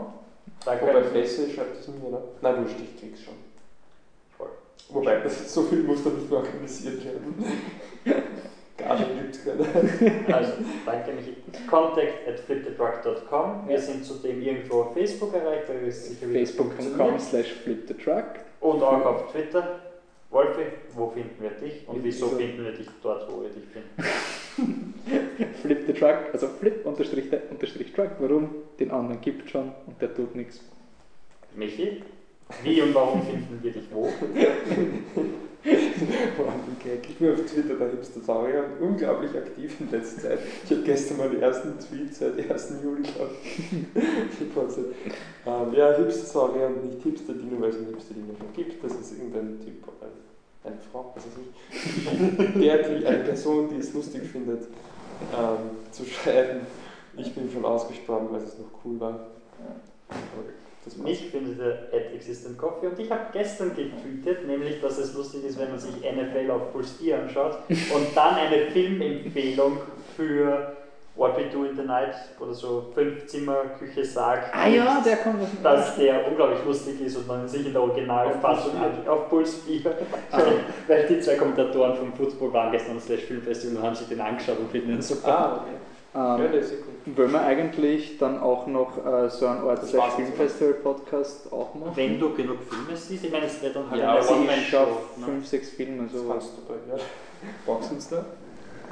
Wobei könnt Fresse schreibt es mir, ne? Nein, wurscht, ich krieg's schon. Wobei, das, so viel muss da nicht mehr organisiert werden. Gage gibt's keine. Also, danke mich. Contact at flipthetruck.com. Wir Ja. sind zudem irgendwo auf Facebook erreicht, da ist sicher Facebook.com slash flipthetruck. Und auch auf Twitter. Wolfi, wo finden wir dich? Und wieso Wieso? finden wir dich dort, wo wir dich finden? Flip the truck, also flip unterstrich unterstrich truck. Warum? Den anderen gibt schon und der tut nichts. Michi, wie und warum finden wir dich wo? Ich bin auf Twitter der Hipster-Saurier und unglaublich aktiv in letzter Zeit. Ich habe gestern meinen ersten Tweet seit 1. Juli ich, gepostet. Ähm, ja, Hipster-Saurier und nicht Hipster-Dino, weil es einen Hipster-Dino schon gibt. Das ist irgendein Typ, ein, eine Frau, was weiß ich. Der, die, eine Person, die es lustig findet, ähm, zu schreiben. Ich bin schon ausgestorben, weil es noch cool war. Aber. Mich findet ihr at Existent Coffee und ich habe gestern getweetet, nämlich, dass es lustig ist, wenn man sich NFL auf Puls 4 anschaut und dann eine Filmempfehlung für What We Do in the Night oder so Fünf-Zimmer-Küche sagt. Ah ja, der kommt dem dass der unglaublich lustig ist und man sich in der Originalfassung Auf auf Puls 4, Ah. weil, weil die zwei Kommentatoren vom Football waren gestern am Slash Filmfestival und haben sich den angeschaut und finden ihn super. Ah, okay. Ja, Ähm, ja wollen wir eigentlich dann auch noch äh, so einen Ort Das slash war's jetzt, Filmfestival Podcast auch machen? Wenn du genug Filme siehst, ich meine, es wird dann halt Ja, eine Also ich schaffe Ne? fünf, sechs Filme, Das so. kannst du bei, ja. Boxen da?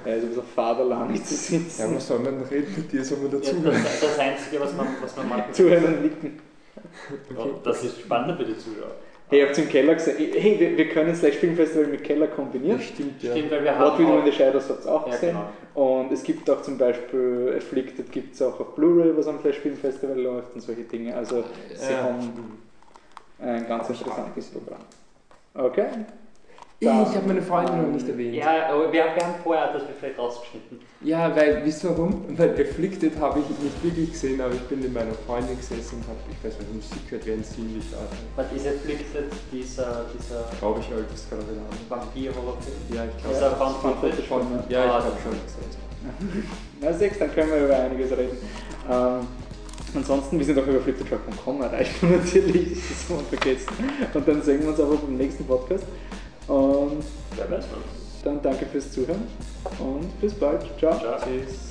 Ja, also so vaterlandig zu sitzen. soll man reden mit dir? Soll man Ja, das, das Einzige, was man, was man machen Zuhören und nicken. Ja, das ist spannender für die Zuschauer. Hey, ihr habt im Keller gesagt, hey, wir, wir können Slash Filmfestival mit Keller kombinieren. stimmt, Stimmt, weil wir What haben the Shadows habt ihr auch ja, gesehen. genau. Und es gibt auch zum Beispiel Afflicted gibt es auch auf Blu-ray, was am Flash Film Festival läuft und solche Dinge. Also sie Ja. haben ein ganz interessantes Programm. Okay? Ich habe meine Freundin noch nicht erwähnt. Ja, aber wir, wir haben vorher das vielleicht rausgeschnitten. Ja, weil, wisst ihr warum? Weil Afflicted habe ich nicht wirklich gesehen, aber ich bin mit meiner Freundin gesessen und habe, ich weiß nicht, Musik gehört, während sie liegt. Was ist Afflicted, dieser, dieser Glaube ich, halt, das kann wieder haben. Vampir-Horrorfilm? Ja, ich glaube. Dieser Footage? schon. Ja, ich glaube schon. gesehen. Na sechs, dann können wir über einiges reden. Ähm, ansonsten, wir sind auch über fliptetruck.com erreichbar natürlich, das haben wir vergessen. Und dann sehen wir uns aber beim nächsten Podcast. Und dann danke fürs Zuhören und bis bald. Ciao. Ciao. Tschüss.